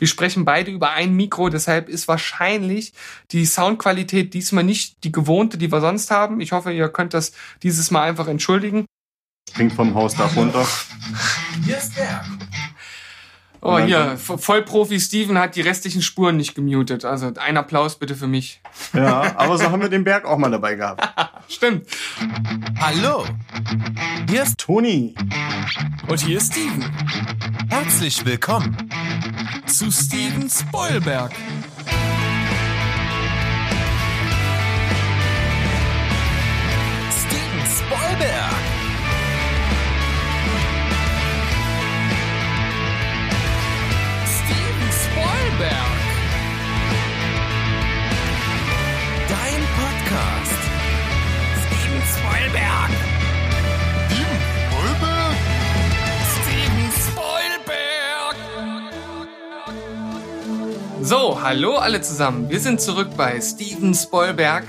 Wir sprechen beide über ein Mikro, deshalb ist wahrscheinlich die Soundqualität diesmal nicht die gewohnte, die wir sonst haben. Ich hoffe, ihr könnt das dieses Mal einfach entschuldigen. Springt vom Hausdach runter. Hier ist der. Oh, hier, Vollprofi Steven hat die restlichen Spuren nicht gemutet. Also ein Applaus bitte für mich. Ja, aber so haben wir den Berg auch mal dabei gehabt. Stimmt. Hallo, hier ist Toni. Und hier ist Steven. Herzlich willkommen zu Steven Spoilberg. Steven Spoilberg. Spoilberg. Dein Podcast. Steven Spoilberg. Steven Spoilberg? Steven Spoilberg. So, hallo alle zusammen. Wir sind zurück bei Steven Spoilberg.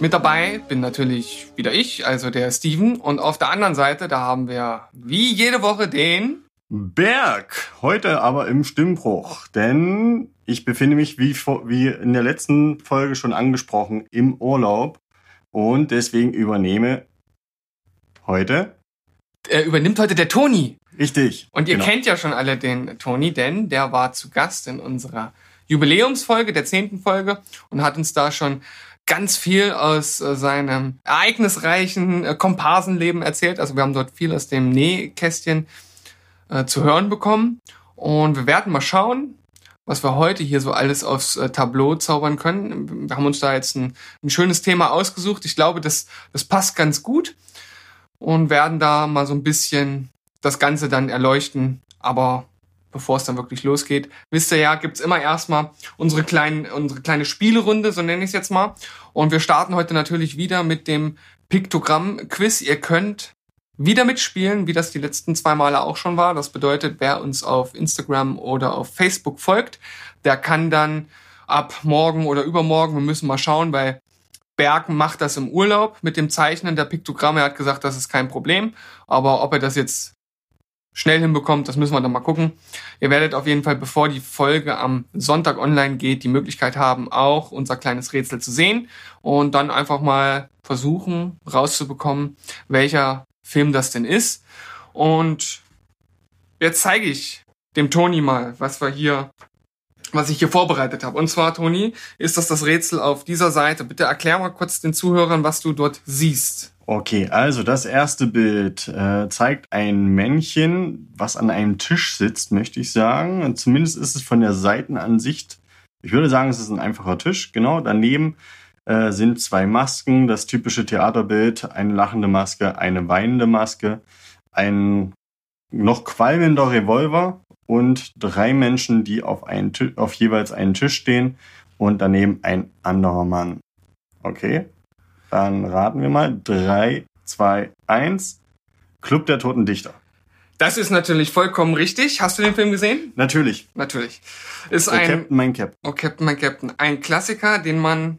Mit dabei bin natürlich wieder ich, also der Steven. Und auf der anderen Seite, da haben wir wie jede Woche den Berg. Heute aber im Stimmbruch, denn ich befinde mich, wie, wie in der letzten Folge schon angesprochen, im Urlaub und deswegen übernehme heute äh, übernimmt heute der Toni. richtig. Und ihr Genau. kennt ja schon alle den Toni, denn der war zu Gast in unserer Jubiläumsfolge, der zehnten Folge, und hat uns da schon ganz viel aus äh, seinem ereignisreichen äh, Komparsenleben erzählt. Also wir haben dort viel aus dem Nähkästchen äh, zu hören bekommen. Und wir werden mal schauen, was wir heute hier so alles aufs äh, Tableau zaubern können. Wir haben uns da jetzt ein, ein schönes Thema ausgesucht. Ich glaube, das, das passt ganz gut und werden da mal so ein bisschen das Ganze dann erleuchten. Aber bevor es dann wirklich losgeht, wisst ihr ja, gibt's immer erstmal unsere, kleinen, unsere kleine Spielerunde, so nenne ich es jetzt mal. Und wir starten heute natürlich wieder mit dem Piktogramm-Quiz. Ihr könnt wieder mitspielen, wie das die letzten zwei Male auch schon war. Das bedeutet, wer uns auf Instagram oder auf Facebook folgt, der kann dann ab morgen oder übermorgen, wir müssen mal schauen, weil Berg macht das im Urlaub mit dem Zeichnen der Piktogramme. Er hat gesagt, das ist kein Problem. Aber ob er das jetzt schnell hinbekommt, das müssen wir dann mal gucken. Ihr werdet auf jeden Fall, bevor die Folge am Sonntag online geht, die Möglichkeit haben, auch unser kleines Rätsel zu sehen und dann einfach mal versuchen rauszubekommen, welcher Film das denn ist. Und jetzt zeige ich dem Toni mal, was wir hier, was ich hier vorbereitet habe. Und zwar, Toni, ist das das Rätsel auf dieser Seite. Bitte erklär mal kurz den Zuhörern, was du dort siehst. Okay, also das erste Bild äh, zeigt ein Männchen, was an einem Tisch sitzt, möchte ich sagen. Zumindest ist es von der Seitenansicht. Ich würde sagen, es ist ein einfacher Tisch. Genau, daneben äh, sind zwei Masken, das typische Theaterbild, eine lachende Maske, eine weinende Maske, ein noch qualmender Revolver und drei Menschen, die auf, einen auf jeweils einen Tisch stehen und daneben ein anderer Mann. Okay, dann raten wir mal. Drei, zwei, eins. Club der Toten Dichter. Das ist natürlich vollkommen richtig. Hast du den Film gesehen? Natürlich. Natürlich. Ist Oh, ein Captain, mein Cap. Oh, Captain, mein Captain. Ein Klassiker, den man,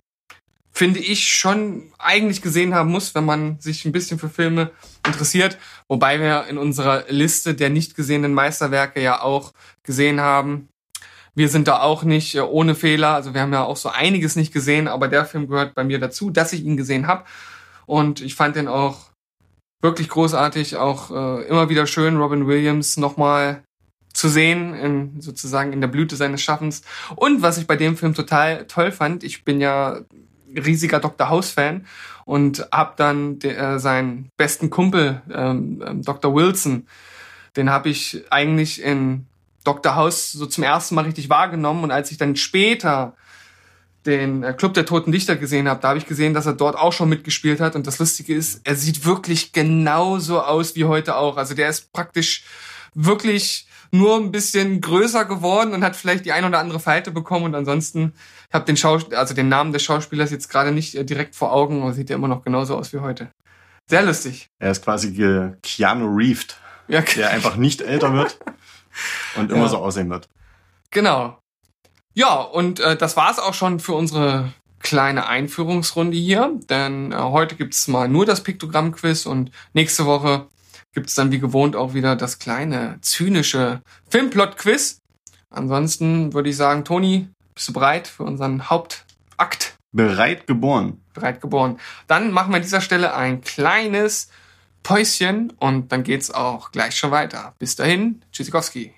finde ich, schon eigentlich gesehen haben muss, wenn man sich ein bisschen für Filme interessiert. Wobei wir in unserer Liste der nicht gesehenen Meisterwerke ja auch gesehen haben. Wir sind da auch nicht äh, ohne Fehler. Also wir haben ja auch so einiges nicht gesehen, aber der Film gehört bei mir dazu, dass ich ihn gesehen habe. Und ich fand den auch wirklich großartig, auch äh, immer wieder schön, Robin Williams nochmal zu sehen, in, sozusagen in der Blüte seines Schaffens. Und was ich bei dem Film total toll fand, ich bin ja riesiger Dr. House-Fan und hab dann äh, seinen besten Kumpel, ähm, ähm, Dr. Wilson, den habe ich eigentlich in Dr. House so zum ersten Mal richtig wahrgenommen. Und als ich dann später den äh, Club der Toten Dichter gesehen habe, da habe ich gesehen, dass er dort auch schon mitgespielt hat. Und das Lustige ist, er sieht wirklich genauso aus wie heute auch. Also der ist praktisch wirklich nur ein bisschen größer geworden und hat vielleicht die ein oder andere Falte bekommen. Und ansonsten, ich habe den Schaus also den Namen des Schauspielers jetzt gerade nicht äh, direkt vor Augen, aber sieht ja immer noch genauso aus wie heute. Sehr lustig. Er ist quasi Keanu Reeves, Ja, der einfach nicht älter wird und immer Ja. so aussehen wird. Genau. Ja, und äh, das war's auch schon für unsere kleine Einführungsrunde hier. Denn äh, heute gibt's mal nur das Piktogramm-Quiz und nächste Woche gibt's dann wie gewohnt auch wieder das kleine zynische Filmplot-Quiz. ansonsten würde ich sagen, Toni, bist du bereit für unseren Hauptakt? Bereit geboren. Bereit geboren. Dann machen wir an dieser Stelle ein kleines Päuschen und dann geht's auch gleich schon weiter. Bis dahin, Tschüssikowski.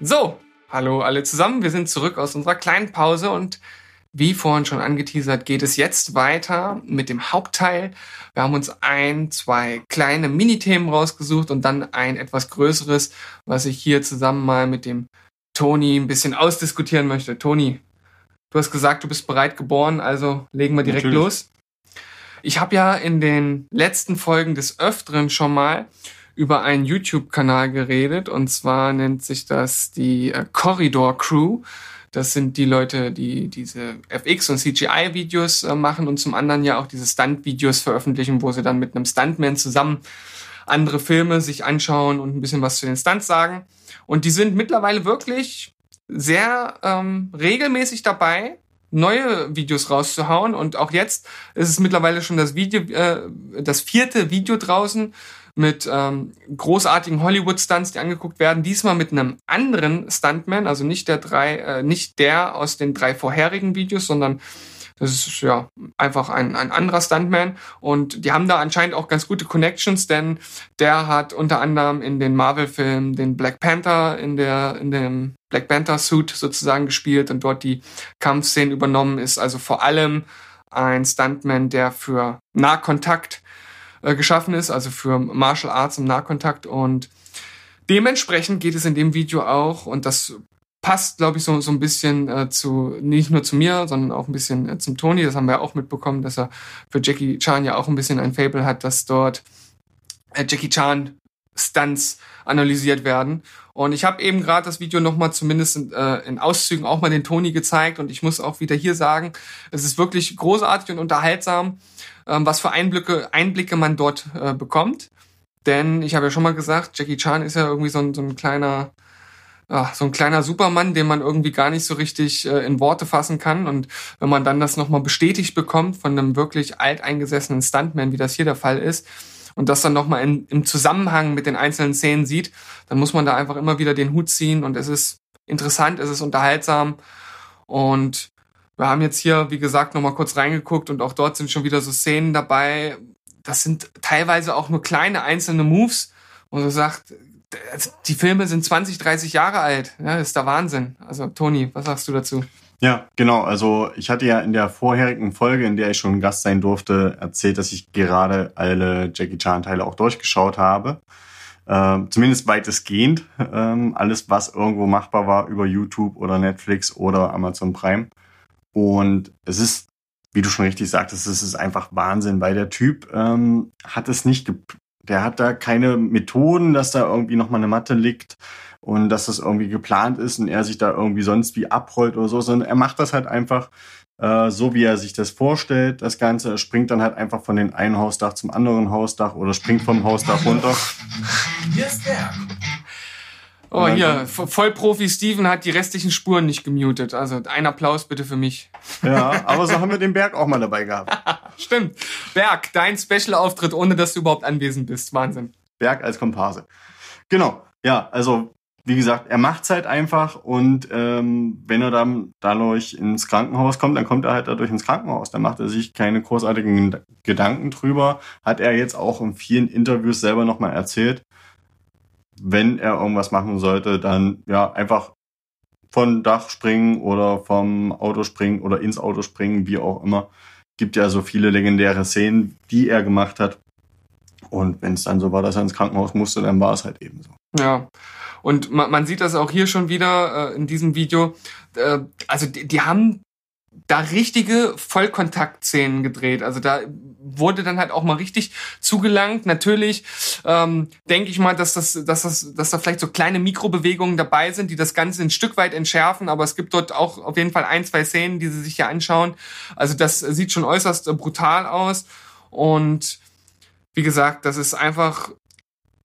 So, hallo alle zusammen. Wir sind zurück aus unserer kleinen Pause und wie vorhin schon angeteasert, geht es jetzt weiter mit dem Hauptteil. Wir haben uns ein, zwei kleine Mini-Themen rausgesucht und dann ein etwas größeres, was ich hier zusammen mal mit dem Toni ein bisschen ausdiskutieren möchte. Toni, du hast gesagt, du bist bereit geboren, also legen wir direkt Natürlich. los. Ich habe ja in den letzten Folgen des Öfteren schon mal über einen YouTube-Kanal geredet und zwar nennt sich das die äh, Corridor Crew. Das sind die Leute, die diese FX und CGI-Videos äh, machen und zum anderen ja auch diese Stunt-Videos veröffentlichen, wo sie dann mit einem Stuntman zusammen andere Filme sich anschauen und ein bisschen was zu den Stunts sagen. Und die sind mittlerweile wirklich sehr ähm, regelmäßig dabei, neue Videos rauszuhauen. Und auch jetzt ist es mittlerweile schon das Video, äh, das vierte Video draußen mit ähm, großartigen Hollywood-Stunts, die angeguckt werden. Diesmal mit einem anderen Stuntman, also nicht der drei, äh, nicht der aus den drei vorherigen Videos, sondern das ist ja einfach ein, ein anderer Stuntman. Und die haben da anscheinend auch ganz gute Connections, denn der hat unter anderem in den Marvel-Filmen den Black Panther in der, in dem Black Panther-Suit sozusagen gespielt und dort die Kampfszenen übernommen, ist also vor allem ein Stuntman, der für Nahkontakt äh, geschaffen ist, also für Martial Arts im Nahkontakt und dementsprechend geht es in dem Video auch und das passt, glaube ich, so, so ein bisschen äh, zu, nicht nur zu mir, sondern auch ein bisschen äh, zum Toni. Das haben wir auch mitbekommen, dass er für Jackie Chan ja auch ein bisschen ein Fable hat, dass dort äh, Jackie Chan Stunts analysiert werden. Und ich habe eben gerade das Video nochmal zumindest in, äh, in Auszügen auch mal den Toni gezeigt und ich muss auch wieder hier sagen, es ist wirklich großartig und unterhaltsam, ähm, was für Einblicke, Einblicke man dort äh, bekommt. Denn ich habe ja schon mal gesagt, Jackie Chan ist ja irgendwie so ein, so ein kleiner, ja, so ein kleiner Supermann, den man irgendwie gar nicht so richtig äh, in Worte fassen kann. Und wenn man dann das nochmal bestätigt bekommt von einem wirklich alteingesessenen Stuntman, wie das hier der Fall ist, und das dann nochmal im Zusammenhang mit den einzelnen Szenen sieht, dann muss man da einfach immer wieder den Hut ziehen und es ist interessant, es ist unterhaltsam und wir haben jetzt hier, wie gesagt, nochmal kurz reingeguckt und auch dort sind schon wieder so Szenen dabei. Das sind teilweise auch nur kleine einzelne Moves, wo so sagt, die Filme sind 20, 30 Jahre alt. Ja, ist der Wahnsinn. Also, Toni, was sagst du dazu? Ja, genau. Also ich hatte ja in der vorherigen Folge, in der ich schon Gast sein durfte, erzählt, dass ich gerade alle Jackie Chan-Teile auch durchgeschaut habe. Ähm, zumindest weitestgehend. Ähm, alles, was irgendwo machbar war über YouTube oder Netflix oder Amazon Prime. Und es ist, wie du schon richtig sagtest, es ist einfach Wahnsinn, weil der Typ ähm, hat es nicht, der hat da keine Methoden, dass da irgendwie nochmal eine Matte liegt und dass das irgendwie geplant ist und er sich da irgendwie sonst wie abrollt oder so, sondern er macht das halt einfach äh, so, wie er sich das vorstellt. Das Ganze er springt dann halt einfach von den einen Hausdach zum anderen Hausdach oder springt vom Hausdach runter. Hier ist Berg. Oh, hier, Vollprofi Steven hat die restlichen Spuren nicht gemutet. Also ein Applaus bitte für mich. Ja, aber so haben wir den Berg auch mal dabei gehabt. Stimmt. Berg, dein Special-Auftritt, ohne dass du überhaupt anwesend bist. Wahnsinn. Berg als Komparse. Genau, ja, also wie gesagt, er macht's halt einfach und ähm, wenn er dann dadurch ins Krankenhaus kommt, dann kommt er halt dadurch ins Krankenhaus. Dann macht er sich keine großartigen Ged- Gedanken drüber. Hat er jetzt auch in vielen Interviews selber nochmal erzählt. Wenn er irgendwas machen sollte, dann ja einfach von Dach springen oder vom Auto springen oder ins Auto springen, wie auch immer. Gibt ja so viele legendäre Szenen, die er gemacht hat. Und wenn es dann so war, dass er ins Krankenhaus musste, dann war es halt eben so. Ja. Und man, man sieht das auch hier schon wieder äh, in diesem Video. Äh, also die, die haben da richtige Vollkontaktszenen gedreht. Also da wurde dann halt auch mal richtig zugelangt. Natürlich ähm, denke ich mal, dass das, dass das, dass da vielleicht so kleine Mikrobewegungen dabei sind, die das Ganze ein Stück weit entschärfen. Aber es gibt dort auch auf jeden Fall ein, zwei Szenen, die sie sich hier anschauen. Also das sieht schon äußerst äh, brutal aus. Und wie gesagt, das ist einfach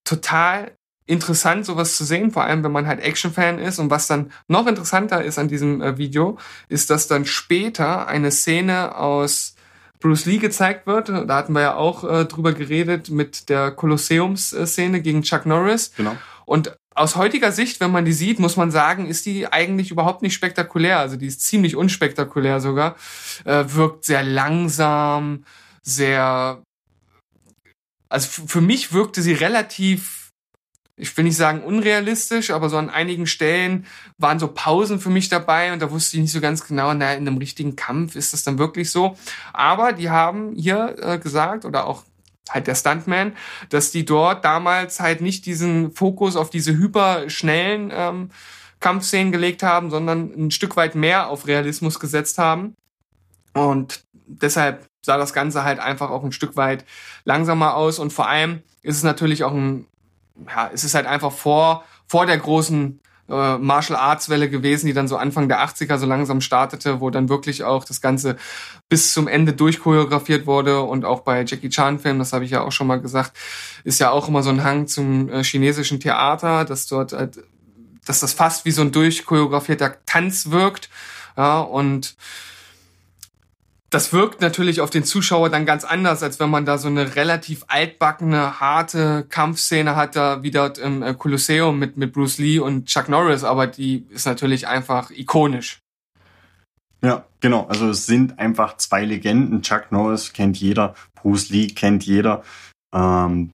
total interessant, sowas zu sehen, vor allem wenn man halt Action-Fan ist. Und was dann noch interessanter ist an diesem äh, Video, ist, dass dann später eine Szene aus Bruce Lee gezeigt wird. Da hatten wir ja auch äh, drüber geredet mit der Kolosseums-Szene gegen Chuck Norris. Genau. Und aus heutiger Sicht, wenn man die sieht, muss man sagen, ist die eigentlich überhaupt nicht spektakulär. Also die ist ziemlich unspektakulär sogar. Äh, wirkt sehr langsam, sehr. Also für mich wirkte sie relativ, ich will nicht sagen unrealistisch, aber so an einigen Stellen waren so Pausen für mich dabei und da wusste ich nicht so ganz genau, na, in einem richtigen Kampf ist das dann wirklich so. Aber die haben hier äh, gesagt oder auch halt der Stuntman, dass die dort damals halt nicht diesen Fokus auf diese hyperschnellen ähm, Kampfszenen gelegt haben, sondern ein Stück weit mehr auf Realismus gesetzt haben. Und deshalb sah das Ganze halt einfach auch ein Stück weit langsamer aus. Und vor allem ist es natürlich auch ein, ja, es ist halt einfach vor, vor der großen äh, Martial Arts Welle gewesen, die dann so Anfang der 80er so langsam startete, wo dann wirklich auch das Ganze bis zum Ende durchchoreografiert wurde und auch bei Jackie Chan Filmen, das habe ich ja auch schon mal gesagt, ist ja auch immer so ein Hang zum äh, chinesischen Theater, dass dort halt, dass das fast wie so ein durchchoreografierter Tanz wirkt, ja, und das wirkt natürlich auf den Zuschauer dann ganz anders, als wenn man da so eine relativ altbackene, harte Kampfszene hat, da wie dort im äh, Kolosseum mit, mit Bruce Lee und Chuck Norris, aber die ist natürlich einfach ikonisch. Ja, genau. Also es sind einfach zwei Legenden. Chuck Norris kennt jeder, Bruce Lee kennt jeder. Ähm,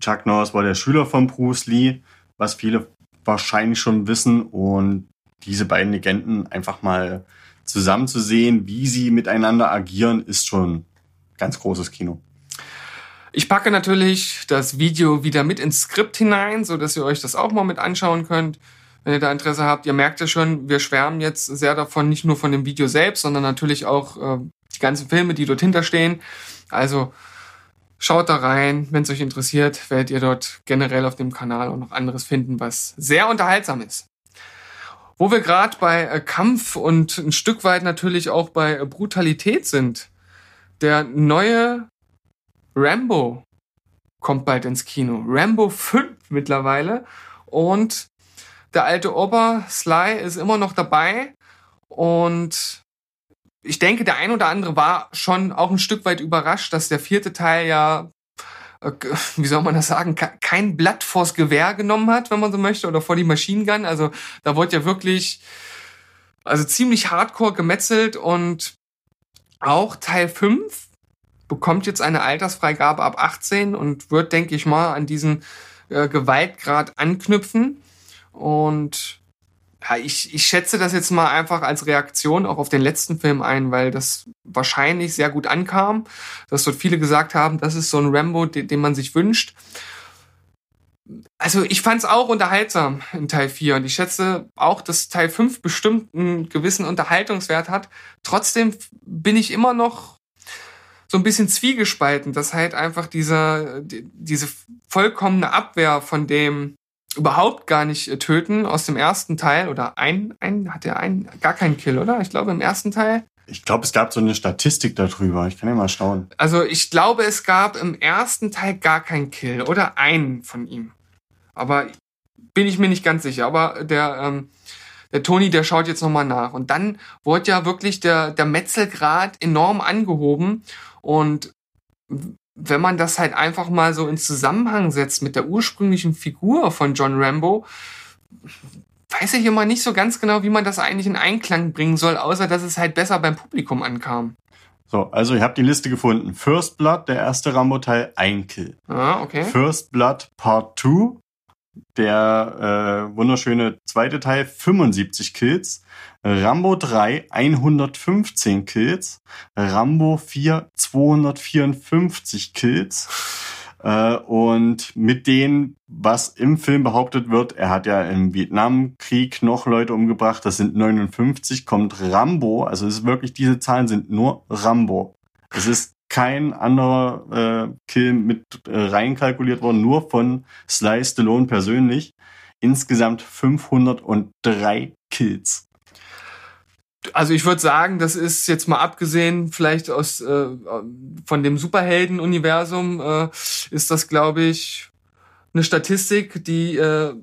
Chuck Norris war der Schüler von Bruce Lee, was viele wahrscheinlich schon wissen. Und diese beiden Legenden einfach mal zusammen zu sehen, wie sie miteinander agieren, ist schon ganz großes Kino. Ich packe natürlich das Video wieder mit ins Skript hinein, so dass ihr euch das auch mal mit anschauen könnt, wenn ihr da Interesse habt. Ihr merkt ja schon, wir schwärmen jetzt sehr davon, nicht nur von dem Video selbst, sondern natürlich auch äh, die ganzen Filme, die dort hinterstehen. Also schaut da rein, wenn es euch interessiert, werdet ihr dort generell auf dem Kanal auch noch anderes finden, was sehr unterhaltsam ist. Wo wir gerade bei äh, Kampf und ein Stück weit natürlich auch bei äh, Brutalität sind. Der neue Rambo kommt bald ins Kino. Rambo 5 mittlerweile. Und der alte Ober Sly ist immer noch dabei. Und ich denke, der ein oder andere war schon auch ein Stück weit überrascht, dass der vierte Teil ja wie soll man das sagen, kein Blatt vors Gewehr genommen hat, wenn man so möchte, oder vor die Machine Gun. Also da wurde ja wirklich, also ziemlich hardcore gemetzelt und auch Teil 5 bekommt jetzt eine Altersfreigabe ab 18 und wird, denke ich mal, an diesen äh, Gewaltgrad anknüpfen. Und ich, ich schätze das jetzt mal einfach als Reaktion auch auf den letzten Film ein, weil das wahrscheinlich sehr gut ankam, dass dort viele gesagt haben, das ist so ein Rambo, den, den man sich wünscht. Also ich fand es auch unterhaltsam in Teil 4 und ich schätze auch, dass Teil 5 bestimmt einen gewissen Unterhaltungswert hat. Trotzdem bin ich immer noch so ein bisschen zwiegespalten, dass halt einfach dieser, diese vollkommene Abwehr von dem, überhaupt gar nicht äh, töten aus dem ersten Teil oder ein, ein hat er ein gar keinen Kill, oder? Ich glaube im ersten Teil. Ich glaube, es gab so eine Statistik darüber. Ich kann ja mal schauen. Also ich glaube, es gab im ersten Teil gar keinen Kill oder einen von ihm. Aber bin ich mir nicht ganz sicher. Aber der ähm, der Toni, der schaut jetzt nochmal nach. Und dann wurde ja wirklich der, der Metzelgrad enorm angehoben. Und wenn man das halt einfach mal so in Zusammenhang setzt mit der ursprünglichen Figur von John Rambo, weiß ich immer nicht so ganz genau, wie man das eigentlich in Einklang bringen soll, außer dass es halt besser beim Publikum ankam. So, also ich habe die Liste gefunden. First Blood, der erste Rambo-Teil, ein Kill. Ah, okay. First Blood Part 2, der äh, wunderschöne zweite Teil, 75 Kills. Rambo 3 115 Kills, Rambo 4 254 Kills. Äh, und mit denen, was im Film behauptet wird, er hat ja im Vietnamkrieg noch Leute umgebracht, das sind 59, kommt Rambo, also es ist wirklich, diese Zahlen sind nur Rambo. Es ist kein anderer äh, Kill mit äh, reinkalkuliert worden, nur von Sly Stallone persönlich. Insgesamt 503 Kills also ich würde sagen, das ist jetzt mal abgesehen vielleicht aus äh, von dem Superhelden-Universum, äh, ist das, glaube ich, eine Statistik, die, äh,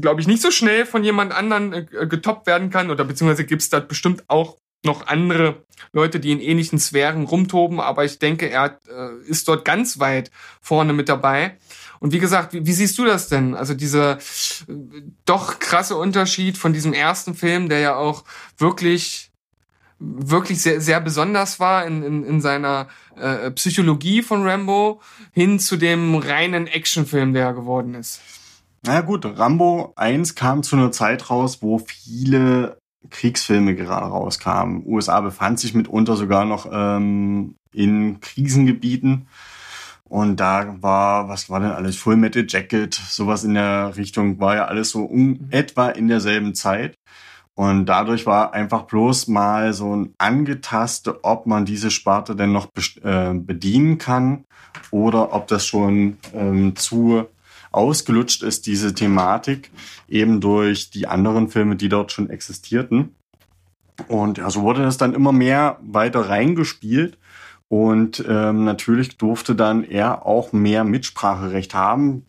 glaube ich, nicht so schnell von jemand anderen äh, getoppt werden kann. Oder beziehungsweise gibt es da bestimmt auch noch andere Leute, die in ähnlichen Sphären rumtoben. Aber ich denke, er äh, ist dort ganz weit vorne mit dabei. Und wie gesagt, wie, wie siehst du das denn? Also dieser äh, doch krasse Unterschied von diesem ersten Film, der ja auch wirklich wirklich sehr, sehr besonders war in, in, in seiner äh, Psychologie von Rambo hin zu dem reinen Actionfilm, der er geworden ist. Na gut, Rambo 1 kam zu einer Zeit raus, wo viele Kriegsfilme gerade rauskamen. USA befand sich mitunter sogar noch ähm, in Krisengebieten. Und da war, was war denn alles? Full Metal Jacket, sowas in der Richtung, war ja alles so um mhm. etwa in derselben Zeit. Und dadurch war einfach bloß mal so ein Angetaste, ob man diese Sparte denn noch äh, bedienen kann oder ob das schon ähm, zu ausgelutscht ist, diese Thematik, eben durch die anderen Filme, die dort schon existierten. Und ja, so wurde das dann immer mehr weiter reingespielt. Und ähm, natürlich durfte dann er auch mehr Mitspracherecht haben.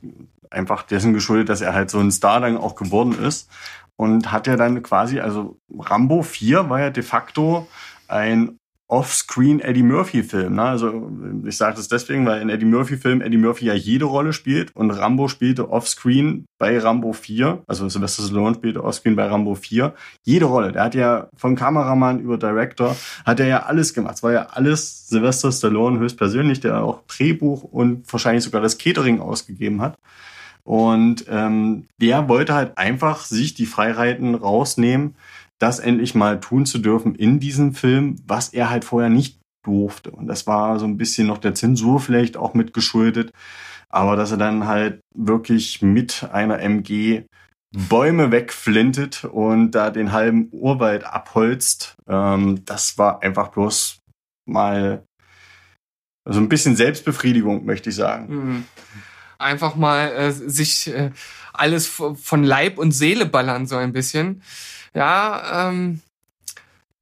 Einfach dessen geschuldet, dass er halt so ein Star dann auch geworden ist und hat ja dann quasi, also Rambo 4 war ja de facto ein Offscreen Eddie Murphy Film. Ne? Also ich sage das deswegen, weil in Eddie Murphy Film Eddie Murphy ja jede Rolle spielt und Rambo spielte Offscreen bei Rambo 4, also Sylvester Stallone spielte Offscreen bei Rambo 4, jede Rolle. Der hat ja von Kameramann über Director, hat er ja alles gemacht. Es war ja alles Sylvester Stallone höchstpersönlich, der auch Drehbuch und wahrscheinlich sogar das Catering ausgegeben hat. Und ähm, der wollte halt einfach sich die Freiheiten rausnehmen, das endlich mal tun zu dürfen in diesem Film, was er halt vorher nicht durfte. Und das war so ein bisschen noch der Zensur vielleicht auch mit geschuldet. Aber dass er dann halt wirklich mit einer MG Bäume wegflintet und da den halben Urwald abholzt, ähm, das war einfach bloß mal so ein bisschen Selbstbefriedigung, möchte ich sagen. Mhm einfach mal äh, sich äh, alles von Leib und Seele ballern, so ein bisschen. Ja, ähm,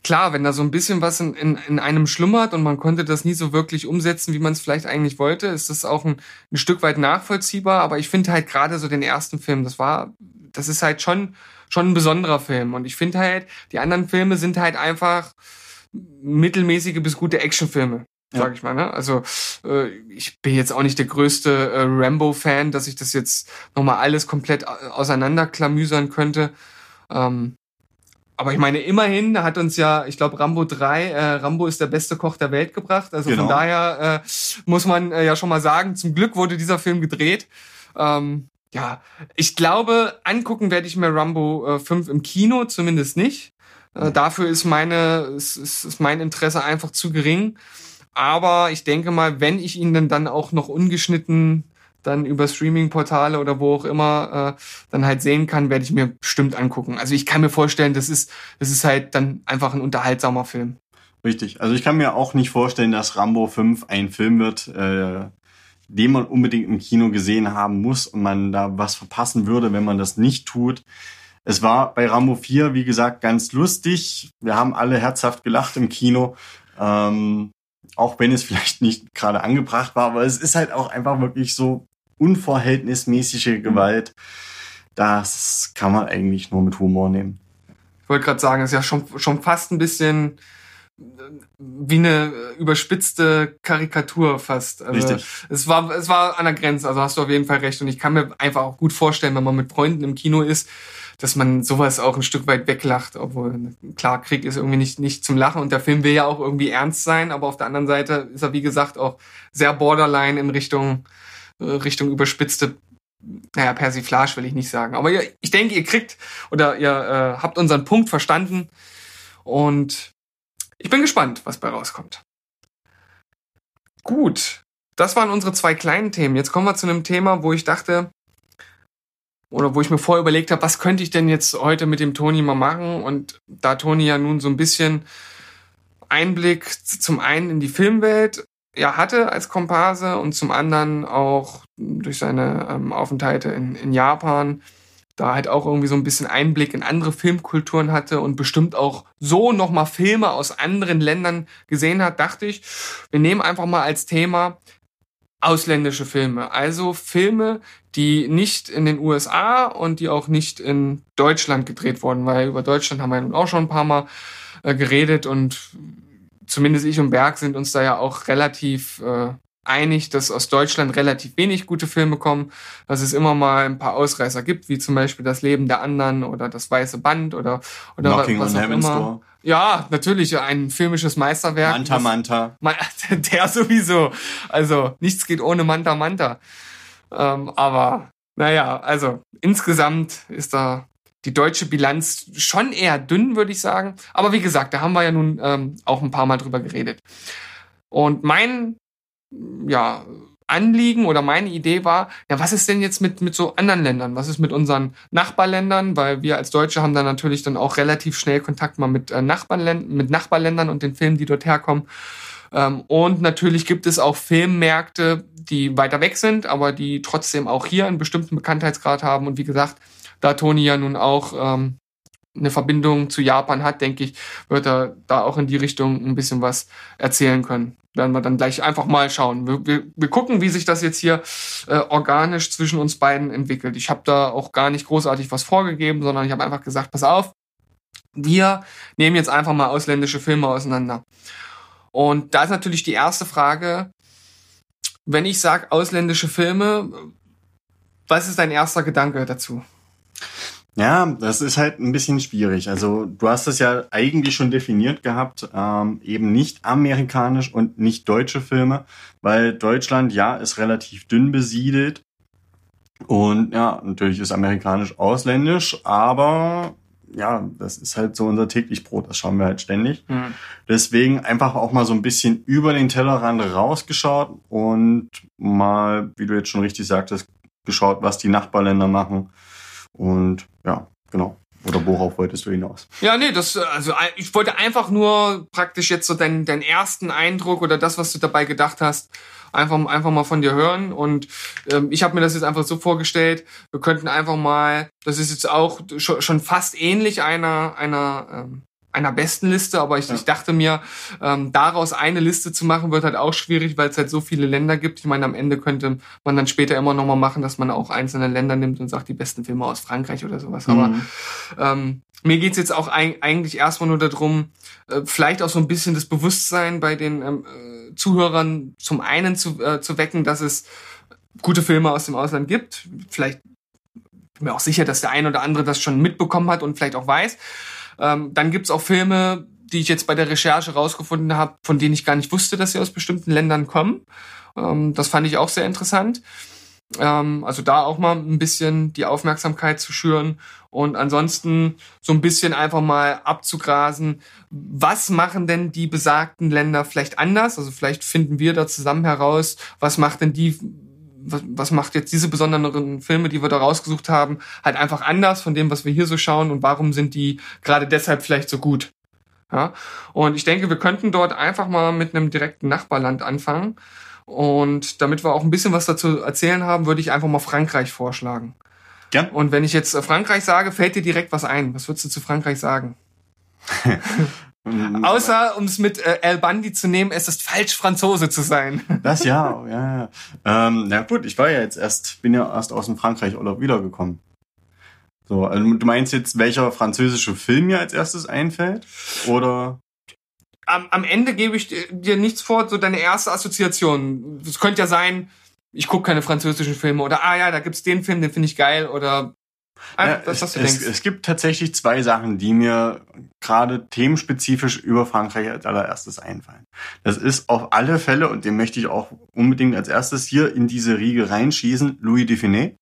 klar, wenn da so ein bisschen was in, in, in einem schlummert und man konnte das nie so wirklich umsetzen, wie man es vielleicht eigentlich wollte, ist das auch ein, ein Stück weit nachvollziehbar. Aber ich finde halt gerade so den ersten Film, das war, das ist halt schon, schon ein besonderer Film. Und ich finde halt, die anderen Filme sind halt einfach mittelmäßige bis gute Actionfilme sag ja. ich mal. Ne? Also äh, ich bin jetzt auch nicht der größte äh, Rambo-Fan, dass ich das jetzt nochmal alles komplett auseinanderklamüsern könnte. Ähm, aber ich meine, immerhin hat uns ja, ich glaube, Rambo 3, äh, Rambo ist der beste Koch der Welt gebracht. Also genau. von daher äh, muss man äh, ja schon mal sagen, zum Glück wurde dieser Film gedreht. Ähm, ja, ich glaube, angucken werde ich mir Rambo äh, 5 im Kino, zumindest nicht. Äh, dafür ist meine, ist, ist, mein Interesse einfach zu gering. Aber ich denke mal, wenn ich ihn dann auch noch ungeschnitten dann über Streaming-Portale oder wo auch immer äh, dann halt sehen kann, werde ich mir bestimmt angucken. Also ich kann mir vorstellen, das ist, das ist halt dann einfach ein unterhaltsamer Film. Richtig. Also ich kann mir auch nicht vorstellen, dass Rambo 5 ein Film wird, äh, den man unbedingt im Kino gesehen haben muss und man da was verpassen würde, wenn man das nicht tut. Es war bei Rambo 4, wie gesagt, ganz lustig. Wir haben alle herzhaft gelacht im Kino. Ähm, auch wenn es vielleicht nicht gerade angebracht war, aber es ist halt auch einfach wirklich so unverhältnismäßige Gewalt. Das kann man eigentlich nur mit Humor nehmen. Ich wollte gerade sagen, es ist ja schon, schon fast ein bisschen äh, wie eine überspitzte Karikatur fast. Also Richtig. Es war, es war an der Grenze, also hast du auf jeden Fall recht. Und ich kann mir einfach auch gut vorstellen, wenn man mit Freunden im Kino ist, dass man sowas auch ein Stück weit weglacht, obwohl klar, Krieg ist irgendwie nicht, nicht zum Lachen und der Film will ja auch irgendwie ernst sein, aber auf der anderen Seite ist er, wie gesagt, auch sehr borderline in Richtung, Richtung überspitzte, naja, Persiflage will ich nicht sagen. Aber ihr, ich denke, ihr kriegt oder ihr äh, habt unseren Punkt verstanden und ich bin gespannt, was bei rauskommt. Gut, das waren unsere zwei kleinen Themen. Jetzt kommen wir zu einem Thema, wo ich dachte, oder wo ich mir vorher überlegt habe, was könnte ich denn jetzt heute mit dem Toni mal machen? Und da Toni ja nun so ein bisschen Einblick zum einen in die Filmwelt ja hatte als Komparse und zum anderen auch durch seine ähm, Aufenthalte in, in Japan da halt auch irgendwie so ein bisschen Einblick in andere Filmkulturen hatte und bestimmt auch so nochmal Filme aus anderen Ländern gesehen hat, dachte ich, wir nehmen einfach mal als Thema ausländische Filme. Also Filme, die nicht in den USA und die auch nicht in Deutschland gedreht wurden, weil über Deutschland haben wir nun auch schon ein paar Mal äh, geredet und zumindest ich und Berg sind uns da ja auch relativ äh, einig, dass aus Deutschland relativ wenig gute Filme kommen, dass es immer mal ein paar Ausreißer gibt, wie zum Beispiel Das Leben der anderen oder Das Weiße Band oder, oder Knocking was on auch Heaven's immer. Door. Ja, natürlich ein filmisches Meisterwerk. Manta Manta. Ma- Der sowieso. Also nichts geht ohne Manta Manta. Ähm, aber naja, also insgesamt ist da die deutsche Bilanz schon eher dünn, würde ich sagen. Aber wie gesagt, da haben wir ja nun ähm, auch ein paar Mal drüber geredet. Und mein ja, Anliegen oder meine Idee war, ja, was ist denn jetzt mit, mit so anderen Ländern? Was ist mit unseren Nachbarländern? Weil wir als Deutsche haben dann natürlich dann auch relativ schnell Kontakt mal mit, äh, Nachbarländern, mit Nachbarländern und den Filmen, die dort herkommen. Ähm, und natürlich gibt es auch Filmmärkte, die weiter weg sind, aber die trotzdem auch hier einen bestimmten Bekanntheitsgrad haben. Und wie gesagt, da Toni ja nun auch ähm, eine Verbindung zu Japan hat, denke ich, wird er da auch in die Richtung ein bisschen was erzählen können. Werden wir dann gleich einfach mal schauen. Wir, wir, wir gucken, wie sich das jetzt hier äh, organisch zwischen uns beiden entwickelt. Ich habe da auch gar nicht großartig was vorgegeben, sondern ich habe einfach gesagt, pass auf, wir nehmen jetzt einfach mal ausländische Filme auseinander. Und da ist natürlich die erste Frage, wenn ich sage ausländische Filme, was ist dein erster Gedanke dazu? Ja, das ist halt ein bisschen schwierig. Also du hast es ja eigentlich schon definiert gehabt, ähm, eben nicht amerikanisch und nicht deutsche Filme, weil Deutschland ja ist relativ dünn besiedelt und ja, natürlich ist amerikanisch ausländisch, aber ja, das ist halt so unser täglich Brot, das schauen wir halt ständig. Hm. Deswegen einfach auch mal so ein bisschen über den Tellerrand rausgeschaut und mal, wie du jetzt schon richtig sagtest, geschaut, was die Nachbarländer machen. Und ja, genau. Oder worauf wolltest du hinaus? Ja, nee, das, äh, also ein- ich wollte einfach nur praktisch jetzt so deinen, deinen ersten Eindruck oder das, was du dabei gedacht hast, einfach, einfach mal von dir hören. Und ähm, ich habe mir das jetzt einfach so vorgestellt, wir könnten einfach mal, das ist jetzt auch schon, schon fast ähnlich einer, einer, ähm, einer besten Liste, aber ich, Ja. ich dachte mir, ähm, daraus eine Liste zu machen, wird halt auch schwierig, weil es halt so viele Länder gibt. Ich meine, am Ende könnte man dann später immer noch mal machen, dass man auch einzelne Länder nimmt und sagt, die besten Filme aus Frankreich oder sowas. Aber Mhm. ähm, mir geht's jetzt auch eig eigentlich erstmal nur darum, äh, vielleicht auch so ein bisschen das Bewusstsein bei den ähm, äh, Zuhörern zum einen zu, äh, zu wecken, dass es gute Filme aus dem Ausland gibt. Vielleicht bin mir auch sicher, dass der ein oder andere das schon mitbekommen hat und vielleicht auch weiß. Ähm, dann gibt's auch Filme, die ich jetzt bei der Recherche rausgefunden habe, von denen ich gar nicht wusste, dass sie aus bestimmten Ländern kommen. Ähm, das fand ich auch sehr interessant. Ähm, also da auch mal ein bisschen die Aufmerksamkeit zu schüren und ansonsten so ein bisschen einfach mal abzugrasen, was machen denn die besagten Länder vielleicht anders? Also vielleicht finden wir da zusammen heraus, was macht denn die, was, was macht jetzt diese besonderen Filme, die wir da rausgesucht haben, halt einfach anders von dem, was wir hier so schauen und warum sind die gerade deshalb vielleicht so gut? Ja, und ich denke, wir könnten dort einfach mal mit einem direkten Nachbarland anfangen. Und damit wir auch ein bisschen was dazu erzählen haben, würde ich einfach mal Frankreich vorschlagen. Gern. Und wenn ich jetzt äh, Frankreich sage, fällt dir direkt was ein. Was würdest du zu Frankreich sagen? Mhm. Außer, um es mit äh, El Bandi zu nehmen, es ist falsch, Franzose zu sein. Das ja, ja, ja. Ähm, na gut, ich war ja jetzt erst, bin ja erst aus dem Frankreich-Urlaub wiedergekommen. So, also du meinst jetzt, welcher französische Film mir als erstes einfällt? Oder? Am, am Ende gebe ich dir- dir nichts vor, so deine erste Assoziation. Es könnte ja sein, ich gucke keine französischen Filme oder ah ja, da gibt's den Film, den finde ich geil oder einfach Ja, das, es, was du es, denkst. es gibt tatsächlich zwei Sachen, die mir gerade themenspezifisch über Frankreich als allererstes einfallen. Das ist auf alle Fälle, und den möchte ich auch unbedingt als erstes hier in diese Riege reinschießen, Louis Define.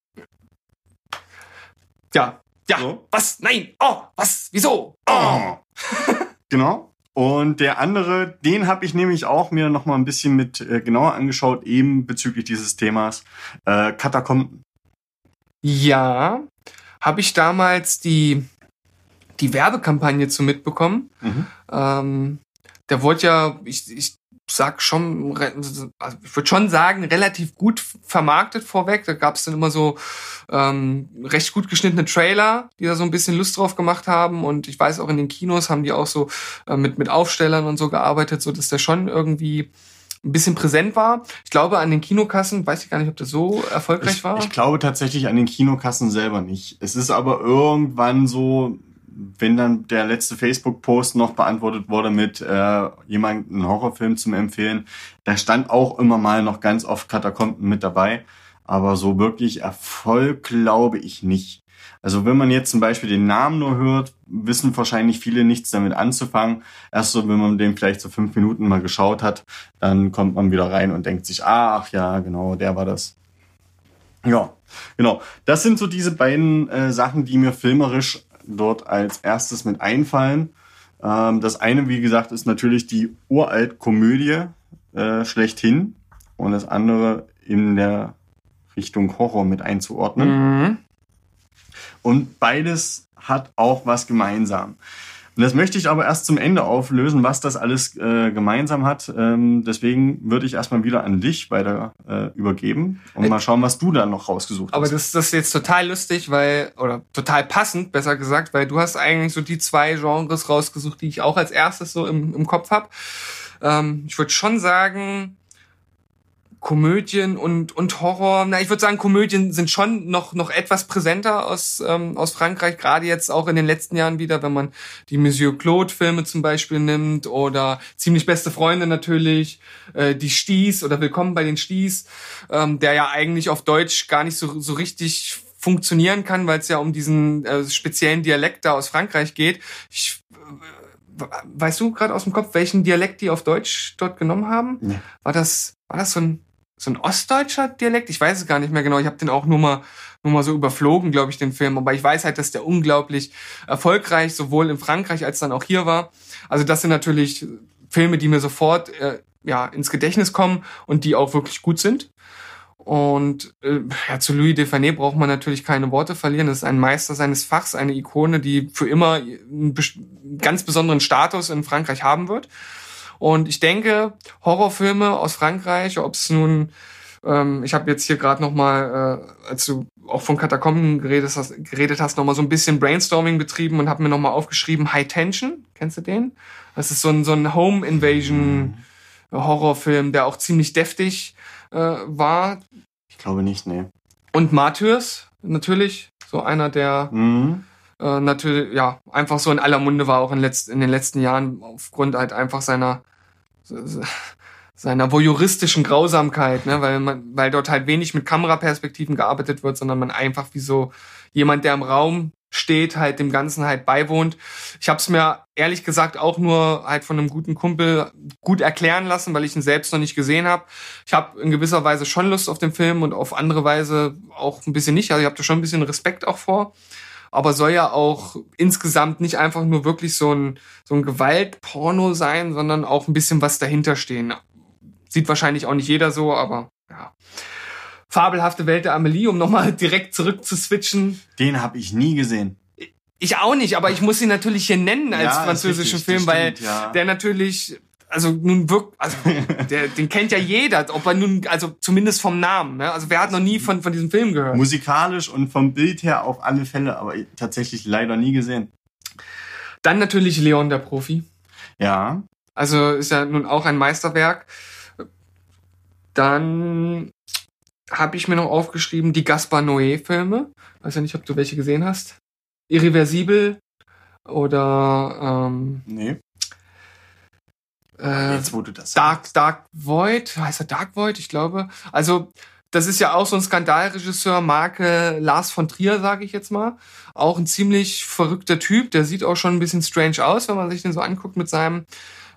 ja, ja, So. was? Nein, oh, was? Wieso? Oh. genau. Und der andere, den habe ich nämlich auch mir noch mal ein bisschen mit äh, genauer angeschaut, eben bezüglich dieses Themas äh, Katakomben. Ja, habe ich damals die, die Werbekampagne zu mitbekommen. Mhm. Ähm, der wurde ja, ich, ich sag schon, also ich würde schon sagen, relativ gut vermarktet vorweg. Da gab es dann immer so ähm, recht gut geschnittene Trailer, die da so ein bisschen Lust drauf gemacht haben. Und ich weiß auch in den Kinos haben die auch so äh, mit, mit Aufstellern und so gearbeitet, so dass der schon irgendwie ein bisschen präsent war. Ich glaube, an den Kinokassen, weiß ich gar nicht, ob das so erfolgreich ich, war. Ich glaube tatsächlich an den Kinokassen selber nicht. Es ist aber irgendwann so, wenn dann der letzte Facebook-Post noch beantwortet wurde mit äh, jemandem einen Horrorfilm zum Empfehlen, da stand auch immer mal noch ganz oft Katakomben mit dabei. Aber so wirklich Erfolg glaube ich nicht. Also wenn man jetzt zum Beispiel den Namen nur hört, wissen wahrscheinlich viele nichts damit anzufangen. Erst so, wenn man den vielleicht so fünf Minuten mal geschaut hat, dann kommt man wieder rein und denkt sich, ach ja, genau, der war das. Ja, genau. Das sind so diese beiden äh, Sachen, die mir filmerisch dort als erstes mit einfallen. Ähm, das eine, wie gesagt, ist natürlich die Uralt-Komödie äh, schlechthin und das andere in der Richtung Horror mit einzuordnen. Mhm. Und beides hat auch was gemeinsam. Und das möchte ich aber erst zum Ende auflösen, was das alles äh, gemeinsam hat. Ähm, deswegen würde ich erstmal wieder an dich weiter äh, übergeben und mal schauen, was du da noch rausgesucht Aber hast. das, das ist jetzt total lustig, weil, oder total passend, besser gesagt, weil du hast eigentlich so die zwei Genres rausgesucht, die ich auch als erstes so im, im Kopf habe. Ähm, ich würde schon sagen, Komödien und, und Horror. Na, ich würde sagen, Komödien sind schon noch, noch etwas präsenter aus, ähm, aus Frankreich, gerade jetzt auch in den letzten Jahren wieder, wenn man die Monsieur Claude-Filme zum Beispiel nimmt oder Ziemlich beste Freunde natürlich, äh, die Sties oder Willkommen bei den Sties, ähm, der ja eigentlich auf Deutsch gar nicht so, so richtig funktionieren kann, weil es ja um diesen äh, speziellen Dialekt da aus Frankreich geht. Ich, äh, weißt du gerade aus dem Kopf, welchen Dialekt die auf Deutsch dort genommen haben? Nee. War das, war das so ein, so ein ostdeutscher Dialekt? Ich weiß es gar nicht mehr genau. Ich habe den auch nur mal, nur mal so überflogen, glaube ich, den Film. Aber ich weiß halt, dass der unglaublich erfolgreich sowohl in Frankreich als dann auch hier war. Also das sind natürlich Filme, die mir sofort äh, ja ins Gedächtnis kommen und die auch wirklich gut sind. Und äh, ja, zu Louis Defane braucht man natürlich keine Worte verlieren. Das ist ein Meister seines Fachs, eine Ikone, die für immer einen ganz besonderen Status in Frankreich haben wird. Und ich denke, Horrorfilme aus Frankreich, ob es nun, ähm, ich habe jetzt hier gerade noch mal, äh, als du auch von Katakomben geredet hast, geredet hast, noch mal so ein bisschen Brainstorming betrieben und habe mir noch mal aufgeschrieben High Tension. Kennst du den? Das ist so ein so ein Home Invasion Horrorfilm, der auch ziemlich deftig äh, war. Ich glaube nicht, nee. Und Martyrs natürlich, so einer der Mhm. äh, natürlich, ja, einfach so in aller Munde war auch in, letzt, in den letzten Jahren aufgrund halt einfach seiner seiner voyeuristischen Grausamkeit, ne, weil man, weil dort halt wenig mit Kameraperspektiven gearbeitet wird, sondern man einfach wie so jemand, der im Raum steht, halt dem Ganzen halt beiwohnt. Ich habe es mir ehrlich gesagt auch nur halt von einem guten Kumpel gut erklären lassen, weil ich ihn selbst noch nicht gesehen habe. Ich habe in gewisser Weise schon Lust auf den Film und auf andere Weise auch ein bisschen nicht. Also ich habe da schon ein bisschen Respekt auch vor aber soll ja auch insgesamt nicht einfach nur wirklich so ein, so ein Gewaltporno sein, sondern auch ein bisschen was dahinter stehen. Sieht wahrscheinlich auch nicht jeder so, aber ja. Fabelhafte Welt der Amelie, um nochmal direkt zurück zu switchen. Den habe ich nie gesehen. Ich auch nicht, aber ich muss ihn natürlich hier nennen als Ja, französischen richtig, Film, weil stimmt, ja. der natürlich, also nun wirkt, also der, den kennt ja jeder, ob er nun, also zumindest vom Namen. Ne? Also wer hat noch nie von, von diesem Film gehört? Musikalisch und vom Bild her auf alle Fälle, aber tatsächlich leider nie gesehen. Dann natürlich Leon der Profi. Ja. Also ist ja nun auch ein Meisterwerk. Dann habe ich mir noch aufgeschrieben die Gaspar Noé-Filme. Weiß ja nicht, ob du welche gesehen hast. Irreversibel oder ähm, Nee. Äh, Jetzt, wo du das Dark, Dark Void. Heißt er Dark Void? Ich glaube. Also das ist ja auch so ein Skandalregisseur, Marke Lars von Trier, sage ich jetzt mal. Auch ein ziemlich verrückter Typ. Der sieht auch schon ein bisschen strange aus, wenn man sich den so anguckt mit seinem,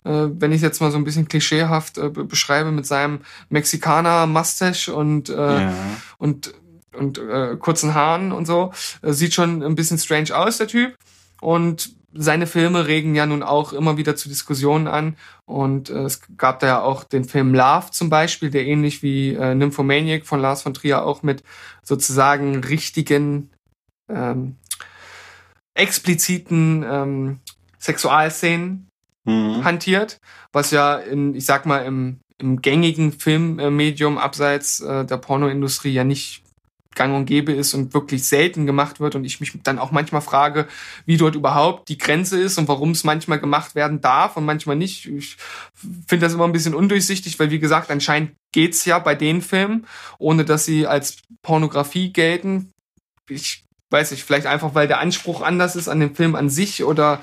äh, wenn ich jetzt mal so ein bisschen klischeehaft äh, be- beschreibe, mit seinem Mexikaner-Mustache und, äh, Ja. und, und äh, kurzen Haaren und so. Äh, sieht schon ein bisschen strange aus, der Typ. Und seine Filme regen ja nun auch immer wieder zu Diskussionen an. Und äh, es gab da ja auch den Film Love zum Beispiel, der ähnlich wie äh, Nymphomaniac von Lars von Trier auch mit sozusagen richtigen, ähm, expliziten ähm, Sexualszenen Mhm. hantiert, was ja in, ich sag mal, im, im gängigen Filmmedium abseits äh, der Pornoindustrie ja nicht gang und gäbe ist und wirklich selten gemacht wird und ich mich dann auch manchmal frage, wie dort überhaupt die Grenze ist und warum es manchmal gemacht werden darf und manchmal nicht. Ich finde das immer ein bisschen undurchsichtig, weil wie gesagt, anscheinend geht's ja bei den Filmen, ohne dass sie als Pornografie gelten. Ich weiß nicht, vielleicht einfach, weil der Anspruch anders ist an den Film an sich oder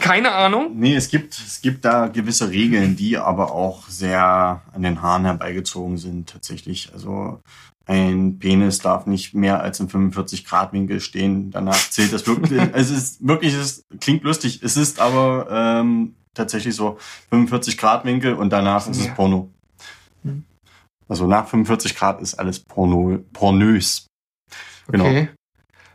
keine Ahnung. Nee, es gibt, es gibt da gewisse Regeln, die aber auch sehr an den Haaren herbeigezogen sind, tatsächlich. Also ein Penis darf nicht mehr als im 45-Grad-Winkel stehen. Danach zählt das wirklich. es ist wirklich, es klingt lustig. Es ist aber ähm, tatsächlich so 45-Grad-Winkel und danach ist es Porno. Hm. Also nach 45 Grad ist alles Porno, pornös. Genau. Okay.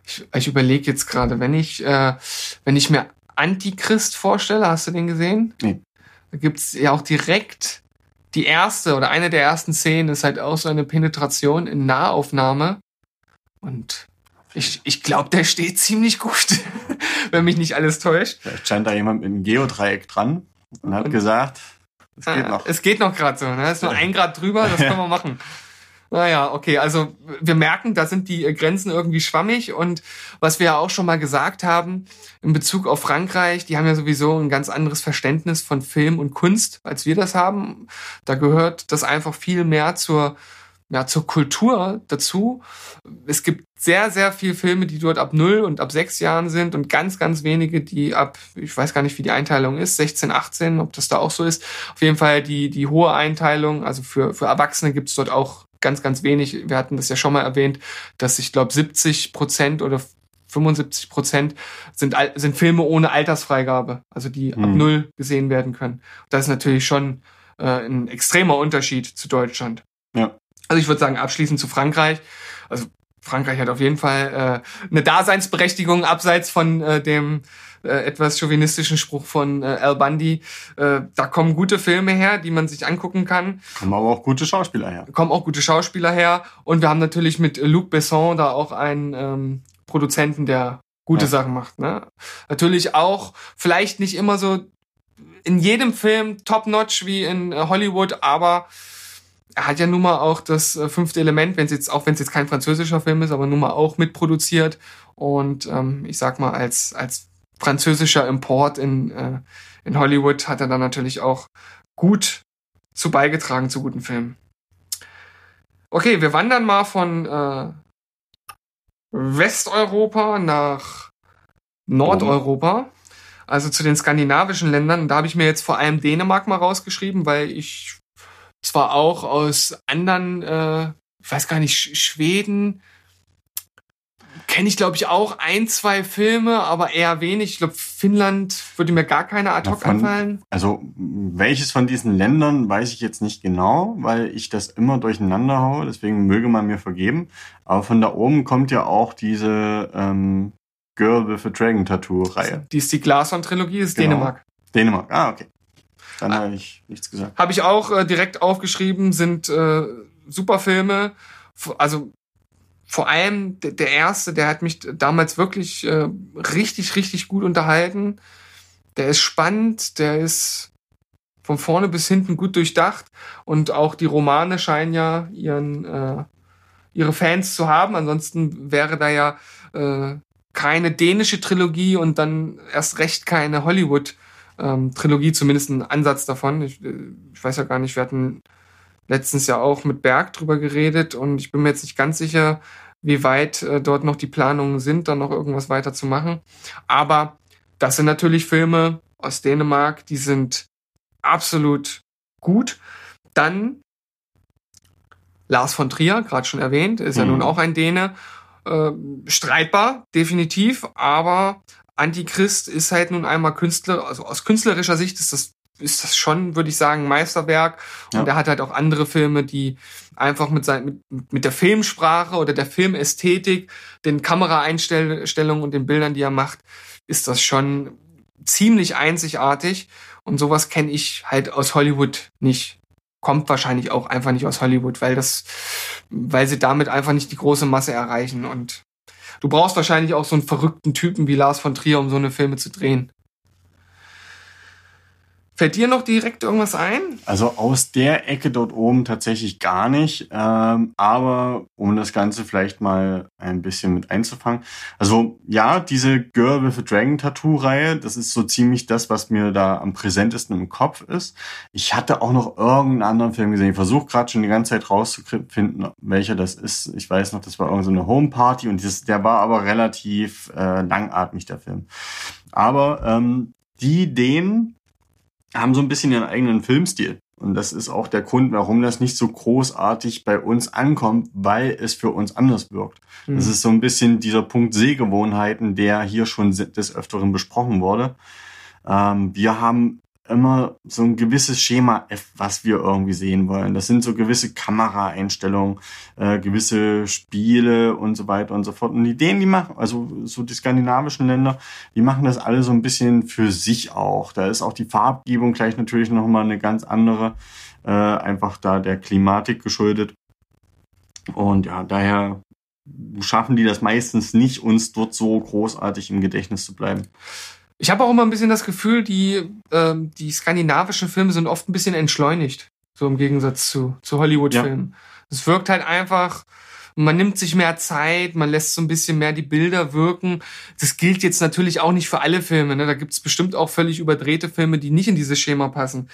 Ich, ich überlege jetzt gerade, wenn ich, äh, wenn ich mir Antichrist vorstelle, hast du den gesehen? Nee. Da gibt's ja auch direkt die erste oder eine der ersten Szenen ist halt auch so eine Penetration in Nahaufnahme. Und ich, ich glaube, der steht ziemlich gut, wenn mich nicht alles täuscht. Vielleicht scheint da jemand mit einem Geodreieck dran und hat und, gesagt, es geht noch. Es geht noch gerade so, ne? Es ist nur ein Grad drüber, das können wir machen. Naja, okay, also wir merken, da sind die Grenzen irgendwie schwammig und was wir ja auch schon mal gesagt haben in Bezug auf Frankreich, die haben ja sowieso ein ganz anderes Verständnis von Film und Kunst, als wir das haben. Da gehört das einfach viel mehr zur ja, zur Kultur dazu. Es gibt sehr, sehr viele Filme, die dort ab null und ab sechs Jahren sind und ganz, ganz wenige, die ab, ich weiß gar nicht, wie die Einteilung ist, 16, 18, ob das da auch so ist. Auf jeden Fall die, die hohe Einteilung, also für, für Erwachsene gibt's dort auch ganz, ganz wenig. Wir hatten das ja schon mal erwähnt, dass ich glaube 70 Prozent oder 75 Prozent sind, sind Filme ohne Altersfreigabe, also die mhm. ab null gesehen werden können. Das ist natürlich schon äh, ein extremer Unterschied zu Deutschland. Ja. Also ich würde sagen, abschließend zu Frankreich. Also Frankreich hat auf jeden Fall äh, eine Daseinsberechtigung abseits von äh, dem äh, etwas chauvinistischen Spruch von äh, Al Bundy. Äh, da kommen gute Filme her, die man sich angucken kann. Kommen aber auch gute Schauspieler her. Kommen auch gute Schauspieler her. Und wir haben natürlich mit Luc Besson da auch einen ähm, Produzenten, der gute ja. Sachen macht. Ne? Natürlich auch, vielleicht nicht immer so in jedem Film top-notch wie in äh, Hollywood, aber er hat ja nun mal auch das äh, fünfte Element, wenn es jetzt, auch wenn es jetzt kein französischer Film ist, aber nun mal auch mitproduziert. Und ähm, ich sag mal, als, als französischer Import in, äh, in Hollywood hat er dann natürlich auch gut zu beigetragen zu guten Filmen. Okay, wir wandern mal von äh, Westeuropa nach Nordeuropa, also zu den skandinavischen Ländern. Da habe ich mir jetzt vor allem Dänemark mal rausgeschrieben, weil ich zwar auch aus anderen, äh, ich weiß gar nicht, Schweden, kenne ich, glaube ich, auch ein, zwei Filme, aber eher wenig. Ich glaube, Finnland würde mir gar keine ad hoc anfallen. Also, welches von diesen Ländern weiß ich jetzt nicht genau, weil ich das immer durcheinander haue, deswegen möge man mir vergeben. Aber von da oben kommt ja auch diese ähm, Girl with a Dragon Tattoo-Reihe. Die ist die Glason-Trilogie, ist genau. Dänemark. Dänemark, ah, okay. Dann ah, habe ich nichts gesagt. Habe ich auch äh, direkt aufgeschrieben, sind äh, super Filme. Also vor allem der erste, der hat mich damals wirklich äh, richtig, richtig gut unterhalten. Der ist spannend, der ist von vorne bis hinten gut durchdacht und auch die Romane scheinen ja ihren äh, ihre Fans zu haben. Ansonsten wäre da ja äh, keine dänische Trilogie und dann erst recht keine Hollywood ähm, zumindest ein Ansatz davon. Ich, äh, ich weiß ja gar nicht, wir hatten letztens ja auch mit Berg drüber geredet und ich bin mir jetzt nicht ganz sicher, wie weit äh, dort noch die Planungen sind, dann noch irgendwas weiter zu machen. Aber das sind natürlich Filme aus Dänemark, die sind absolut gut. Dann Lars von Trier, gerade schon erwähnt, ist mhm. ja nun auch ein Däne. Äh, streitbar, definitiv, aber Antichrist ist halt nun einmal Künstler, also aus künstlerischer Sicht ist das ist das schon, würde ich sagen, Meisterwerk. Und ja. er hat halt auch andere Filme, die einfach mit, sein, mit, mit der Filmsprache oder der Filmästhetik, den Kameraeinstellungen und den Bildern, die er macht, ist das schon ziemlich einzigartig. Und sowas kenne ich halt aus Hollywood nicht. Kommt wahrscheinlich auch einfach nicht aus Hollywood, weil das, weil sie damit einfach nicht die große Masse erreichen. Und du brauchst wahrscheinlich auch so einen verrückten Typen wie Lars von Trier, um so eine Filme zu drehen. Fällt dir noch direkt irgendwas ein? Also aus der Ecke dort oben tatsächlich gar nicht. Ähm, aber um das Ganze vielleicht mal ein bisschen mit einzufangen. Also ja, diese Girl with a Dragon Tattoo-Reihe, das ist so ziemlich das, was mir da am präsentesten im Kopf ist. Ich hatte auch noch irgendeinen anderen Film gesehen. Ich versuche gerade schon die ganze Zeit rauszufinden, welcher das ist. Ich weiß noch, das war irgendeine so Home Party und das, der war aber relativ äh, langatmig, der Film. Aber ähm, die Ideen haben so ein bisschen ihren eigenen Filmstil. Und das ist auch der Grund, warum das nicht so großartig bei uns ankommt, weil es für uns anders wirkt. Mhm. Das ist so ein bisschen dieser Punkt Sehgewohnheiten, der hier schon des Öfteren besprochen wurde. Ähm, wir haben immer so ein gewisses Schema F, was wir irgendwie sehen wollen. Das sind so gewisse Kameraeinstellungen, äh, gewisse Spiele und so weiter und so fort. Und die Ideen, die machen, also so die skandinavischen Länder, die machen das alle so ein bisschen für sich auch. Da ist auch die Farbgebung gleich natürlich nochmal eine ganz andere, äh, einfach da der Klimatik geschuldet. Und ja, daher schaffen die das meistens nicht, uns dort so großartig im Gedächtnis zu bleiben. Ich habe auch immer ein bisschen das Gefühl, die, äh, die skandinavischen Filme sind oft ein bisschen entschleunigt. So im Gegensatz zu, zu Hollywood-Filmen. Es wirkt halt einfach, man nimmt sich mehr Zeit, man lässt so ein bisschen mehr die Bilder wirken. Das gilt jetzt natürlich auch nicht für alle Filme. Ne? Da gibt es bestimmt auch völlig überdrehte Filme, die nicht in dieses Schema passen.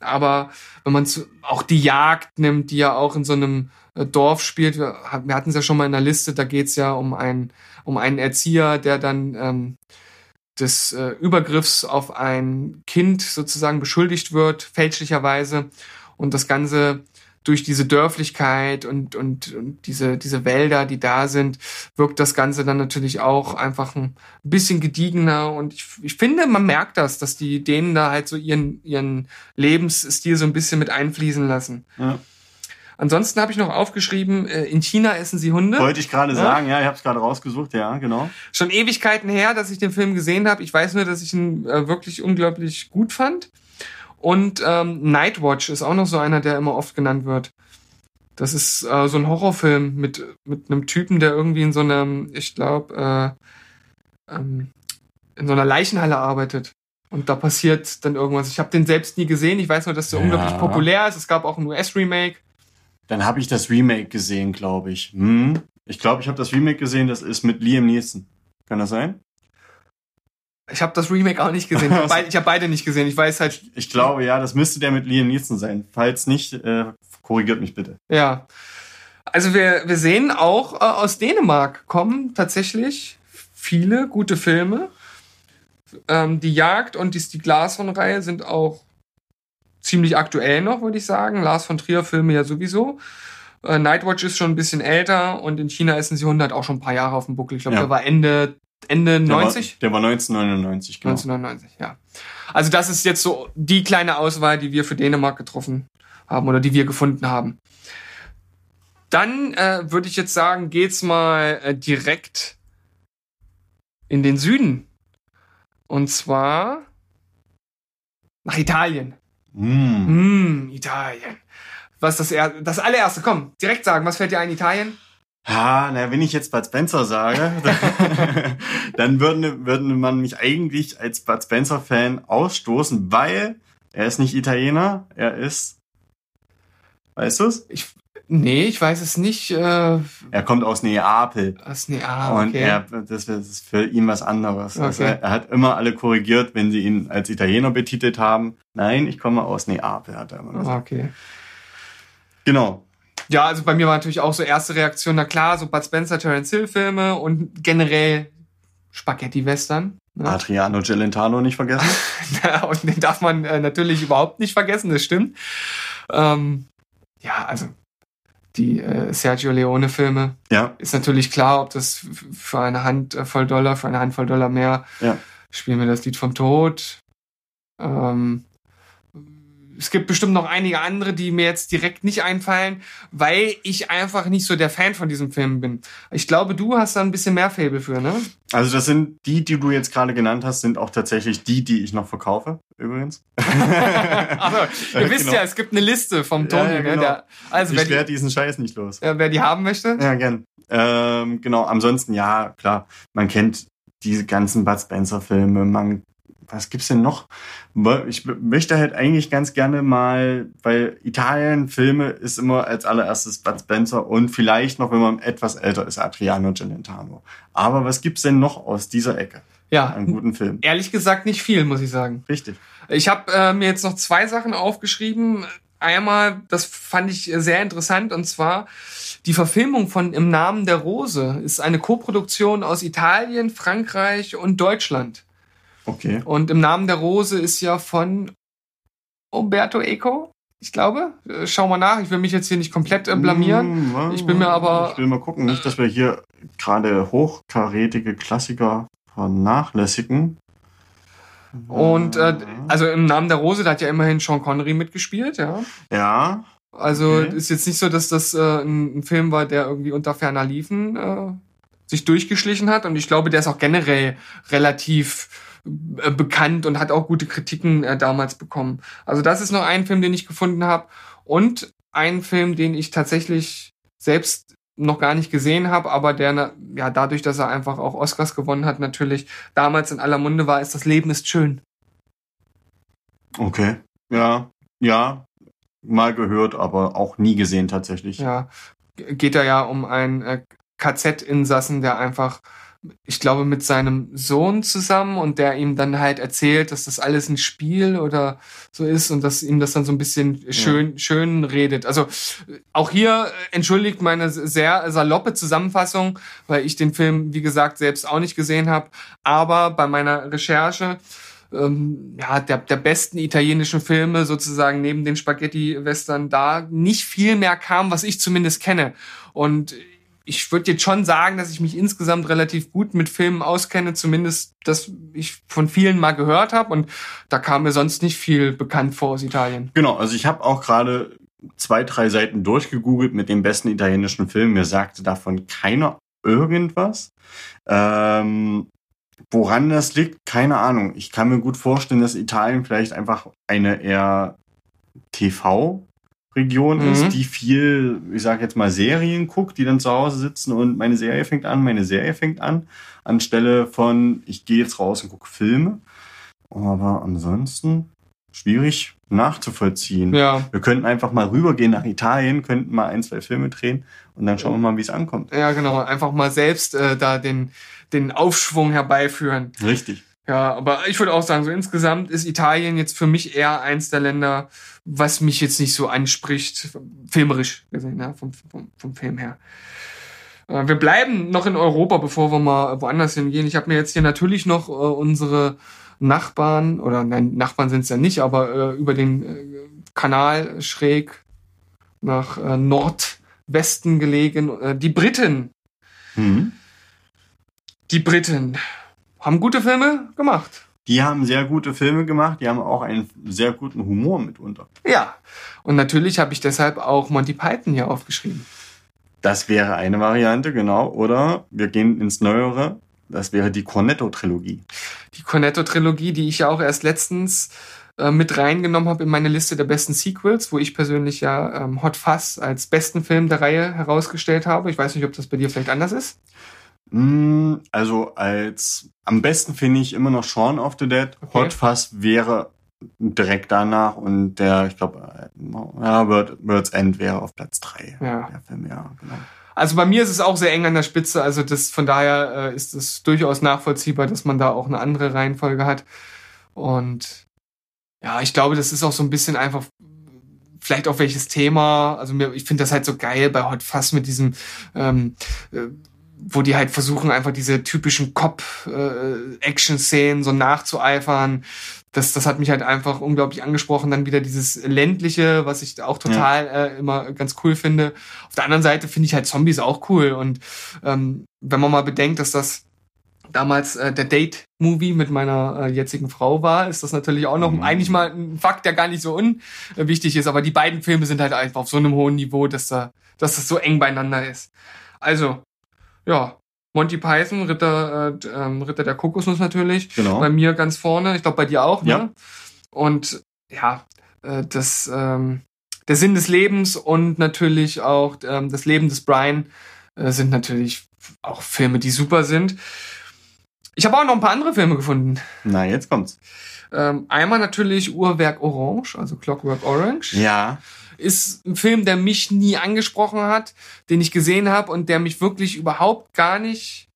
Aber wenn man auch die Jagd nimmt, die ja auch in so einem äh, Dorf spielt, wir, wir hatten es ja schon mal in der Liste, da geht's ja um einen, um einen Erzieher, der dann ähm, des äh, Übergriffs auf ein Kind sozusagen beschuldigt wird, fälschlicherweise. Und das Ganze durch diese Dörflichkeit und, und, und diese, diese Wälder, die da sind, wirkt das Ganze dann natürlich auch einfach ein bisschen gediegener. Und ich, ich finde, man merkt das, dass die denen da halt so ihren, ihren Lebensstil so ein bisschen mit einfließen lassen. Ja. Ansonsten habe ich noch aufgeschrieben, äh, in China essen sie Hunde. Wollte ich gerade ja? sagen, ja, ich habe es gerade rausgesucht, ja, genau. Schon Ewigkeiten her, dass ich den Film gesehen habe. Ich weiß nur, dass ich ihn äh, wirklich unglaublich gut fand. Und ähm, Nightwatch ist auch noch so einer, der immer oft genannt wird. Das ist äh, so ein Horrorfilm mit, mit einem Typen, der irgendwie in so einem, ich glaube, äh, ähm, in so einer Leichenhalle arbeitet. Und da passiert dann irgendwas. Ich habe den selbst nie gesehen. Ich weiß nur, dass der ja. unglaublich populär ist. Es gab auch ein US-Remake. Dann habe ich das Remake gesehen, glaube ich. Hm. Ich glaube, ich habe das Remake gesehen, das ist mit Liam Neeson. Kann das sein? Ich habe das Remake auch nicht gesehen. Ich habe beide, hab beide, nicht gesehen. Ich weiß halt. Ich glaube, ja, das müsste der mit Liam Neeson sein. Falls nicht, äh, korrigiert mich bitte. Ja. Also wir, wir sehen auch äh, aus Dänemark kommen tatsächlich viele gute Filme. Ähm, die Jagd und die, die Glashorn-Reihe sind auch ziemlich aktuell noch, würde ich sagen. Lars von Trier Filme ja sowieso. Äh, Nightwatch ist schon ein bisschen älter und in China essen sie 100 auch schon ein paar Jahre auf dem Buckel. Ich glaube, ja. der war Ende, Ende der 90. War, der war 1999, genau. 1999, ja. Also das ist jetzt so die kleine Auswahl, die wir für Dänemark getroffen haben oder die wir gefunden haben. Dann äh, würde ich jetzt sagen, geht's mal äh, direkt in den Süden. Und zwar nach Italien. Mm. Mm, Italien. Was das, er das allererste? Komm, direkt sagen, was fällt dir ein, Italien? Ja, na, wenn ich jetzt Bud Spencer sage, dann würde, würde man mich eigentlich als Bud Spencer-Fan ausstoßen, weil er ist nicht Italiener, er ist. Weißt du's? Ich, Nee, ich weiß es nicht. Äh, er kommt aus Neapel. Aus Neapel. Und er, das ist für ihn was anderes. Okay. Also er, hat immer alle korrigiert, wenn sie ihn als Italiener betitelt haben. Nein, ich komme aus Neapel, hat er immer gesagt. Okay. Genau. Ja, also bei mir war natürlich auch so erste Reaktion, na klar, so Bud Spencer, Terence Hill Filme und generell Spaghetti-Western. Ne? Adriano Gelentano nicht vergessen. und den darf man äh, natürlich überhaupt nicht vergessen, das stimmt. Ähm, ja, also die äh, Sergio Leone-Filme. Ja. Ist natürlich klar, ob das für eine Handvoll Dollar, für eine Handvoll Dollar mehr, ja. spielen wir das Lied vom Tod. Ähm, es gibt bestimmt noch einige andere, die mir jetzt direkt nicht einfallen, weil ich einfach nicht so der Fan von diesem Film bin. Ich glaube, du hast da ein bisschen mehr Fable für, ne? Also das sind die, die du jetzt gerade genannt hast, sind auch tatsächlich die, die ich noch verkaufe, übrigens. also, ihr wisst genau. ja, es gibt eine Liste vom Tony. Ja, ja, ne? genau. Der, also, ich werde diesen Scheiß nicht los. Ja, wer die haben möchte? Ja, gern. Ähm, genau, ansonsten, ja, klar, man kennt diese ganzen Bud Spencer-Filme, man was gibt's denn noch? Ich möchte halt eigentlich ganz gerne mal, weil Italien Filme ist immer als allererstes Bud Spencer und vielleicht noch, wenn man etwas älter ist, Adriano Celentano. Aber was gibt's denn noch aus dieser Ecke? Ja, Einen guten Film. ehrlich gesagt nicht viel, muss ich sagen. Richtig. Ich habe äh, mir jetzt noch zwei Sachen aufgeschrieben. Einmal, das fand ich sehr interessant, und zwar die Verfilmung von Im Namen der Rose ist eine Koproduktion aus Italien, Frankreich und Deutschland. Okay. Und Im Namen der Rose ist ja von Umberto Eco, ich glaube. Äh, Schau mal nach, ich will mich jetzt hier nicht komplett äh, blamieren. Hm, Ich bin mir aber- Ich will mal gucken, nicht, dass wir hier gerade hochkarätige Klassiker vernachlässigen. Und äh, also im Namen der Rose, da hat ja immerhin Sean Connery mitgespielt, ja. Ja, Also Okay. ist jetzt nicht so, dass das äh, ein, ein Film war, der irgendwie unter ferner Liefen äh, sich durchgeschlichen hat. Und ich glaube, der ist auch generell relativ äh, bekannt und hat auch gute Kritiken äh, damals bekommen. Also das ist noch ein Film, den ich gefunden habe. Und ein Film, den ich tatsächlich selbst noch gar nicht gesehen habe, aber der ja dadurch, dass er einfach auch Oscars gewonnen hat, natürlich damals in aller Munde war, ist das Leben ist schön. okay. Ja, ja, mal gehört, aber auch nie gesehen tatsächlich. Ja, geht da ja um einen äh, KZ-Insassen, der einfach, ich glaube, mit seinem Sohn zusammen und der ihm dann halt erzählt, dass das alles ein Spiel oder so ist und dass ihm das dann so ein bisschen schön, schön redet. Also auch hier äh, entschuldigt meine sehr saloppe Zusammenfassung, weil ich den Film, wie gesagt, selbst auch nicht gesehen habe. Aber bei meiner Recherche ähm, ja, der, der besten italienischen Filme sozusagen neben den Spaghetti-Western da nicht viel mehr kam, was ich zumindest kenne. Und ich würde jetzt schon sagen, dass ich mich insgesamt relativ gut mit Filmen auskenne, zumindest, dass ich von vielen mal gehört habe. Und da kam mir sonst nicht viel bekannt vor aus Italien. Genau, also ich habe auch gerade zwei, drei Seiten durchgegoogelt mit den besten italienischen Filmen. Mir sagte davon keiner irgendwas. Ähm, woran das liegt, keine Ahnung. Ich kann mir gut vorstellen, dass Italien vielleicht einfach eine eher TV-Region Mhm. ist, die viel, ich sag jetzt mal, Serien guckt, die dann zu Hause sitzen und meine Serie fängt an, meine Serie fängt an, anstelle von, ich gehe jetzt raus und gucke Filme. Aber ansonsten schwierig nachzuvollziehen. Ja, Wir könnten einfach mal rübergehen nach Italien, könnten mal ein, zwei Filme drehen und dann schauen wir mal, wie es ankommt. ja, genau. Einfach mal selbst äh, da den, den Aufschwung herbeiführen. Richtig. Ja, aber ich würde auch sagen, so insgesamt ist Italien jetzt für mich eher eins der Länder, was mich jetzt nicht so anspricht, filmerisch gesehen, ja, vom, vom, vom Film her. Äh, Wir bleiben noch in Europa, bevor wir mal woanders hingehen. Ich habe mir jetzt hier natürlich noch äh, unsere Nachbarn, oder nein, Nachbarn sind es ja nicht, aber äh, über den äh, Kanal schräg nach äh, Nordwesten gelegen, die Briten. Mhm. Die Briten haben gute Filme gemacht. Die haben sehr gute Filme gemacht, die haben auch einen sehr guten Humor mitunter. Ja, und natürlich habe ich deshalb auch Monty Python hier aufgeschrieben. Das wäre eine Variante, genau. Oder wir gehen ins Neuere. Das wäre die Cornetto-Trilogie. Die Cornetto-Trilogie, die ich ja auch erst letztens äh, mit reingenommen habe in meine Liste der besten Sequels, wo ich persönlich ja ähm, Hot Fuzz als besten Film der Reihe herausgestellt habe. Ich weiß nicht, ob das bei dir vielleicht anders ist. Mm, Also als am besten finde ich immer noch Shaun of the Dead. Okay. Hot Fuzz wäre direkt danach und der, ich glaube, ja, Bird, Bird's End wäre auf Platz drei. Ja. Der Film, ja, genau. Also bei mir ist es auch sehr eng an der Spitze. Also das von daher äh, ist es durchaus nachvollziehbar, dass man da auch eine andere Reihenfolge hat. Und ja, ich glaube, das ist auch so ein bisschen einfach vielleicht auch welches Thema. Also mir, ich finde das halt so geil bei Hot Fuzz mit diesem, ähm, äh, wo die halt versuchen einfach diese typischen Cop-Action-Szenen so nachzueifern. Das, das hat mich halt einfach unglaublich angesprochen. Dann wieder dieses ländliche, was ich auch total äh, immer ganz cool finde. Auf der anderen Seite finde ich halt Zombies auch cool. Und ähm, wenn man mal bedenkt, dass das damals äh, der Date-Movie mit meiner äh, jetzigen Frau war, ist das natürlich auch noch Mhm. eigentlich mal ein Fakt, der gar nicht so unwichtig ist. Aber die beiden Filme sind halt einfach auf so einem hohen Niveau, dass da, dass das so eng beieinander ist. Also, ja, Monty Python, Ritter, äh, ähm, Ritter der Kokosnuss natürlich. Genau. Bei mir ganz vorne. Ich glaube, bei dir auch, Ja. ne? Und ja, äh, das, ähm, der Sinn des Lebens und natürlich auch ähm, das Leben des Brian äh, sind natürlich auch Filme, die super sind. Ich habe auch noch ein paar andere Filme gefunden. Na, jetzt kommt's. Ähm, einmal natürlich Uhrwerk Orange, also Clockwork Orange. Ja. Ist ein Film, der mich nie angesprochen hat, den ich gesehen habe und der mich wirklich überhaupt gar nicht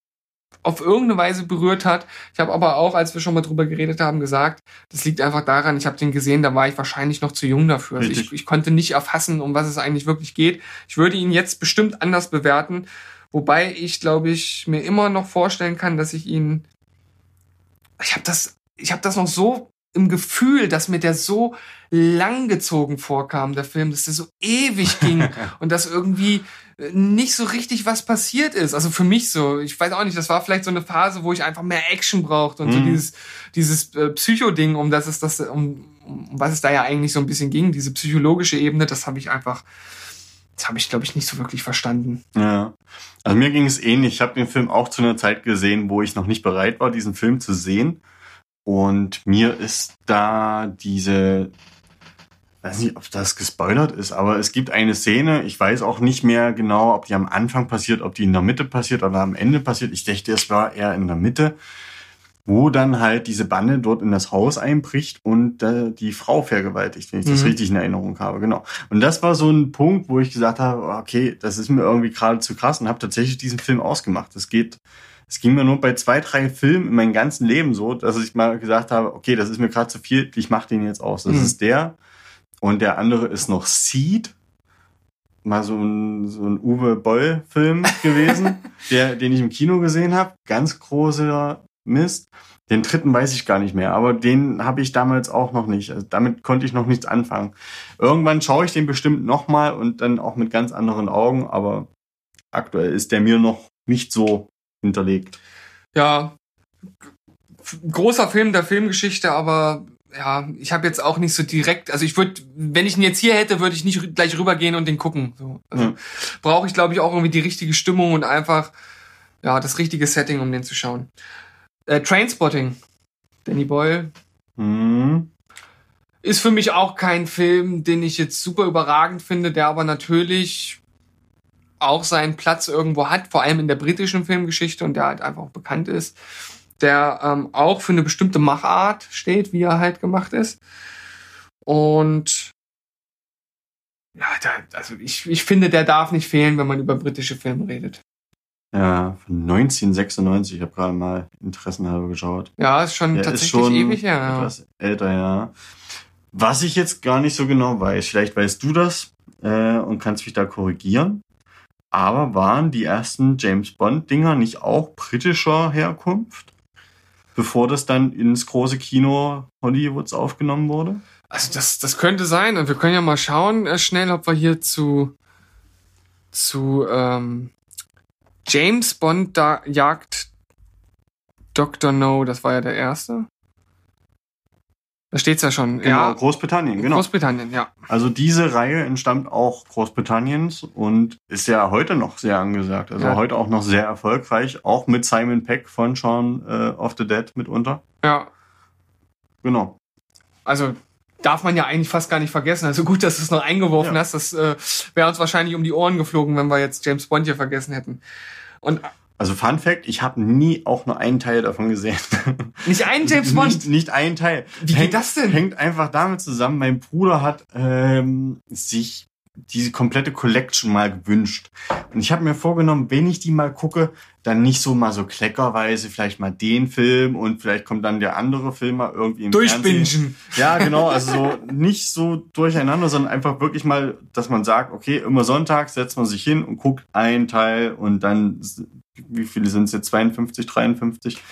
auf irgendeine Weise berührt hat. Ich habe aber auch, als wir schon mal drüber geredet haben, gesagt, das liegt einfach daran, ich habe den gesehen, da war ich wahrscheinlich noch zu jung dafür. Also ich, ich konnte nicht erfassen, um was es eigentlich wirklich geht. Ich würde ihn jetzt bestimmt anders bewerten, wobei ich, glaube ich, mir immer noch vorstellen kann, dass ich ihn ich habe das ich habe das noch so im Gefühl, dass mir der so langgezogen vorkam, der Film, dass der so ewig ging und dass irgendwie äh, nicht so richtig was passiert ist. Also für mich so, ich weiß auch nicht, das war vielleicht so eine Phase, wo ich einfach mehr Action brauchte und mm. so mhm. dieses, dieses äh, Psycho-Ding, um das es das, um, um was es da ja eigentlich so ein bisschen ging, diese psychologische Ebene, das habe ich einfach, das habe ich, glaube ich, nicht so wirklich verstanden. Ja. Also mir ging es ähnlich. Ich habe den Film auch zu einer Zeit gesehen, wo ich noch nicht bereit war, diesen Film zu sehen. Und mir ist da diese, weiß nicht, ob das gespoilert ist, aber es gibt eine Szene, ich weiß auch nicht mehr genau, ob die am Anfang passiert, ob die in der Mitte passiert oder am Ende passiert. Ich dachte, es war eher in der Mitte, wo dann halt diese Bande dort in das Haus einbricht und äh, die Frau vergewaltigt, wenn ich das mhm. richtig in Erinnerung habe. Genau. Und das war so ein Punkt, wo ich gesagt habe, okay, das ist mir irgendwie gerade zu krass und habe tatsächlich diesen Film ausgemacht. Es geht es ging mir nur bei zwei, drei Filmen in meinem ganzen Leben so, dass ich mal gesagt habe, okay, das ist mir gerade zu viel, ich mache den jetzt aus. Das mhm. ist der. Und der andere ist noch Seed. Mal so ein, so ein Uwe Boll-Film gewesen, der, den ich im Kino gesehen habe. Ganz großer Mist. Den dritten weiß ich gar nicht mehr, aber den habe ich damals auch noch nicht. Also damit konnte ich noch nichts anfangen. Irgendwann schaue ich den bestimmt nochmal und dann auch mit ganz anderen Augen, aber aktuell ist der mir noch nicht so hinterlegt. Ja, großer Film der Filmgeschichte, aber ja, ich habe jetzt auch nicht so direkt, also ich würde, wenn ich ihn jetzt hier hätte, würde ich nicht gleich rübergehen und den gucken. So. Also ja. brauche ich, glaube ich, auch irgendwie die richtige Stimmung und einfach ja das richtige Setting, um den zu schauen. Äh, Trainspotting, Danny Boyle. Mhm. Ist für mich auch kein Film, den ich jetzt super überragend finde, der aber natürlich auch seinen Platz irgendwo hat, vor allem in der britischen Filmgeschichte und der halt einfach auch bekannt ist, der ähm, auch für eine bestimmte Machart steht, wie er halt gemacht ist. Und ja, da, also ich, ich finde, der darf nicht fehlen, wenn man über britische Filme redet. Ja, von 1996, ich habe gerade mal interessenhalber geschaut. Ja, ist schon der tatsächlich ist schon ewig her. Ja. Etwas älter, ja. Was ich jetzt gar nicht so genau weiß, vielleicht weißt du das äh, und kannst mich da korrigieren. Aber waren die ersten James Bond-Dinger nicht auch britischer Herkunft, bevor das dann ins große Kino Hollywoods aufgenommen wurde? Also das, das könnte sein. Und wir können ja mal schauen äh, schnell, ob wir hier zu, zu ähm, James Bond da jagt Dr. No, das war ja der erste. Da steht's ja schon. Genau, ja, Großbritannien, genau. Großbritannien, ja. Also diese Reihe entstammt auch Großbritanniens und ist ja heute noch sehr angesagt. Also ja. heute auch noch sehr erfolgreich, auch mit Simon Peck von Shaun äh, of the Dead mitunter. Ja. Genau. Also darf man ja eigentlich fast gar nicht vergessen. Also gut, dass du es noch eingeworfen ja. hast. Das äh, wäre uns wahrscheinlich um die Ohren geflogen, wenn wir jetzt James Bond hier vergessen hätten. Und also Fun Fact, ich habe nie auch nur einen Teil davon gesehen. Nicht einen James Bond? Nicht, nicht einen Teil. Wie hängt, geht das denn? Hängt einfach damit zusammen, mein Bruder hat ähm, sich diese komplette Collection mal gewünscht. Und ich habe mir vorgenommen, wenn ich die mal gucke, dann nicht so mal so kleckerweise, vielleicht mal den Film und vielleicht kommt dann der andere Film mal irgendwie im Durchbingen. Ja, genau, also so nicht so durcheinander, sondern einfach wirklich mal, dass man sagt, okay, immer Sonntag setzt man sich hin und guckt einen Teil und dann wie viele sind es jetzt? 52, 53?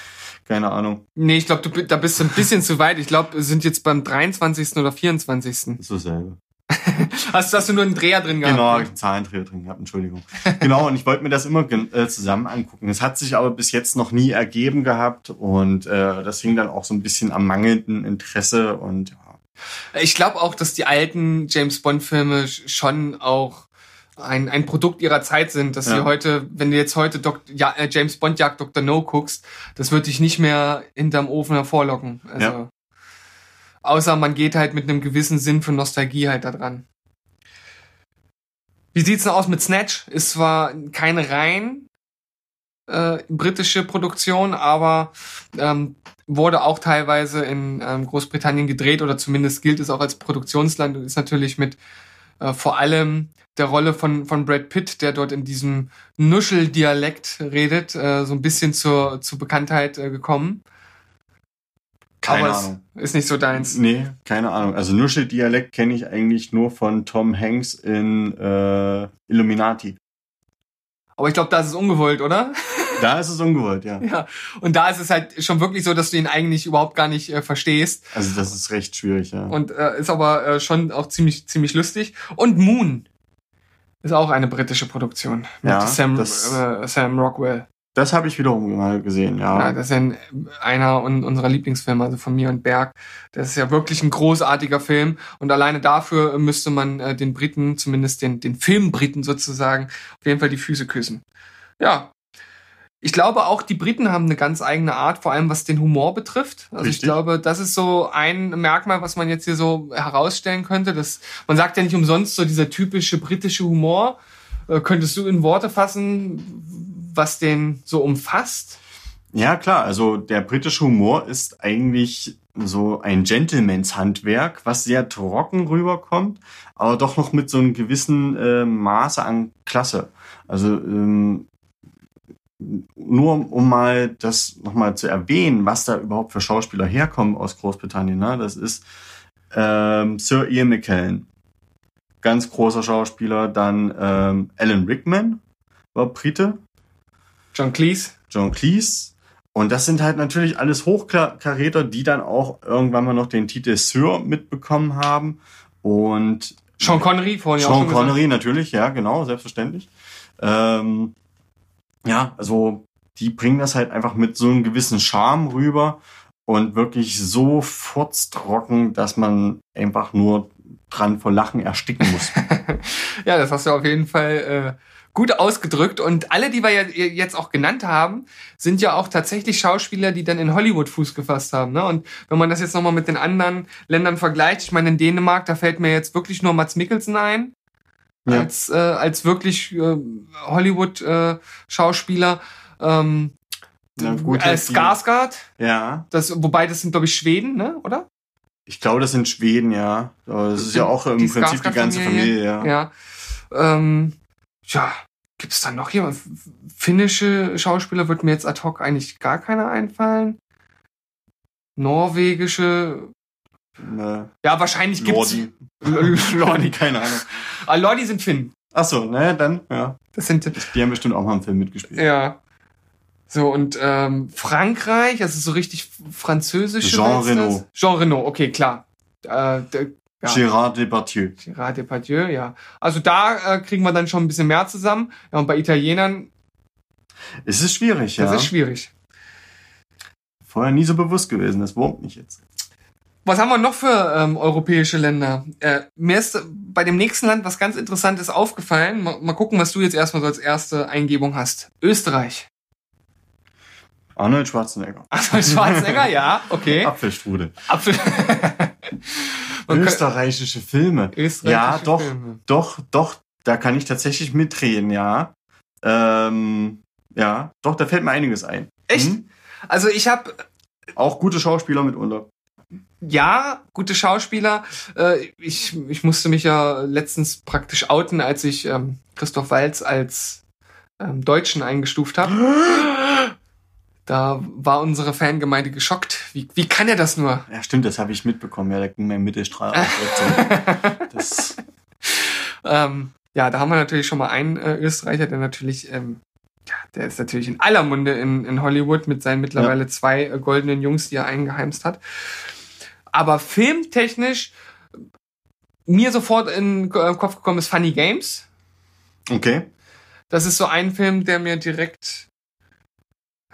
Keine Ahnung. Nee, ich glaube, da bist du ein bisschen zu weit. Ich glaube, wir sind jetzt beim 23. oder 24. So selber. hast, hast du nur einen Dreher drin gehabt? Genau, einen Zahlendreher drin gehabt, Entschuldigung. genau, und ich wollte mir das immer äh, zusammen angucken. Es hat sich aber bis jetzt noch nie ergeben gehabt und äh, das hing dann auch so ein bisschen am mangelnden Interesse und ja. Ich glaube auch, dass die alten James Bond-Filme schon auch ein, ein Produkt ihrer Zeit sind, dass ja. sie heute, wenn du jetzt heute Dok ja, äh, James Bond jagt Dr. No guckst, das wird dich nicht mehr hinterm Ofen hervorlocken. Also, ja. Außer man geht halt mit einem gewissen Sinn für Nostalgie halt da dran. Wie sieht's denn aus mit Snatch? Ist zwar keine rein äh, britische Produktion, aber ähm, wurde auch teilweise in ähm, Großbritannien gedreht oder zumindest gilt es auch als Produktionsland und ist natürlich mit äh, vor allem der Rolle von, von Brad Pitt, der dort in diesem Nuschel-Dialekt redet, äh, so ein bisschen zur, zur Bekanntheit äh, gekommen. Keine Aber Ahnung. Es ist nicht so deins. Nee, keine Ahnung. Also Nuschel-Dialekt kenne ich eigentlich nur von Tom Hanks in äh, Illuminati. Aber ich glaube, da ist es ungewollt, oder? Da ist es ungewollt, ja. Ja. Und da ist es halt schon wirklich so, dass du ihn eigentlich überhaupt gar nicht äh, verstehst. Also das ist recht schwierig, ja. Und äh, ist aber äh, schon auch ziemlich, ziemlich lustig. Und Moon ist auch eine britische Produktion mit Ja, Sam, äh, Sam Rockwell. Das habe ich wiederum mal gesehen, Ja, ja. das ist ja ein, einer un- unserer Lieblingsfilme, also von mir und Berg. Das ist ja wirklich ein großartiger Film. Und alleine dafür müsste man äh, den Briten, zumindest den, den Filmbriten sozusagen, auf jeden Fall die Füße küssen. Ja. Ich glaube auch, die Briten haben eine ganz eigene Art, vor allem was den Humor betrifft. Also ich Richtig. glaube, das ist so ein Merkmal, was man jetzt hier so herausstellen könnte. Dass, man sagt ja nicht umsonst so dieser typische britische Humor. Äh, könntest du in Worte fassen, was den so umfasst? Ja, klar. Also der britische Humor ist eigentlich so ein Gentlemans Handwerk, was sehr trocken rüberkommt, aber doch noch mit so einem gewissen äh, Maße an Klasse. Also ähm, nur um mal das nochmal zu erwähnen, was da überhaupt für Schauspieler herkommen aus Großbritannien. Ne? Das ist ähm, Sir Ian McKellen, ganz großer Schauspieler. Dann ähm, Alan Rickman war Brite. John Cleese? John Cleese. Und das sind halt natürlich alles Hochkaräter, die dann auch irgendwann mal noch den Titel Sir mitbekommen haben. Und Sean Connery, vorhin ja auch Sean schon Connery natürlich, ja, genau, selbstverständlich. Ähm, ja, also die bringen das halt einfach mit so einem gewissen Charme rüber und wirklich so furztrocken, dass man einfach nur dran vor Lachen ersticken muss. gesagt. Ja, das hast du auf jeden Fall äh, gut ausgedrückt. Und alle, die wir ja jetzt auch genannt haben, sind ja auch tatsächlich Schauspieler, die dann in Hollywood Fuß gefasst haben. Ne? Und wenn man das jetzt nochmal mit den anderen Ländern vergleicht, ich meine, in Dänemark, da fällt mir jetzt wirklich nur Mats Mikkelsen ein. Ja. Als, äh, als wirklich äh, Hollywood-Schauspieler. ähm, Na gut, Skarsgård, ja, das, wobei das sind, glaube ich, Schweden, ne? oder? ich glaube, das sind Schweden, ja. Aber Das ist ja auch im Die Prinzip die ganze Skarsgård-Familie, Familie, ja. Ja. Ähm, ja, gibt es da noch jemand? Finnische Schauspieler wird mir jetzt ad hoc eigentlich gar keiner einfallen. Norwegische. Ne, Ja, wahrscheinlich gibt's. Lordi. Lordi. Keine Ahnung. Ah, Lordi sind Finn. Ach so, ne, dann, ja. Das sind, Die haben bestimmt auch mal im Film mitgespielt. ja. So, und ähm, Frankreich, also so richtig französische. Jean? Reno. Jean Reno, okay, klar. Äh, der, ja. Gérard Depardieu. Gerard Depardieu, ja. Also da äh, kriegen wir dann schon ein bisschen mehr zusammen. Ja, und bei Italienern, Es ist schwierig, ja. das ist schwierig. Vorher nie so bewusst gewesen, das wurmt mich jetzt. Was haben wir noch für ähm, europäische Länder? Äh, mir ist bei dem nächsten Land was ganz Interessantes aufgefallen. Mal, mal gucken, was du jetzt erstmal so als erste Eingebung hast. Österreich. Arnold Schwarzenegger. Ach, Schwarzenegger, ja, okay. Apfelstrudel. Apfel. Österreichische Filme. Österreichische Ja, doch, Filme. doch, doch, da kann ich tatsächlich mitreden, ja. Ähm, ja, doch, da fällt mir einiges ein. Echt? Hm? Also ich habe Auch gute Schauspieler mitunter. ja, gute Schauspieler. Äh, ich, ich musste mich ja letztens praktisch outen, als ich ähm, Christoph Walz als ähm, Deutschen eingestuft habe. Da war unsere Fangemeinde geschockt. Wie, wie kann er das nur? Ja, stimmt, das habe ich mitbekommen. Ja, da ging mein Mittelstrahl auf. Ähm, ja, da haben wir natürlich schon mal einen äh, Österreicher, der natürlich, ähm, ja, der ist natürlich in aller Munde in, in Hollywood mit seinen mittlerweile zwei äh, goldenen Jungs, die er eingeheimst hat. Aber filmtechnisch mir sofort in den Kopf gekommen ist Funny Games. okay. Das ist so ein Film, der mir direkt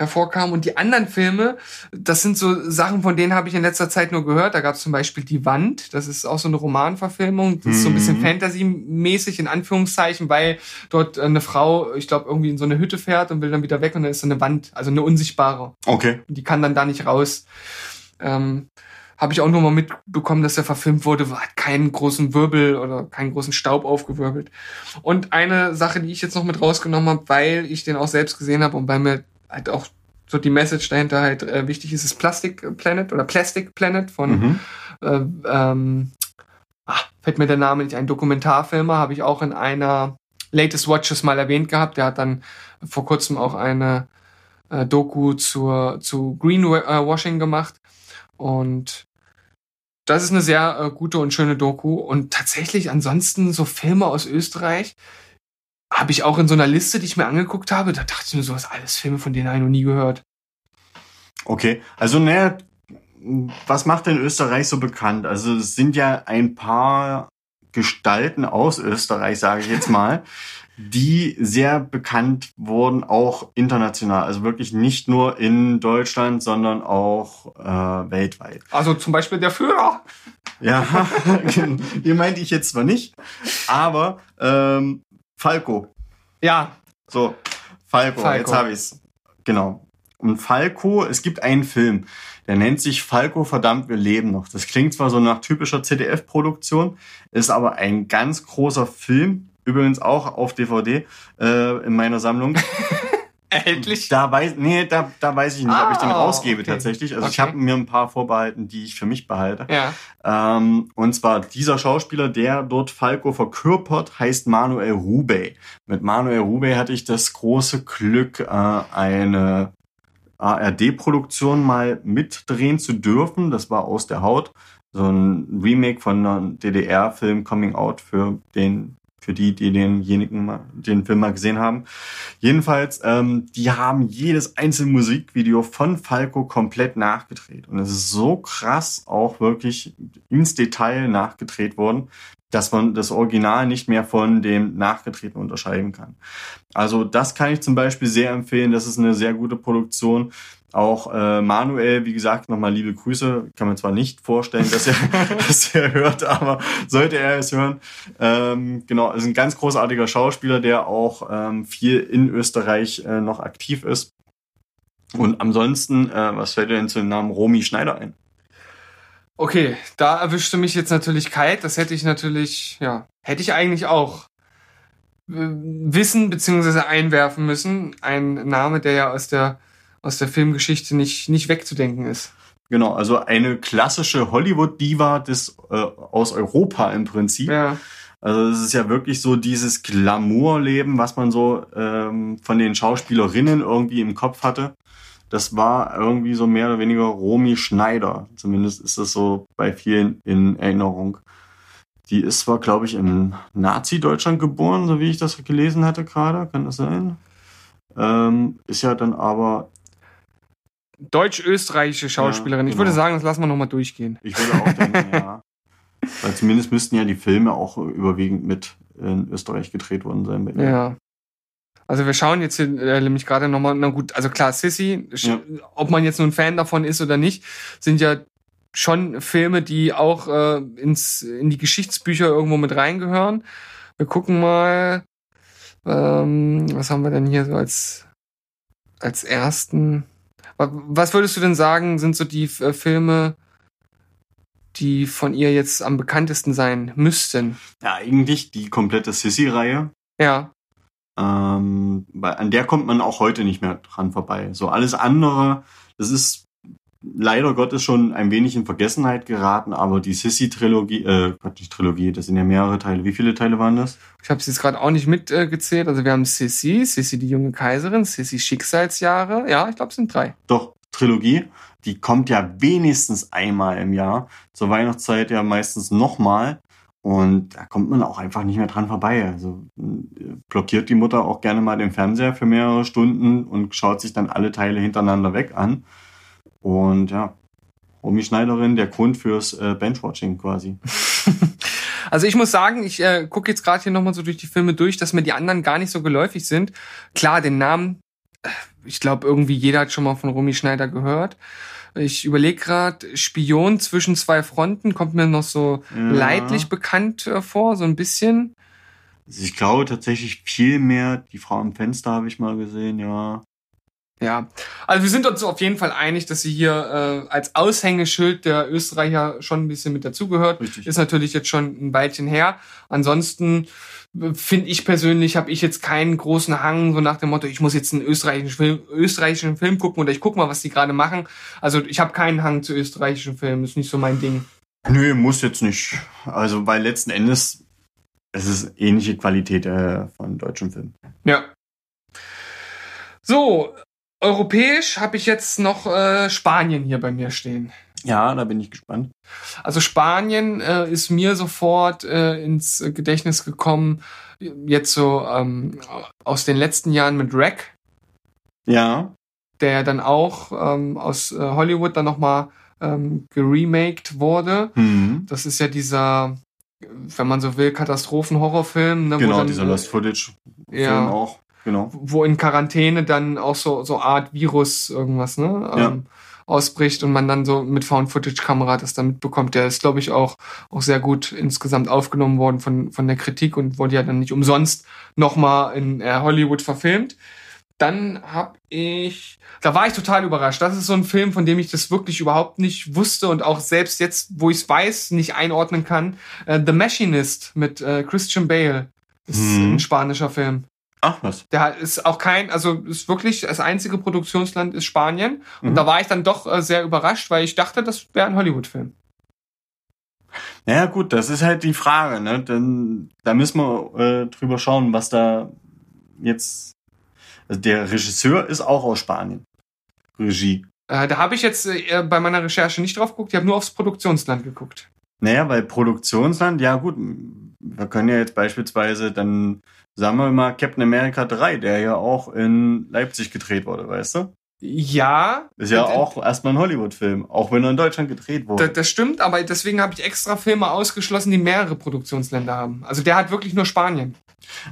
hervorkam. Und die anderen Filme, das sind so Sachen, von denen habe ich in letzter Zeit nur gehört. Da gab es zum Beispiel Die Wand. Das ist auch so eine Romanverfilmung. Das ist so ein bisschen Mhm. Fantasy-mäßig in Anführungszeichen, weil dort eine Frau, ich glaube, irgendwie in so eine Hütte fährt und will dann wieder weg und dann ist so eine Wand, also eine unsichtbare. Okay. Und die kann dann da nicht raus. Ähm, habe ich auch nur mal mitbekommen, dass er verfilmt wurde, hat keinen großen Wirbel oder keinen großen Staub aufgewirbelt. Und eine Sache, die ich jetzt noch mit rausgenommen habe, weil ich den auch selbst gesehen habe und weil mir halt auch so die Message dahinter halt äh, wichtig ist, ist Plastic Planet oder Plastic Planet von Mhm. äh, ähm, ah, fällt mir der Name nicht ein, Dokumentarfilmer, habe ich auch in einer Latest Watches mal erwähnt gehabt. Der hat dann vor kurzem auch eine äh, Doku zur, zu Greenwashing gemacht. Und das ist eine sehr äh, gute und schöne Doku. Und tatsächlich ansonsten so Filme aus Österreich habe ich auch in so einer Liste, die ich mir angeguckt habe, da dachte ich mir so, was alles Filme, von denen habe ich noch nie gehört. Okay, also naja, was macht denn Österreich so bekannt? Also es sind ja ein paar Gestalten aus Österreich, sage ich jetzt mal, die sehr bekannt wurden, auch international. Also wirklich nicht nur in Deutschland, sondern auch äh, weltweit. Also zum Beispiel der Führer. Ja, ihr meinte ich jetzt zwar nicht, aber ähm, Falco. Ja, So, Falco, Falco. jetzt habe ich's. Genau. Und Falco, es gibt einen Film, der nennt sich Falco, verdammt, wir leben noch. Das klingt zwar so nach typischer ZDF-Produktion, ist aber ein ganz großer Film, übrigens auch auf DVD äh, in meiner Sammlung. erhältlich. Da weiß, nee, da, da weiß ich nicht, ob ich den Ah, rausgebe okay. tatsächlich. Also ich Okay. habe mir ein paar vorbehalten, die ich für mich behalte. Ja. Ähm, und zwar dieser Schauspieler, der dort Falco verkörpert, heißt Manuel Rubey. Mit Manuel Rubey hatte ich das große Glück, äh, eine ARD-Produktion mal mitdrehen zu dürfen. Das war aus der Haut. So ein Remake von einem DDR-Film Coming Out für den für die, die denjenigen mal, den Film mal gesehen haben. Jedenfalls, ähm, die haben jedes einzelne Musikvideo von Falco komplett nachgedreht. Und es ist so krass auch wirklich ins Detail nachgedreht worden, dass man das Original nicht mehr von dem Nachgedrehten unterscheiden kann. Also das kann ich zum Beispiel sehr empfehlen. Das ist eine sehr gute Produktion. Auch äh, Manuel, wie gesagt, nochmal liebe Grüße. Kann man zwar nicht vorstellen, dass er, dass er hört, aber sollte er es hören. Ähm, genau, ist ein ganz großartiger Schauspieler, der auch ähm, viel in Österreich äh, noch aktiv ist. Und ansonsten, äh, was fällt dir denn zu dem Namen Romy Schneider ein? Okay, da erwischte mich jetzt natürlich kalt. Das hätte ich natürlich, ja, hätte ich eigentlich auch äh, wissen bzw. einwerfen müssen. Ein Name, der ja aus der aus der Filmgeschichte nicht nicht wegzudenken ist. Genau, also eine klassische Hollywood-Diva des äh, aus Europa im Prinzip. Ja, Also es ist ja wirklich so dieses Glamour-Leben, was man so ähm, von den Schauspielerinnen irgendwie im Kopf hatte. Das war irgendwie so mehr oder weniger Romy Schneider. Zumindest ist das so bei vielen in Erinnerung. Die ist zwar, glaube ich, im Nazi-Deutschland geboren, so wie ich das gelesen hatte gerade. Kann das sein? Ähm, ist ja dann aber, deutsch-österreichische Schauspielerin. Ja, Ich würde genau. sagen, das lassen wir noch mal durchgehen. ich würde auch denken, ja. Weil zumindest müssten ja die Filme auch überwiegend mit in Österreich gedreht worden sein. Ja. Also wir schauen jetzt hier äh, nämlich gerade nochmal, na gut, also klar, Sissy, Ja. ob man jetzt nun Fan davon ist oder nicht, sind ja schon Filme, die auch äh, ins, in die Geschichtsbücher irgendwo mit reingehören. Wir gucken mal, ähm, was haben wir denn hier so als, als ersten? Wa- Was würdest du denn sagen, sind so die äh, Filme, die von ihr jetzt am bekanntesten sein müssten? Ja, eigentlich die komplette Sissy-Reihe. Ja, Ähm, weil an der kommt man auch heute nicht mehr dran vorbei. So alles andere, das ist leider Gottes schon ein wenig in Vergessenheit geraten, aber die Sissy-Trilogie, äh, Gott, nicht Trilogie, das sind ja mehrere Teile. Wie viele Teile waren das? Ich habe es jetzt gerade auch nicht mitgezählt. Äh, also wir haben Sissy, Sissy die junge Kaiserin, Sissy Schicksalsjahre. Ja, ich glaube, es sind drei. Doch, Trilogie. Die kommt ja wenigstens einmal im Jahr. Zur Weihnachtszeit ja meistens nochmal. Und da kommt man auch einfach nicht mehr dran vorbei. Also äh, blockiert die Mutter auch gerne mal den Fernseher für mehrere Stunden und schaut sich dann alle Teile hintereinander weg an. Und ja, Romy Schneiderin, der Grund fürs äh, Benchwatching quasi. Also ich muss sagen, ich äh, gucke jetzt gerade hier nochmal so durch die Filme durch, dass mir die anderen gar nicht so geläufig sind. Klar, den Namen, äh, ich glaube, irgendwie jeder hat schon mal von Romy Schneider gehört. Ich überlege gerade, Spion zwischen zwei Fronten kommt mir noch so Ja. leidlich bekannt äh, vor, so ein bisschen. Also ich glaube tatsächlich viel mehr, die Frau am Fenster habe ich mal gesehen, ja. Ja, also wir sind uns auf jeden Fall einig, dass sie hier äh, als Aushängeschild der Österreicher schon ein bisschen mit dazugehört. Richtig. Ist natürlich jetzt schon ein Weilchen her. Ansonsten äh, finde ich persönlich, habe ich jetzt keinen großen Hang, so nach dem Motto, ich muss jetzt einen österreichischen Film, österreichischen Film gucken oder ich guck mal, was die gerade machen. Also ich habe keinen Hang zu österreichischen Filmen, ist nicht so mein Ding. Nö, muss jetzt nicht. Also, weil letzten Endes es ist ähnliche Qualität äh, von deutschen Filmen. Ja. So, europäisch habe ich jetzt noch äh, Spanien hier bei mir stehen. Ja, da bin ich gespannt. Also Spanien äh, ist mir sofort äh, ins Gedächtnis gekommen, jetzt so ähm, aus den letzten Jahren mit Rack, Ja, der dann auch ähm, aus äh, Hollywood dann nochmal ähm, geremaked wurde. hm. Das ist ja dieser, wenn man so will, Katastrophen-Horrorfilm. Ne, wo genau, dieser Lost Footage Film ja. auch. Genau. wo in Quarantäne dann auch so so Art Virus irgendwas ne Ja. ähm, ausbricht und man dann so mit Found Footage Kamera das dann mitbekommt der ist glaube ich auch auch sehr gut insgesamt aufgenommen worden von von der Kritik und wurde ja dann nicht umsonst noch mal in äh, Hollywood verfilmt dann hab ich da war ich total überrascht das ist so ein Film von dem ich das wirklich überhaupt nicht wusste und auch selbst jetzt wo ich es weiß nicht einordnen kann äh, The Machinist mit äh, Christian Bale ist Mhm. ein spanischer Film Ach was. der ist auch kein, also ist wirklich das einzige Produktionsland ist Spanien. Und Mhm. da war ich dann doch äh, sehr überrascht, weil ich dachte, das wäre ein Hollywood-Film. Naja, gut, das ist halt die Frage, ne? Denn da müssen wir äh, drüber schauen, was da jetzt. Also der Regisseur ist auch aus Spanien. Regie. Äh, da habe ich jetzt äh, bei meiner Recherche nicht drauf geguckt, ich habe nur aufs Produktionsland geguckt. Naja, weil Produktionsland, ja gut, wir können ja jetzt beispielsweise dann, sagen wir mal, Captain America 3, der ja auch in Leipzig gedreht wurde, weißt du? Ja. Ist ja äh, auch erstmal ein Hollywood-Film, auch wenn er in Deutschland gedreht wurde. das stimmt, aber deswegen habe ich extra Filme ausgeschlossen, die mehrere Produktionsländer haben. Also der hat wirklich nur Spanien.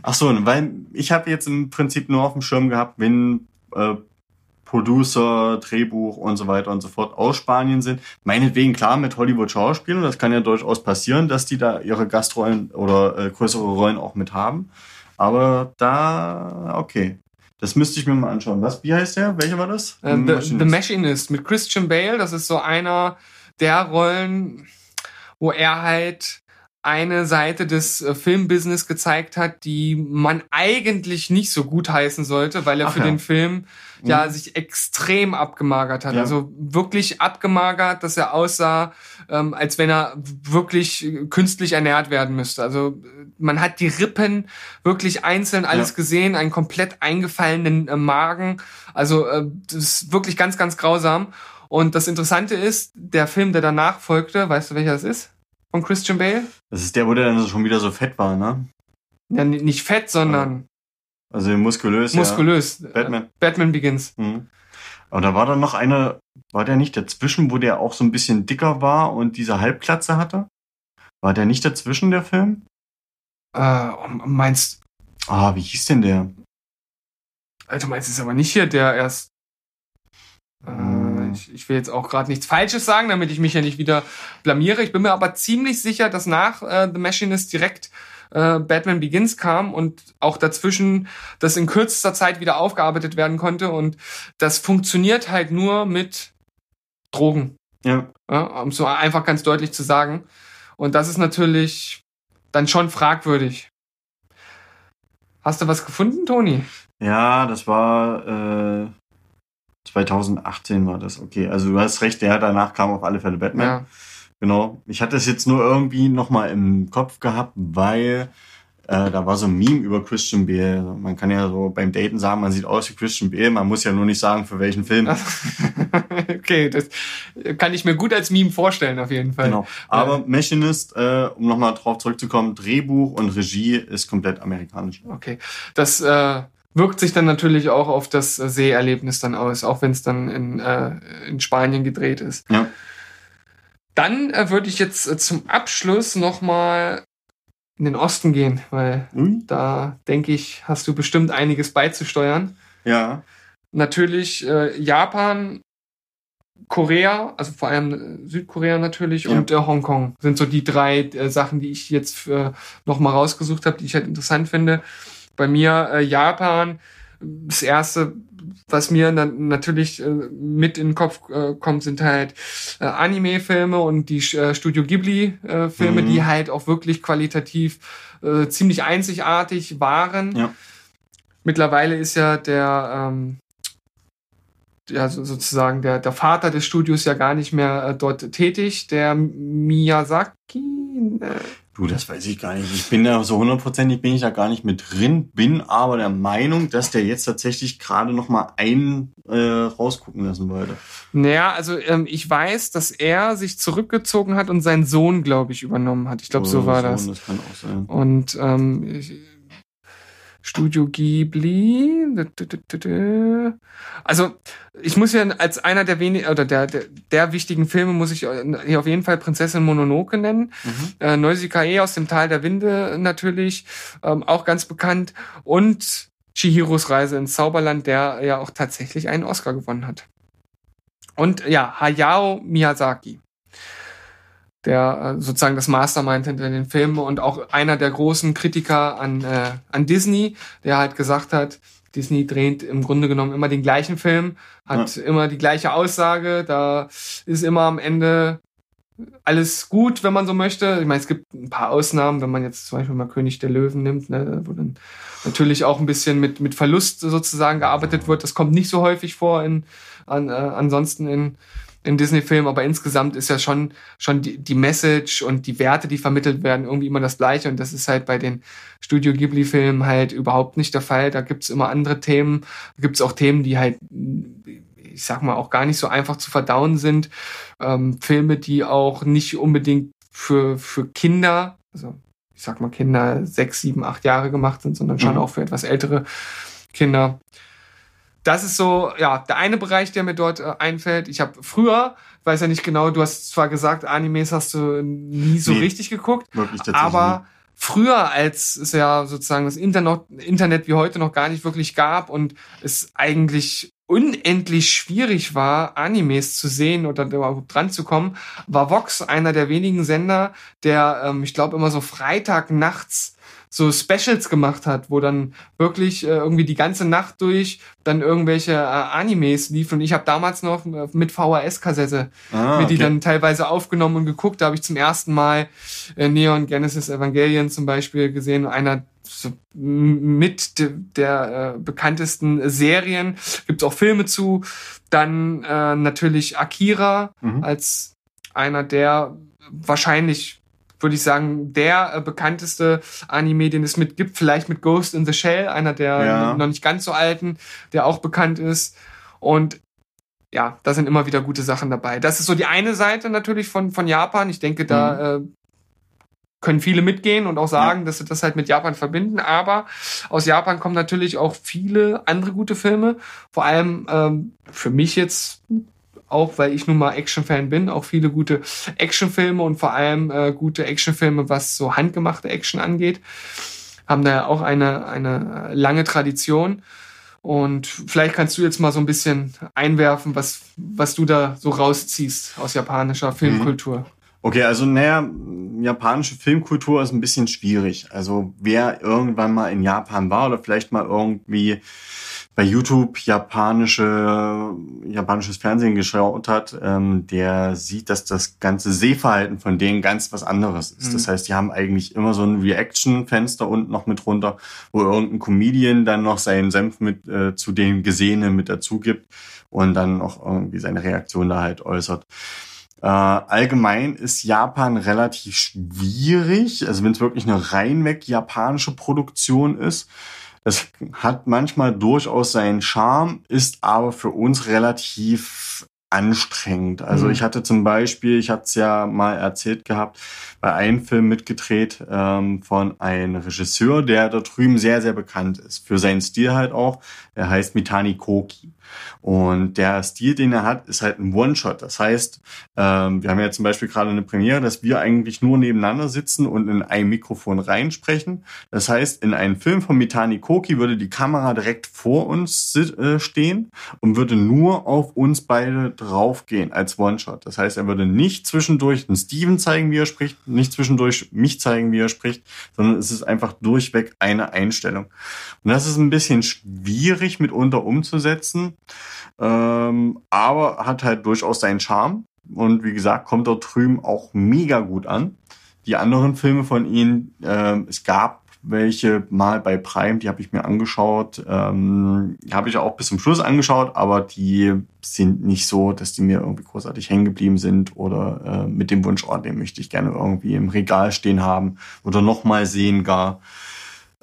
Ach so, weil ich habe jetzt im Prinzip nur auf dem Schirm gehabt, wenn äh, Producer, Drehbuch und so weiter und so fort aus Spanien sind. Meinetwegen klar mit Hollywood-Schauspielern, das kann ja durchaus passieren, dass die da ihre Gastrollen oder äh, größere Rollen auch mit haben. Aber da, okay. Das müsste ich mir mal anschauen. Was, wie heißt der? Welcher war das? Äh, The, The Machinist mit Christian Bale, das ist so einer der Rollen, wo er halt eine Seite des äh, Filmbusiness gezeigt hat, die man eigentlich nicht so gut heißen sollte, weil er Ach für ja. den Film ja Mhm. sich extrem abgemagert hat. Ja. Also wirklich abgemagert, dass er aussah, ähm, als wenn er wirklich äh, künstlich ernährt werden müsste. Also äh, man hat die Rippen wirklich einzeln alles Ja. gesehen, einen komplett eingefallenen äh, Magen. Also äh, das ist wirklich ganz, ganz grausam. Und das Interessante ist, der Film, der danach folgte, weißt du, welcher das ist? Von Christian Bale? Das ist der, wo der dann schon wieder so fett war, ne? Ja, nicht fett, sondern Also muskulös. muskulös. Ja. Batman. Batman Begins. Mhm. Aber da war dann noch einer, war der nicht dazwischen, wo der auch so ein bisschen dicker war und diese Halbklatze hatte? War der nicht dazwischen, der Film? Äh, meinst Ah, wie hieß denn der? du meinst es aber nicht hier, der erst. Äh, Hm. ich, ich will jetzt auch gerade nichts Falsches sagen, damit ich mich ja nicht wieder blamiere. Ich bin mir aber ziemlich sicher, dass nach äh, The Machinist direkt äh, Batman Begins kam und auch dazwischen das in kürzester Zeit wieder aufgearbeitet werden konnte. Und das funktioniert halt nur mit Drogen. Ja. Ja, um so einfach ganz deutlich zu sagen. Und das ist natürlich dann schon fragwürdig. Hast du was gefunden, Toni? Ja, das war äh, 2018 war das, okay. Also du hast recht, der danach kam auf alle Fälle Batman. Ja. Genau. Ich hatte es jetzt nur irgendwie nochmal im Kopf gehabt, weil äh, da war so ein Meme über Christian Bale. Man kann ja so beim Daten sagen, man sieht aus wie Christian Bale, man muss ja nur nicht sagen, für welchen Film. okay, das kann ich mir gut als Meme vorstellen, auf jeden Fall. Genau. Aber Machinist, äh, um nochmal drauf zurückzukommen, Drehbuch und Regie ist komplett amerikanisch. Okay. Das äh, wirkt sich dann natürlich auch auf das äh, Seherlebnis dann aus, auch wenn es dann in, äh, in Spanien gedreht ist. Ja. Dann äh, würde ich jetzt äh, zum Abschluss nochmal in den Osten gehen, weil Ui. da denke ich, hast du bestimmt einiges beizusteuern. Ja. Natürlich äh, Japan, Korea, also vor allem äh, Südkorea natürlich Ja. und äh, Hongkong sind so die drei Sachen, die ich jetzt äh, noch mal rausgesucht habe, die ich halt interessant finde. Bei mir äh, Japan, das erste, was mir dann natürlich äh, mit in den Kopf äh, kommt, sind halt äh, Anime-Filme und die äh, Studio Ghibli-Filme, Mhm. die halt auch wirklich qualitativ äh, ziemlich einzigartig waren. Ja. Mittlerweile ist ja der ähm, ja, so- sozusagen der, der Vater des Studios ja gar nicht mehr äh, dort tätig, der Miyazaki. Du, das weiß ich gar nicht. Ich bin da so hundertprozentig bin ich da gar nicht mit drin, bin aber der Meinung, dass der jetzt tatsächlich gerade noch mal einen äh, rausgucken lassen wollte. naja, also ähm, ich weiß, dass er sich zurückgezogen hat und seinen Sohn, glaube ich, übernommen hat. Ich glaube, so Oder war das. Das kann auch sein. Und ähm, ich, Studio Ghibli. Also ich muss ja als einer der wenigen oder der, der der wichtigen Filme muss ich hier auf jeden Fall Prinzessin Mononoke nennen. Mhm. Äh, Neusikae aus dem Tal der Winde natürlich, ähm, auch ganz bekannt. Und Chihiros Reise ins Zauberland, der ja auch tatsächlich einen Oscar gewonnen hat. Und ja, Hayao Miyazaki. Der äh, sozusagen das Mastermind hinter den Filmen und auch einer der großen Kritiker an, äh, an Disney, der halt gesagt hat, Disney dreht im Grunde genommen immer den gleichen Film, hat immer die gleiche Aussage, da ist immer am Ende alles gut, wenn man so möchte. Ich meine, es gibt ein paar Ausnahmen, wenn man jetzt zum Beispiel mal König der Löwen nimmt, ne, wo dann natürlich auch ein bisschen mit, mit Verlust sozusagen gearbeitet wird. Das kommt nicht so häufig vor in, an, äh, ansonsten in, in Disney-Filmen, aber insgesamt ist ja schon, schon die, die Message und die Werte, die vermittelt werden, irgendwie immer das Gleiche. Und das ist halt bei den Studio Ghibli-Filmen halt überhaupt nicht der Fall. Da gibt's immer andere Themen. Da gibt's auch Themen, die halt, ich sag mal, auch gar nicht so einfach zu verdauen sind. Ähm, Filme, die auch nicht unbedingt für, für Kinder, also ich sag mal Kinder sechs, sieben, acht Jahre gemacht sind, sondern schon Mhm. auch für etwas ältere Kinder. Das ist so, ja, der eine Bereich, der mir dort äh, einfällt. Ich habe früher, weiß ja nicht genau, du hast zwar gesagt, Animes hast du nie so Nee. richtig geguckt, aber früher, als es ja sozusagen das Internet, Internet wie heute noch gar nicht wirklich gab und es eigentlich unendlich schwierig war, Animes zu sehen oder überhaupt dran zu kommen, war Vox einer der wenigen Sender, der, ähm, ich glaube, immer so Freitag nachts so Specials gemacht hat, wo dann wirklich äh, irgendwie die ganze Nacht durch dann irgendwelche äh, Animes liefen. Und ich habe damals noch äh, mit VHS-Kassette ah, mir die okay. dann teilweise aufgenommen und geguckt. Da habe ich zum ersten Mal äh, Neon Genesis Evangelion zum Beispiel gesehen. Einer so mit de, der äh, bekanntesten Serien. Gibt auch Filme zu. Dann äh, natürlich Akira Mhm. als einer der wahrscheinlich würde ich sagen, der äh, bekannteste Anime, den es mit gibt, vielleicht mit Ghost in the Shell, einer der Ja. noch nicht ganz so alten, der auch bekannt ist. Und ja, da sind immer wieder gute Sachen dabei. Das ist so die eine Seite natürlich von, von Japan. Ich denke, da äh, können viele mitgehen und auch sagen, dass sie das halt mit Japan verbinden. Aber aus Japan kommen natürlich auch viele andere gute Filme. Vor allem ähm, für mich jetzt auch, weil ich nun mal Actionfan bin, auch viele gute Actionfilme und vor allem äh, gute Actionfilme, was so handgemachte Action angeht, haben da ja auch eine, eine lange Tradition. Und vielleicht kannst du jetzt mal so ein bisschen einwerfen, was, was du da so rausziehst aus japanischer Filmkultur. Okay, also naja, japanische Filmkultur ist ein bisschen schwierig. Also wer irgendwann mal in Japan war oder vielleicht mal irgendwie bei YouTube japanische, japanisches Fernsehen geschaut hat, ähm, der sieht, dass das ganze Sehverhalten von denen ganz was anderes ist. Mhm. Das heißt, die haben eigentlich immer so ein Reaction-Fenster unten noch mit runter, wo irgendein Comedian dann noch seinen Senf mit äh, zu den Gesehenen mit dazu gibt und dann auch irgendwie seine Reaktion da halt äußert. Äh, allgemein ist Japan relativ schwierig, also wenn es wirklich eine reinweg japanische Produktion ist. Das hat manchmal durchaus seinen Charme, ist aber für uns relativ anstrengend. Also Mhm. ich hatte zum Beispiel, ich hatte es ja mal erzählt gehabt, bei einem Film mitgedreht ähm, von einem Regisseur, der da drüben sehr, sehr bekannt ist. Für seinen Stil halt auch. Der heißt Mitani Koki. Und der Stil, den er hat, ist halt ein One-Shot. Das heißt, ähm, wir haben ja zum Beispiel gerade eine Premiere, dass wir eigentlich nur nebeneinander sitzen und in ein Mikrofon reinsprechen. Das heißt, in einem Film von Mitani Koki würde die Kamera direkt vor uns äh, stehen und würde nur auf uns beide draufgehen als One-Shot. Das heißt, er würde nicht zwischendurch einen Steven zeigen, wie er spricht, nicht zwischendurch mich zeigen, wie er spricht, sondern es ist einfach durchweg eine Einstellung. Und das ist ein bisschen schwierig mitunter umzusetzen, ähm, aber hat halt durchaus seinen Charme. Und wie gesagt, kommt dort drüben auch mega gut an. Die anderen Filme von ihm, äh, es gab welche mal bei Prime, die habe ich mir angeschaut. Ähm, habe ich auch bis zum Schluss angeschaut, aber die sind nicht so, dass die mir irgendwie großartig hängen geblieben sind oder äh, mit dem Wunsch, oh, den möchte ich gerne irgendwie im Regal stehen haben oder nochmal sehen gar.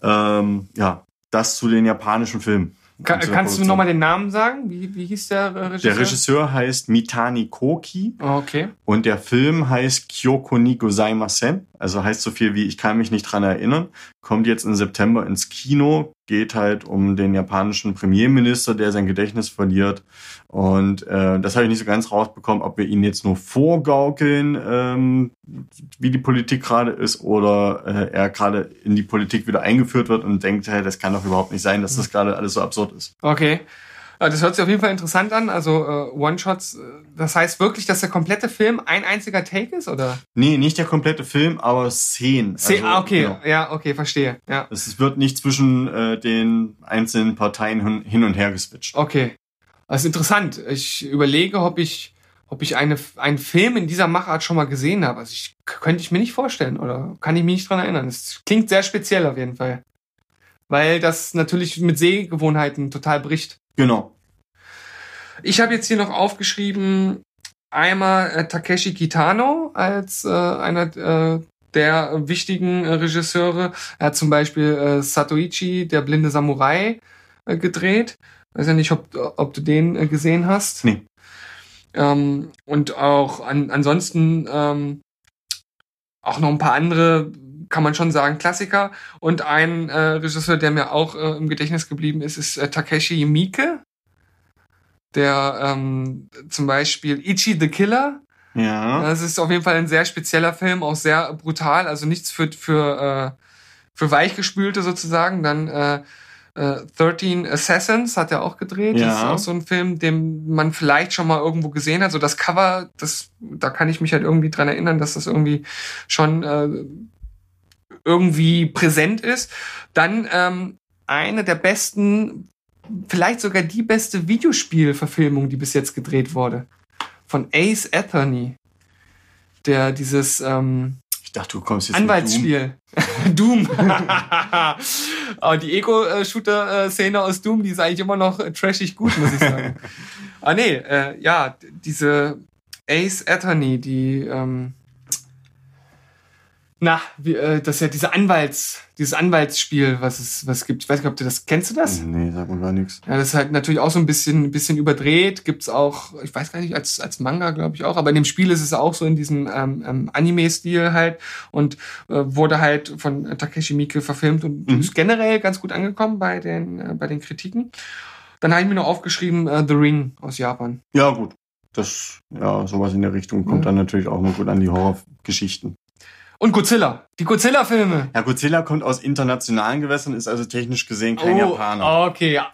Ähm, ja, das zu den japanischen Filmen. Ka kannst du nochmal den Namen sagen? Wie, wie hieß der Regisseur? Der Regisseur heißt Mitani Koki. Oh, okay. Und der Film heißt Kyoko ni Gozaimasen. Also heißt so viel wie Ich kann mich nicht dran erinnern. Kommt jetzt im September ins Kino. Geht halt um den japanischen Premierminister, der sein Gedächtnis verliert. Und äh, das habe ich nicht so ganz rausbekommen, ob wir ihn jetzt nur vorgaukeln, ähm, wie die Politik gerade ist, oder äh, er gerade in die Politik wieder eingeführt wird und denkt, hey, das kann doch überhaupt nicht sein, dass das gerade alles so absurd ist. Okay. Das hört sich auf jeden Fall interessant an. Also äh, One-Shots, das heißt wirklich, dass der komplette Film ein einziger Take ist, oder? Nee, nicht der komplette Film, aber Szenen. Szenen, also, ah, okay, genau. ja, okay, verstehe. Ja. Es wird nicht zwischen äh, den einzelnen Parteien hin und her geswitcht. Okay. Das ist interessant. Ich überlege, ob ich, ob ich eine, einen Film in dieser Machart schon mal gesehen habe. Also ich könnte ich mir nicht vorstellen oder kann ich mich nicht dran erinnern. Es klingt sehr speziell auf jeden Fall. Weil das natürlich mit Sehgewohnheiten total bricht. Genau. Ich habe jetzt hier noch aufgeschrieben, einmal äh, Takeshi Kitano als äh, einer äh, der wichtigen äh, Regisseure. Er hat zum Beispiel äh, Satoichi, der blinde Samurai, äh, gedreht. Weiß ja nicht, ob, ob du den gesehen hast. Nee. Ähm, und auch an, ansonsten ähm, auch noch ein paar andere, kann man schon sagen, Klassiker. Und ein äh, Regisseur, der mir auch äh, im Gedächtnis geblieben ist, ist äh, Takeshi Miike. Der ähm, zum Beispiel Ichi the Killer. Ja. Das ist auf jeden Fall ein sehr spezieller Film, auch sehr brutal, also nichts für, für, äh, für Weichgespülte sozusagen. Dann äh, äh, 13 Assassins hat er auch gedreht. Ja. Das ist auch so ein Film, den man vielleicht schon mal irgendwo gesehen hat. So das Cover, das, da kann ich mich halt irgendwie dran erinnern, dass das irgendwie schon äh, irgendwie präsent ist. Dann ähm, eine der besten, vielleicht sogar die beste Videospielverfilmung, die bis jetzt gedreht wurde. Von Ace Attorney. Der dieses ähm, dachte, du kommst jetzt Anwaltsspiel. Doom. Aber die Ego-Shooter-Szene aus Doom, die ist eigentlich immer noch trashig gut, muss ich sagen. ah nee, äh, ja, diese Ace Attorney, die ähm, na, wie, äh, das ist ja diese Anwalts, dieses Anwaltsspiel, was es was gibt. Ich weiß nicht, ob du das kennst du das? Nee, sag mal gar nichts. Ja, das ist halt natürlich auch so ein bisschen ein bisschen überdreht. Gibt's auch, ich weiß gar nicht, als als Manga glaube ich auch, aber in dem Spiel ist es auch so in diesem ähm, ähm, Anime-Stil halt und äh, wurde halt von Takeshi Miike verfilmt und mhm. ist generell ganz gut angekommen bei den äh, bei den Kritiken. Dann habe ich mir noch aufgeschrieben äh, The Ring aus Japan. Ja gut, das ja sowas in der Richtung kommt dann natürlich auch noch gut an die Horrorgeschichten. Und Godzilla. Die Godzilla-Filme. Ja, Godzilla kommt aus internationalen Gewässern, ist also technisch gesehen kein oh, Japaner. Okay, ja.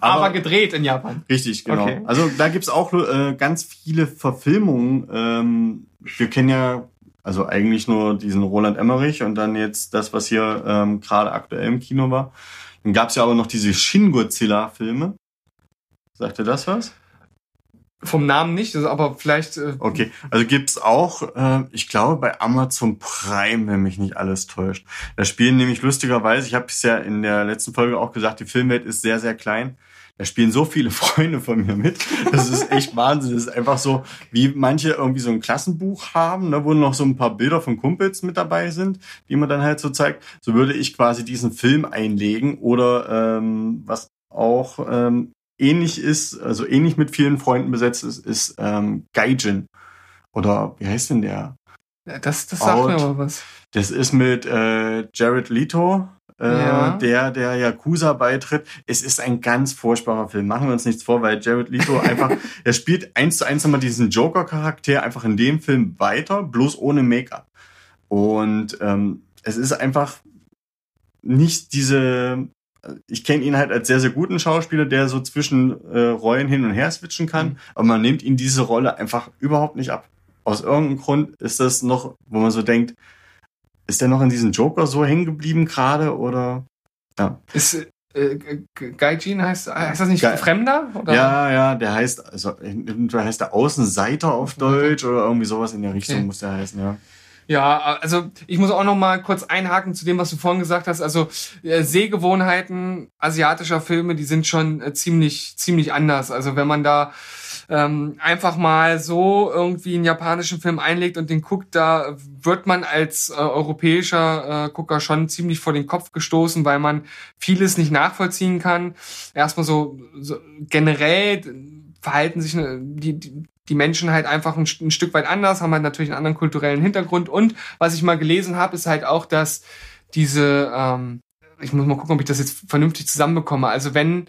Aber, Aber, gedreht in Japan. Richtig, genau. Okay. Also da gibt's auch äh, ganz viele Verfilmungen. Ähm, wir kennen ja also eigentlich nur diesen Roland Emmerich und dann jetzt das, was hier ähm, gerade aktuell im Kino war. Dann gab's ja aber noch diese Shin Godzilla-Filme. Sagt ihr das was? Vom Namen nicht, aber vielleicht. Äh okay, also gibt's auch, äh, ich glaube, bei Amazon Prime, wenn mich nicht alles täuscht. Da spielen nämlich lustigerweise, ich habe es ja in der letzten Folge auch gesagt, die Filmwelt ist sehr, sehr klein. Da spielen so viele Freunde von mir mit. Das ist echt Wahnsinn. Das ist einfach so, wie manche irgendwie so ein Klassenbuch haben, ne, wo noch so ein paar Bilder von Kumpels mit dabei sind, die man dann halt so zeigt. So würde ich quasi diesen Film einlegen oder ähm, was auch ähm, ähnlich ist, also ähnlich mit vielen Freunden besetzt ist, ist ähm, Gaijin. Oder wie heißt denn der? Das, das sagt mir aber was. Das ist mit äh, Jared Leto, äh, ja. der der Yakuza beitritt. Es ist ein ganz furchtbarer Film. Machen wir uns nichts vor, weil Jared Leto einfach, er spielt eins zu eins nochmal diesen Joker-Charakter einfach in dem Film weiter, bloß ohne Make-up. Und ähm, es ist einfach nicht diese ich kenne ihn halt als sehr, sehr guten Schauspieler, der so zwischen äh, Rollen hin und her switchen kann, mhm. aber man nimmt ihn diese Rolle einfach überhaupt nicht ab. Aus irgendeinem Grund ist das noch, wo man so denkt, ist der noch in diesem Joker so hängen geblieben gerade oder ja. Ist äh, Gaijin heißt, heißt das nicht Ge Fremder? Oder? Ja, ja, der heißt, also der heißt der Außenseiter auf Deutsch oder irgendwie sowas in der Richtung okay. muss der heißen, ja. Ja, also ich muss auch noch mal kurz einhaken zu dem, was du vorhin gesagt hast. Also äh, Sehgewohnheiten asiatischer Filme, die sind schon äh, ziemlich ziemlich anders. Also wenn man da ähm, einfach mal so irgendwie einen japanischen Film einlegt und den guckt, da wird man als äh, europäischer äh, Gucker schon ziemlich vor den Kopf gestoßen, weil man vieles nicht nachvollziehen kann. Erstmal so, so generell verhalten sich ne, die, die, die Menschen halt einfach ein, ein Stück weit anders, haben halt natürlich einen anderen kulturellen Hintergrund. Und was ich mal gelesen habe, ist halt auch, dass diese, ähm, ich muss mal gucken, ob ich das jetzt vernünftig zusammenbekomme. Also wenn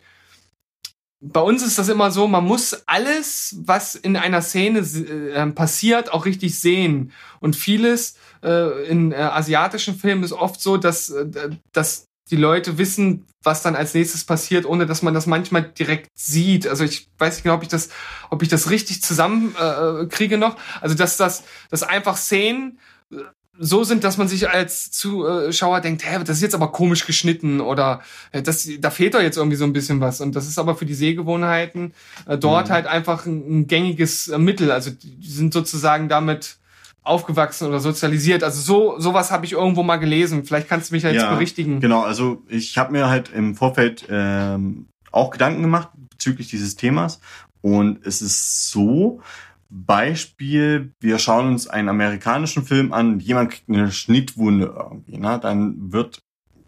bei uns ist das immer so, man muss alles, was in einer Szene äh, passiert, auch richtig sehen. Und vieles äh, in äh, asiatischen Filmen ist oft so, dass, äh, dass die Leute wissen, was dann als nächstes passiert, ohne dass man das manchmal direkt sieht. Also ich weiß nicht genau, ob ich das, ob ich das richtig zusammenkriege äh, kriege noch. Also dass das, dass einfach Szenen so sind, dass man sich als Zuschauer denkt, hä, das ist jetzt aber komisch geschnitten oder äh, das, da fehlt doch jetzt irgendwie so ein bisschen was. Und das ist aber für die Sehgewohnheiten äh, dort mhm. halt einfach ein, ein gängiges äh, Mittel. Also die sind sozusagen damit aufgewachsen oder sozialisiert. Also so sowas habe ich irgendwo mal gelesen. Vielleicht kannst du mich ja jetzt ja, berichtigen. Genau, also ich habe mir halt im Vorfeld ähm, auch Gedanken gemacht bezüglich dieses Themas. Und es ist so, Beispiel, wir schauen uns einen amerikanischen Film an, jemand kriegt eine Schnittwunde irgendwie, ne? dann wird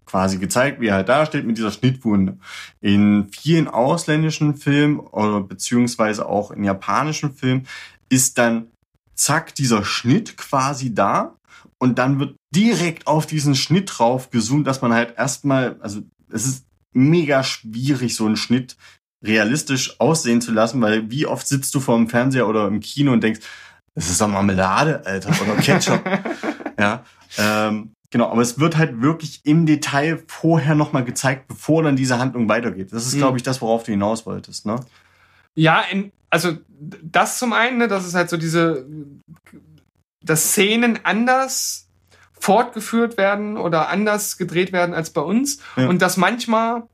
quasi gezeigt, wie er halt da steht mit dieser Schnittwunde. In vielen ausländischen Filmen oder beziehungsweise auch in japanischen Filmen ist dann zack dieser Schnitt quasi da und dann wird direkt auf diesen Schnitt drauf gezoomt, dass man halt erstmal, also es ist mega schwierig, so einen Schnitt realistisch aussehen zu lassen, weil wie oft sitzt du vor dem Fernseher oder im Kino und denkst, das ist doch Marmelade, Alter, oder Ketchup. ja, ähm, genau, aber es wird halt wirklich im Detail vorher nochmal gezeigt, bevor dann diese Handlung weitergeht. Das ist, mhm. glaube ich, das, worauf du hinaus wolltest, ne? Ja, in, also das zum einen, ne, das ist halt so diese, dass Szenen anders fortgeführt werden oder anders gedreht werden als bei uns ja. und dass manchmal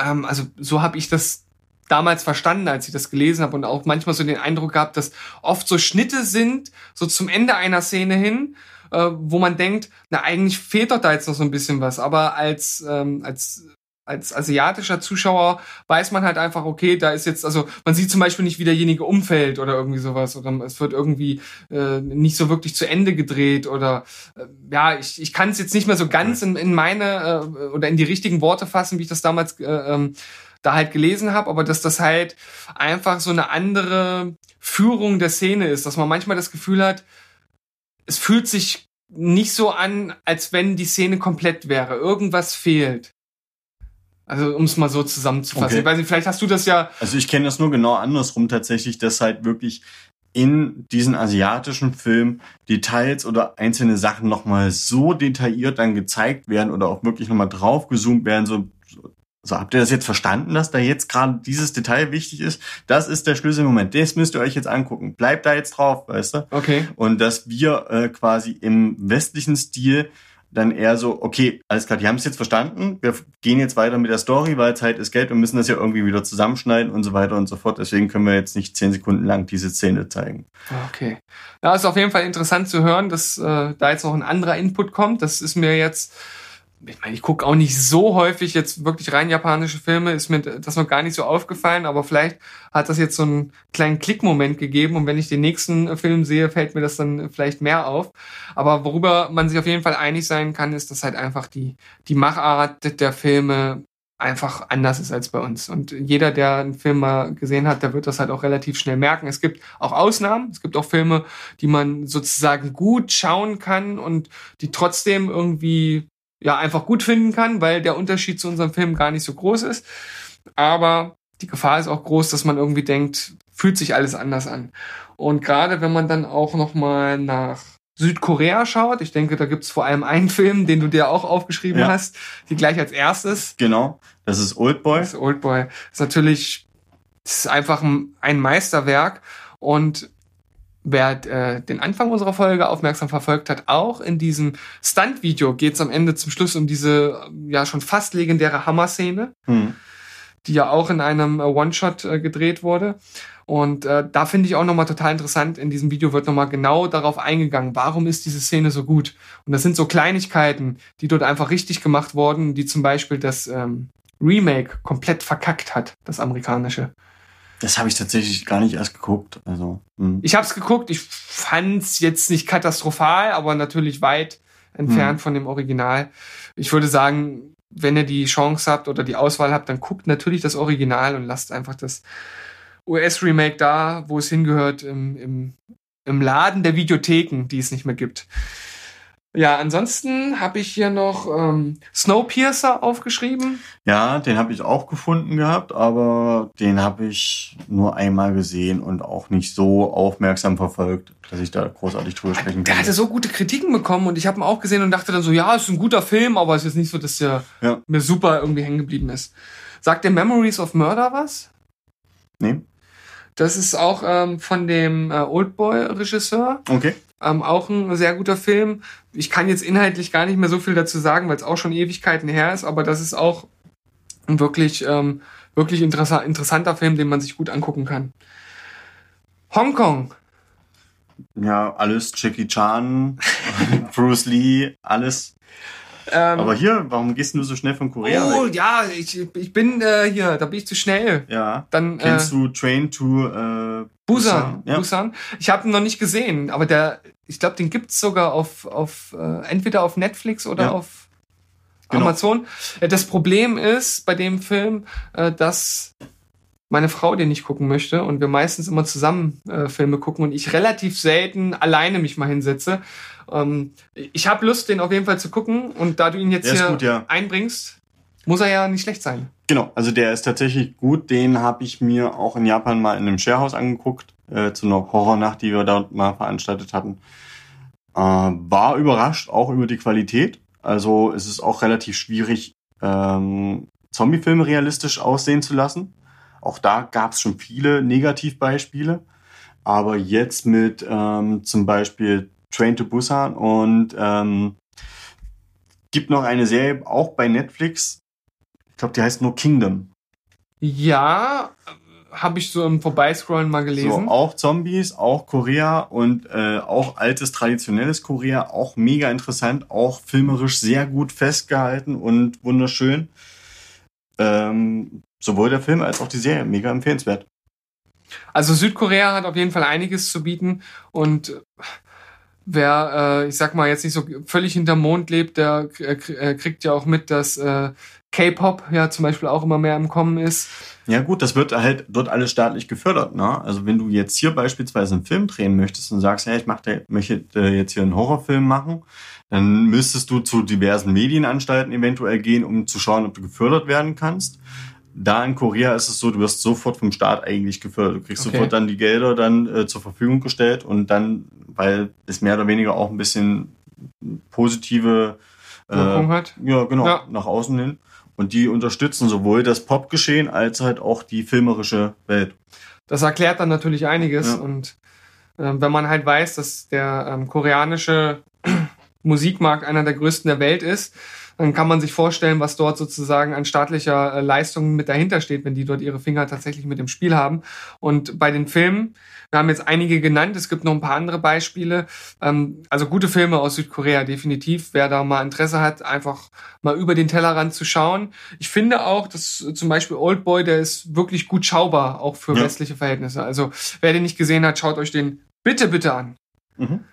ähm, also so habe ich das damals verstanden, als ich das gelesen habe und auch manchmal so den Eindruck gehabt, dass oft so Schnitte sind, so zum Ende einer Szene hin, äh, wo man denkt, na eigentlich fehlt doch da jetzt noch so ein bisschen was. Aber als ähm, als als asiatischer Zuschauer weiß man halt einfach, okay, da ist jetzt, also man sieht zum Beispiel nicht, wie derjenige umfällt oder irgendwie sowas oder es wird irgendwie äh, nicht so wirklich zu Ende gedreht oder äh, ja, ich, ich kann es jetzt nicht mehr so ganz in, in meine äh, oder in die richtigen Worte fassen, wie ich das damals äh, ähm, da halt gelesen habe, aber dass das halt einfach so eine andere Führung der Szene ist, dass man manchmal das Gefühl hat, es fühlt sich nicht so an, als wenn die Szene komplett wäre. Irgendwas fehlt. Also um es mal so zusammenzufassen. Okay. Ich weiß nicht, vielleicht hast du das ja. Also ich kenne das nur genau andersrum tatsächlich, dass halt wirklich in diesen asiatischen Filmen Details oder einzelne Sachen nochmal so detailliert dann gezeigt werden oder auch wirklich nochmal draufgezoomt werden. So, so, habt ihr das jetzt verstanden, dass da jetzt gerade dieses Detail wichtig ist? Das ist der Schlüsselmoment. Das müsst ihr euch jetzt angucken. Bleibt da jetzt drauf, weißt du? Okay. Und dass wir äh, quasi im westlichen Stil dann eher so, okay, alles klar, die haben es jetzt verstanden, wir gehen jetzt weiter mit der Story, weil Zeit ist Geld, wir müssen das ja irgendwie wieder zusammenschneiden und so weiter und so fort. Deswegen können wir jetzt nicht zehn Sekunden lang diese Szene zeigen. Okay. Ja, ist auf jeden Fall interessant zu hören, dass äh, da jetzt noch ein anderer Input kommt. Das ist mir jetzt ich meine, ich gucke auch nicht so häufig jetzt wirklich rein japanische Filme, ist mir das noch gar nicht so aufgefallen, aber vielleicht hat das jetzt so einen kleinen Klickmoment gegeben und wenn ich den nächsten Film sehe, fällt mir das dann vielleicht mehr auf. Aber worüber man sich auf jeden Fall einig sein kann, ist, dass halt einfach die, die Machart der Filme einfach anders ist als bei uns. Und jeder, der einen Film mal gesehen hat, der wird das halt auch relativ schnell merken. Es gibt auch Ausnahmen. Es gibt auch Filme, die man sozusagen gut schauen kann und die trotzdem irgendwie ja einfach gut finden kann, weil der Unterschied zu unserem Film gar nicht so groß ist. Aber die Gefahr ist auch groß, dass man irgendwie denkt, fühlt sich alles anders an. Und gerade wenn man dann auch noch mal nach Südkorea schaut. Ich denke, da gibt's vor allem einen Film, den du dir auch aufgeschrieben Ja. hast, die gleich als erstes. Genau. Das ist Oldboy. Das Oldboy ist natürlich das ist einfach ein, ein Meisterwerk und wer äh, den Anfang unserer Folge aufmerksam verfolgt hat, auch in diesem Stunt-Video geht es am Ende zum Schluss um diese äh, ja schon fast legendäre Hammer-Szene, Hm. die ja auch in einem äh, One-Shot äh, gedreht wurde. Und äh, da finde ich auch nochmal total interessant, in diesem Video wird nochmal genau darauf eingegangen, warum ist diese Szene so gut. Und das sind so Kleinigkeiten, die dort einfach richtig gemacht wurden, die zum Beispiel das ähm, Remake komplett verkackt hat, das amerikanische. Das habe ich tatsächlich gar nicht erst geguckt. Also, hm. Ich habe es geguckt, ich fand's jetzt nicht katastrophal, aber natürlich weit entfernt Hm. von dem Original. Ich würde sagen, wenn ihr die Chance habt oder die Auswahl habt, dann guckt natürlich das Original und lasst einfach das US-Remake da, wo es hingehört, im, im, im Laden der Videotheken, die es nicht mehr gibt. Ja, ansonsten habe ich hier noch ähm, Snowpiercer aufgeschrieben. Ja, den habe ich auch gefunden gehabt, aber den habe ich nur einmal gesehen und auch nicht so aufmerksam verfolgt, dass ich da großartig drüber sprechen Der kann. hatte so gute Kritiken bekommen und ich habe ihn auch gesehen und dachte dann so, ja, ist ein guter Film, aber es ist nicht so, dass der Ja. mir super irgendwie hängen geblieben ist. Sagt der Memories of Murder was? Nee? Das ist auch ähm, von dem äh, Oldboy-Regisseur. Okay. Ähm, auch ein sehr guter Film. Ich kann jetzt inhaltlich gar nicht mehr so viel dazu sagen, weil es auch schon Ewigkeiten her ist, aber das ist auch ein wirklich, ähm, wirklich interessa interessanter Film, den man sich gut angucken kann. Hongkong. Ja, alles Jackie Chan, Bruce Lee, alles. Ähm, Aber hier, warum gehst du so schnell von Korea oh weg? ja, ich, ich bin äh, hier, da bin ich zu schnell. Ja. Dann Kennst äh, du Train to äh, Busan. Ja. Busan. Ich habe ihn noch nicht gesehen, aber der, ich glaube, den gibt's sogar auf, auf äh, entweder auf Netflix oder Ja. auf Genau. Amazon. Äh, Das Problem ist bei dem Film, äh, dass meine Frau den nicht gucken möchte und wir meistens immer zusammen äh, Filme gucken und ich relativ selten alleine mich mal hinsetze. Ähm, ich habe Lust, den auf jeden Fall zu gucken und da du ihn jetzt hier gut, ja. einbringst, muss er ja nicht schlecht sein. Genau, also der ist tatsächlich gut. Den habe ich mir auch in Japan mal in einem Sharehouse angeguckt, äh, zu einer Horrornacht, die wir dort mal veranstaltet hatten. Äh, war überrascht, auch über die Qualität. Also es ist auch relativ schwierig, ähm, Zombiefilme realistisch aussehen zu lassen. Auch da gab es schon viele Negativbeispiele. Aber jetzt mit ähm, zum Beispiel Train to Busan und ähm, gibt noch eine Serie, auch bei Netflix, glaube, die heißt nur Kingdom. Ja, habe ich so im Vorbeiscrollen mal gelesen. So, auch Zombies, auch Korea und äh, auch altes, traditionelles Korea, auch mega interessant, auch filmerisch sehr gut festgehalten und wunderschön. Ähm, sowohl der Film als auch die Serie, mega empfehlenswert. Also Südkorea hat auf jeden Fall einiges zu bieten und wer, äh, ich sag mal, jetzt nicht so völlig hinterm Mond lebt, der äh, äh, kriegt ja auch mit, dass äh, K-Pop ja zum Beispiel auch immer mehr im Kommen ist. Ja gut, das wird halt dort alles staatlich gefördert. Ne? Also wenn du jetzt hier beispielsweise einen Film drehen möchtest und sagst, hey, ich mach da, möchte äh, jetzt hier einen Horrorfilm machen, dann müsstest du zu diversen Medienanstalten eventuell gehen, um zu schauen, ob du gefördert werden kannst. Da in Korea ist es so, du wirst sofort vom Staat eigentlich gefördert. Du kriegst Okay. sofort dann die Gelder dann äh, zur Verfügung gestellt und dann, weil es mehr oder weniger auch ein bisschen positive äh, Wirkung hat. ja, genau, Ja. nach außen hin. Und die unterstützen sowohl das Popgeschehen als halt auch die filmerische Welt. Das erklärt dann natürlich einiges. Ja. Und ähm, wenn man halt weiß, dass der ähm, koreanische Musikmarkt einer der größten der Welt ist, dann kann man sich vorstellen, was dort sozusagen an staatlicher äh, Leistung mit dahinter steht, wenn die dort ihre Finger tatsächlich mit dem Spiel haben. Und bei den Filmen, wir haben jetzt einige genannt, es gibt noch ein paar andere Beispiele. Ähm, also gute Filme aus Südkorea, definitiv. Wer da mal Interesse hat, einfach mal über den Tellerrand zu schauen. Ich finde auch, dass äh, zum Beispiel Oldboy, der ist wirklich gut schaubar, auch für Ja. westliche Verhältnisse. Also wer den nicht gesehen hat, schaut euch den bitte, bitte an. Mhm.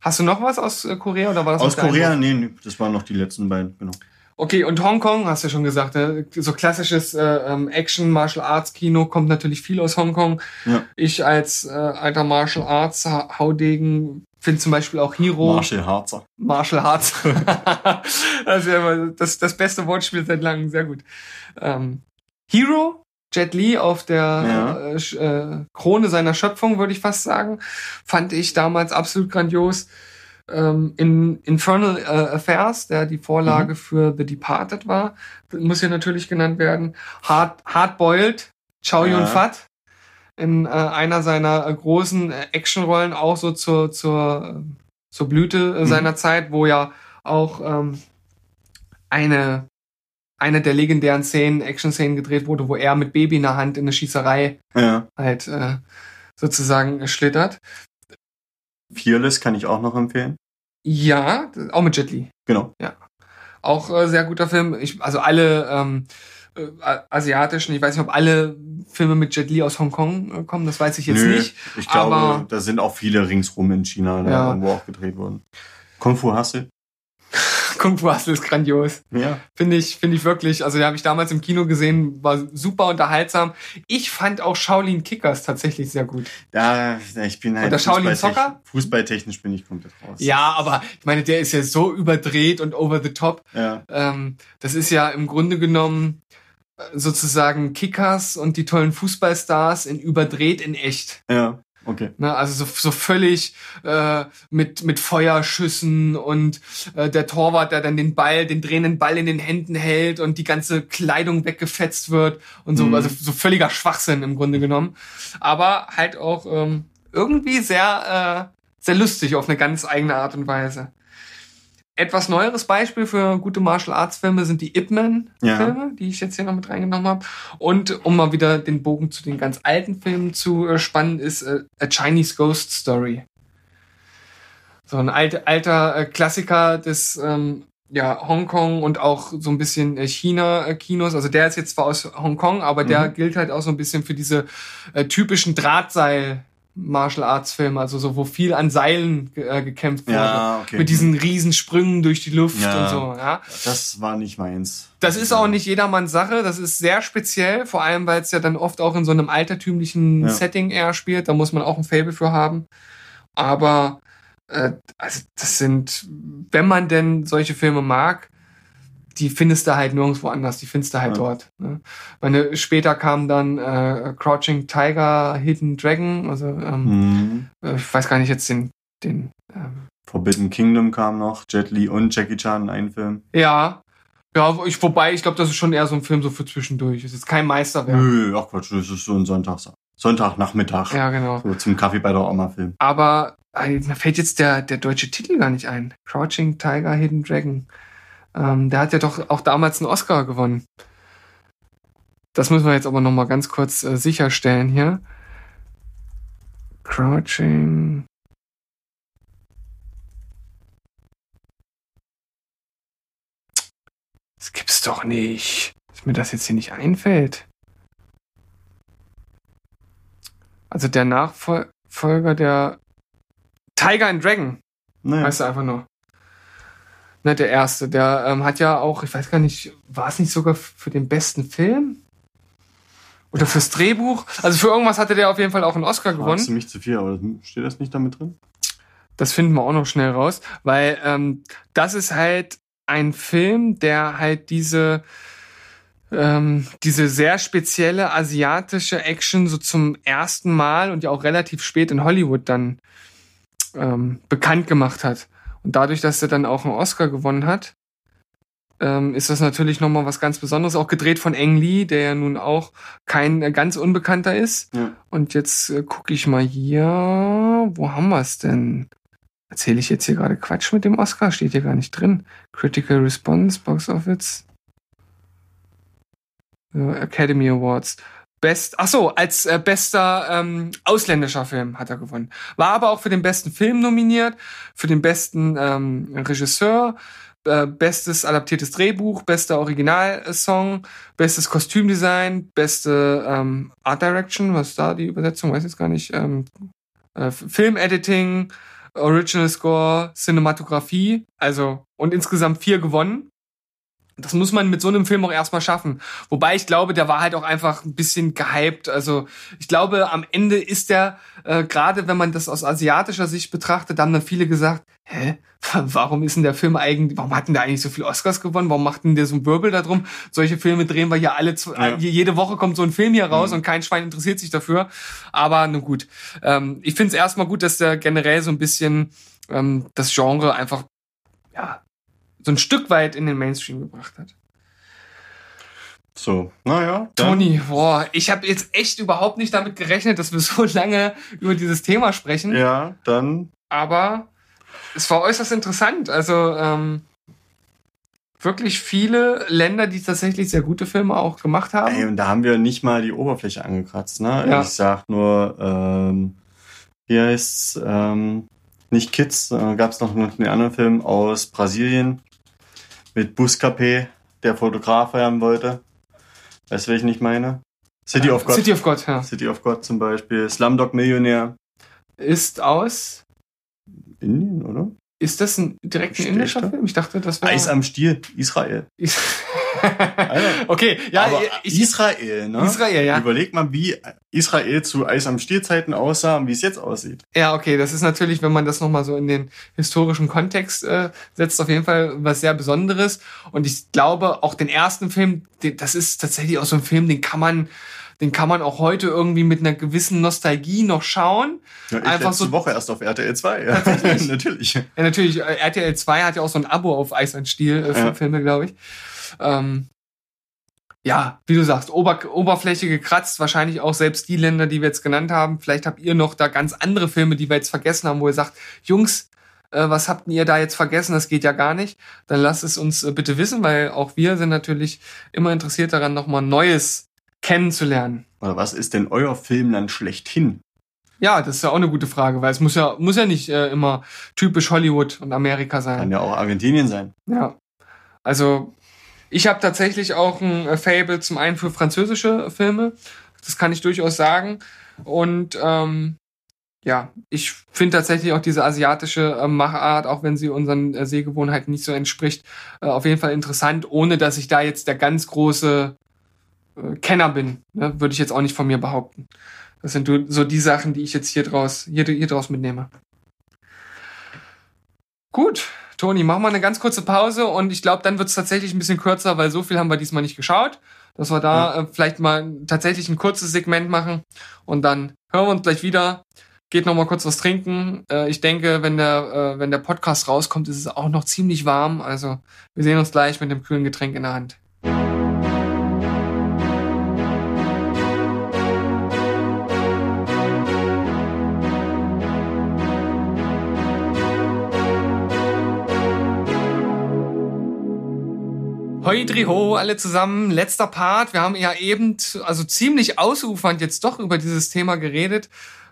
Hast du noch was aus äh, Korea oder war das Aus Korea, nee, nee, das waren noch die letzten beiden, genau. Okay, und Hongkong, hast du ja schon gesagt, ne? so klassisches äh, ähm, Action, Martial Arts Kino kommt natürlich viel aus Hongkong. Ja. Ich als äh, alter Martial Arts Ha- Haudegen finde zum Beispiel auch Hero. Marshall Harzer. Martial Arts. das, ist das, das beste Wortspiel seit langem, sehr gut. Ähm, Hero, Jet Li auf der Ja. äh, äh, Krone seiner Schöpfung, würde ich fast sagen, fand ich damals absolut grandios. ähm, in Infernal äh, Affairs, der die Vorlage Mhm. für The Departed war, muss hier natürlich genannt werden. Hard, Hardboiled, Chow Ja. Yun Fat in äh, einer seiner äh, großen äh, Actionrollen auch so zur zur zur Blüte Mhm. seiner Zeit, wo ja auch ähm, eine eine der legendären Szenen, Action-Szenen gedreht wurde, wo er mit Baby in der Hand in eine Schießerei Ja. halt äh, sozusagen schlittert. Fearless kann ich auch noch empfehlen. Ja, auch mit Jet Li. Genau. Auch äh, sehr guter Film. Ich, also alle ähm, äh, asiatischen, ich weiß nicht, ob alle Filme mit Jet Li aus Hongkong äh, kommen, das weiß ich jetzt Nö, nicht. Ich glaube, aber- da sind auch viele ringsrum in China, da Ja. irgendwo auch gedreht worden. Kung Fu Hustle? Kung Fu Hustle ist grandios. Ja. Finde ich, finde ich wirklich. Also, den habe ich damals im Kino gesehen, war super unterhaltsam. Ich fand auch Shaolin Kickers tatsächlich sehr gut. Da, ich bin halt Und der Shaolin Soccer? Fußballtechnisch bin ich komplett raus. Ja, aber ich meine, der ist ja so überdreht und over the top. Ja. Ähm, das ist ja im Grunde genommen äh, sozusagen Kickers und die tollen Fußballstars in überdreht in echt. Ja. Okay. Ne? Also so, so völlig äh, mit, mit Feuerschüssen und äh, der Torwart, der dann den Ball, den drehenden Ball in den Händen hält und die ganze Kleidung weggefetzt wird und so, Mhm. also so völliger Schwachsinn im Grunde genommen. Aber halt auch ähm, irgendwie sehr, äh, sehr lustig auf eine ganz eigene Art und Weise. Etwas neueres Beispiel für gute Martial Arts Filme sind die Ip Man Filme, die ich jetzt hier noch mit reingenommen habe. Und um mal wieder den Bogen zu den ganz alten Filmen zu äh, spannen, ist äh, A Chinese Ghost Story. So ein alt, alter äh, Klassiker des ähm, ja, Hongkong und auch so ein bisschen China-Kinos. Also der ist jetzt zwar aus Hongkong, aber der Mhm. gilt halt auch so ein bisschen für diese äh, typischen Drahtseil Martial Arts Filme, also so wo viel an Seilen äh, gekämpft wurde. Ja, okay. Mit diesen riesen Sprüngen durch die Luft Ja. und so, ja. Das war nicht meins. Das ist auch nicht jedermanns Sache, das ist sehr speziell, vor allem weil es ja dann oft auch in so einem altertümlichen Ja. Setting eher spielt, da muss man auch ein Fable für haben. Aber äh, also das sind, wenn man denn solche Filme mag, die findest du halt nirgendwo anders, die findest du halt Ja. dort. Ne? Meine, später kam dann äh, Crouching Tiger, Hidden Dragon, also ähm, Mhm. äh, ich weiß gar nicht jetzt den, den ähm, Forbidden Kingdom kam noch, Jet Li und Jackie Chan in einen Film. ja, ja, ich, wobei, ich glaube, das ist schon eher so ein Film so für zwischendurch. Es ist kein Meisterwerk. Nö, ach Quatsch, das ist so ein Sonntags Sonntagnachmittag. Ja, genau. So zum Kaffee bei der Oma Film. Aber äh, mir fällt jetzt der, der deutsche Titel gar nicht ein. Crouching Tiger, Hidden Dragon. Ähm, der hat ja doch auch damals einen Oscar gewonnen. Das müssen wir jetzt aber noch mal ganz kurz äh, sicherstellen hier. Crouching. Das gibt's doch nicht. Dass mir das jetzt hier nicht einfällt. Also der Nachfolger der Tiger and Dragon, Naja. heißt er einfach nur. Ne, der erste, der ähm, hat ja auch, ich weiß gar nicht, war es nicht sogar für den besten Film? Oder fürs Drehbuch? Also für irgendwas hatte der auf jeden Fall auch einen Oscar Fragst gewonnen. du mich zu viel, aber steht das nicht damit drin? Das finden wir auch noch schnell raus, weil ähm, das ist halt ein Film, der halt diese ähm, diese sehr spezielle asiatische Action so zum ersten Mal und ja auch relativ spät in Hollywood dann ähm, bekannt gemacht hat. Und dadurch, dass er dann auch einen Oscar gewonnen hat, ähm, ist das natürlich nochmal was ganz Besonderes. Auch gedreht von Eng Lee, der ja nun auch kein äh, ganz Unbekannter ist. Ja. Und jetzt äh, gucke ich mal hier, wo haben wir es denn? Erzähle ich jetzt hier gerade Quatsch mit dem Oscar? Steht hier gar nicht drin. Critical Response, Box Office. Ja, Academy Awards. Best, ach so, als äh, bester ähm, ausländischer Film hat er gewonnen. War aber auch für den besten Film nominiert, für den besten ähm, Regisseur, äh, bestes adaptiertes Drehbuch, bester Originalsong, bestes Kostümdesign, beste ähm, Art Direction, was ist da die Übersetzung, weiß ich jetzt gar nicht, ähm, äh, Filmediting, Original Score, Cinematografie, also und insgesamt vier gewonnen. Das muss man mit so einem Film auch erstmal schaffen. Wobei ich glaube, der war halt auch einfach ein bisschen gehypt. Also ich glaube, am Ende ist der, äh, gerade wenn man das aus asiatischer Sicht betrachtet, haben dann viele gesagt, hä, warum ist denn der Film eigentlich, warum hat denn der eigentlich so viele Oscars gewonnen? Warum macht denn der so ein Wirbel da drum? Solche Filme drehen wir ja alle, ja. jede Woche kommt so ein Film hier raus mhm. und kein Schwein interessiert sich dafür. Aber nun gut. Ähm, ich finde es erstmal gut, dass der generell so ein bisschen ähm, das Genre einfach, ja, so ein Stück weit in den Mainstream gebracht hat. So, naja. Toni, boah, ich habe jetzt echt überhaupt nicht damit gerechnet, dass wir so lange über dieses Thema sprechen. Ja, dann. Aber es war äußerst interessant. Also ähm, wirklich viele Länder, die tatsächlich sehr gute Filme auch gemacht haben. Ey, und da haben wir nicht mal die Oberfläche angekratzt, ne? Ja. Ich sag nur, ähm, wie heißt's, ähm, nicht Kids, äh, gab es noch einen anderen Film aus Brasilien mit Buscapé, der Fotograf werden wollte. Weißt du, welchen ich meine? City of God. City of God, ja. City of God zum Beispiel. Slumdog Millionär. Ist aus Indien, oder? Ist das ein direkt ein indischer Film? Ich dachte, das wäre. Eis am Stiel, Israel. okay, ja, aber ich, Israel, ne? Israel, ja. Überleg mal, wie Israel zu Eis am Stielzeiten aussah und wie es jetzt aussieht. Ja, okay, das ist natürlich, wenn man das nochmal so in den historischen Kontext äh, setzt, auf jeden Fall was sehr Besonderes. Und ich glaube, auch den ersten Film, das ist tatsächlich auch so ein Film, den kann man den kann man auch heute irgendwie mit einer gewissen Nostalgie noch schauen. Ja, ich Einfach letzte so Woche erst auf RTL 2. Ja. natürlich. Ja, natürlich. RTL 2 hat ja auch so ein Abo auf Eis und Stiel äh, für ja. Filme, glaube ich. Ähm, ja, wie du sagst, Ober Oberfläche gekratzt, wahrscheinlich auch selbst die Länder, die wir jetzt genannt haben. Vielleicht habt ihr noch da ganz andere Filme, die wir jetzt vergessen haben, wo ihr sagt, Jungs, äh, was habt ihr da jetzt vergessen? Das geht ja gar nicht. Dann lasst es uns äh, bitte wissen, weil auch wir sind natürlich immer interessiert daran, nochmal Neues kennenzulernen. Oder was ist denn euer Filmland schlechthin? Ja, das ist ja auch eine gute Frage, weil es muss ja, muss ja nicht äh, immer typisch Hollywood und Amerika sein. Kann ja auch Argentinien sein. Ja. Also, ich habe tatsächlich auch ein äh, Fable zum einen für französische Filme. Das kann ich durchaus sagen. Und ähm, ja, ich finde tatsächlich auch diese asiatische äh, Machart, auch wenn sie unseren äh, Sehgewohnheiten nicht so entspricht, äh, auf jeden Fall interessant, ohne dass ich da jetzt der ganz große äh, Kenner bin, ne? würde ich jetzt auch nicht von mir behaupten. Das sind so die Sachen, die ich jetzt hier draus, hier, hier draus mitnehme. Gut, Toni, machen wir eine ganz kurze Pause und ich glaube, dann wird es tatsächlich ein bisschen kürzer, weil so viel haben wir diesmal nicht geschaut. Dass wir da ja. äh, vielleicht mal tatsächlich ein kurzes Segment machen und dann hören wir uns gleich wieder. Geht noch mal kurz was trinken. Äh, ich denke, wenn der, äh, wenn der Podcast rauskommt, ist es auch noch ziemlich warm. Also wir sehen uns gleich mit dem kühlen Getränk in der Hand. Hoi Driho, alle zusammen. Letzter Part. Wir haben ja eben, also ziemlich ausufernd jetzt doch über dieses Thema geredet.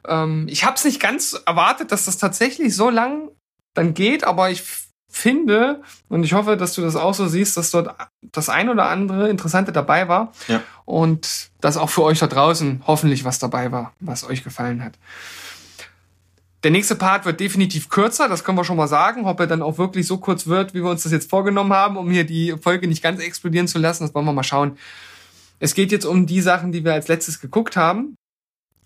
Ähm, ich habe es nicht ganz erwartet, dass das tatsächlich so lang dann geht, aber ich finde, und ich hoffe, dass du das auch so siehst, dass dort das ein oder andere Interessante dabei war. Ja. Und dass auch für euch da draußen hoffentlich was dabei war, was euch gefallen hat. Der nächste Part wird definitiv kürzer, das können wir schon mal sagen. Ob er dann auch wirklich so kurz wird, wie wir uns das jetzt vorgenommen haben, um hier die Folge nicht ganz explodieren zu lassen, das wollen wir mal schauen. Es geht jetzt um die Sachen, die wir als letztes geguckt haben.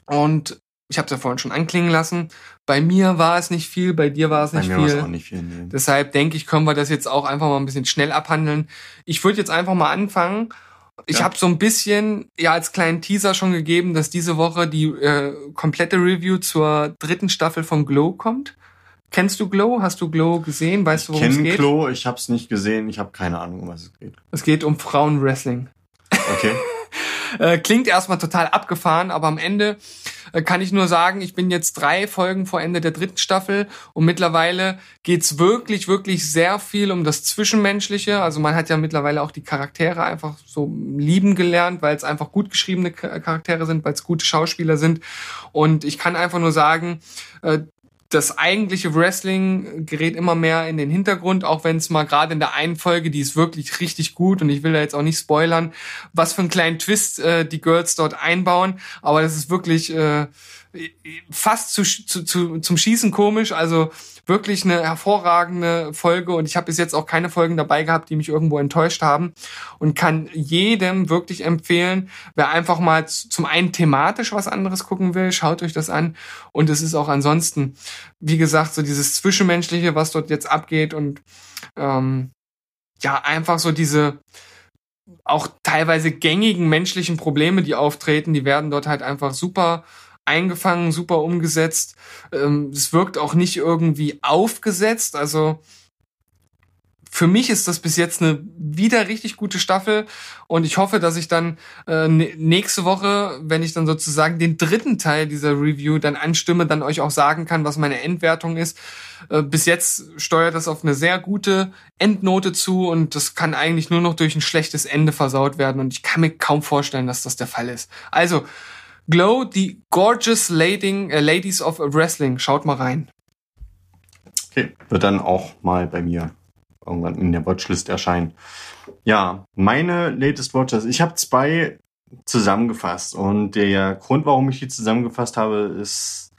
Und ich habe es ja vorhin schon anklingen lassen. Bei mir war es nicht viel, bei dir war es nicht, viel. nicht viel. Nee. Deshalb denke ich, können wir das jetzt auch einfach mal ein bisschen schnell abhandeln. Ich würde jetzt einfach mal anfangen ich ja. habe so ein bisschen ja als kleinen Teaser schon gegeben, dass diese Woche die äh, komplette Review zur dritten Staffel von Glow kommt. Kennst du Glow? Hast du Glow gesehen? Weißt du, worum es geht? Ich kenne Glow, ich habe es nicht gesehen. Ich habe keine Ahnung, um was es geht. Es geht um Frauenwrestling. Okay. Äh, klingt erstmal total abgefahren, aber am Ende äh, kann ich nur sagen, ich bin jetzt drei Folgen vor Ende der dritten Staffel und mittlerweile geht's wirklich, wirklich sehr viel um das Zwischenmenschliche. Also man hat ja mittlerweile auch die Charaktere einfach so lieben gelernt, weil es einfach gut geschriebene Charaktere sind, weil es gute Schauspieler sind. Und ich kann einfach nur sagen, äh, das eigentliche Wrestling gerät immer mehr in den Hintergrund, auch wenn es mal gerade in der einen Folge, die ist wirklich richtig gut und ich will da jetzt auch nicht spoilern, was für einen kleinen Twist äh, die Girls dort einbauen, aber das ist wirklich äh, fast zu, zu, zu, zum Schießen komisch, also wirklich eine hervorragende Folge und ich habe bis jetzt auch keine Folgen dabei gehabt, die mich irgendwo enttäuscht haben und kann jedem wirklich empfehlen, wer einfach mal zum einen thematisch was anderes gucken will, schaut euch das an und es ist auch ansonsten, wie gesagt, so dieses Zwischenmenschliche, was dort jetzt abgeht und ähm, ja, einfach so diese auch teilweise gängigen menschlichen Probleme, die auftreten, die werden dort halt einfach super eingefangen, super umgesetzt. Ähm, es wirkt auch nicht irgendwie aufgesetzt. Also für mich ist das bis jetzt eine wieder richtig gute Staffel und ich hoffe, dass ich dann äh, nächste Woche, wenn ich dann sozusagen den dritten Teil dieser Review dann anstimme, dann euch auch sagen kann, was meine Endwertung ist. Äh, bis jetzt steuert das auf eine sehr gute Endnote zu und das kann eigentlich nur noch durch ein schlechtes Ende versaut werden und ich kann mir kaum vorstellen, dass das der Fall ist. Also Glow, die Gorgeous Lading, äh, Ladies of Wrestling. Schaut mal rein. Okay, wird dann auch mal bei mir irgendwann in der Watchlist erscheinen. Ja, meine Latest Watches. Ich habe zwei zusammengefasst und der Grund, warum ich die zusammengefasst habe, ist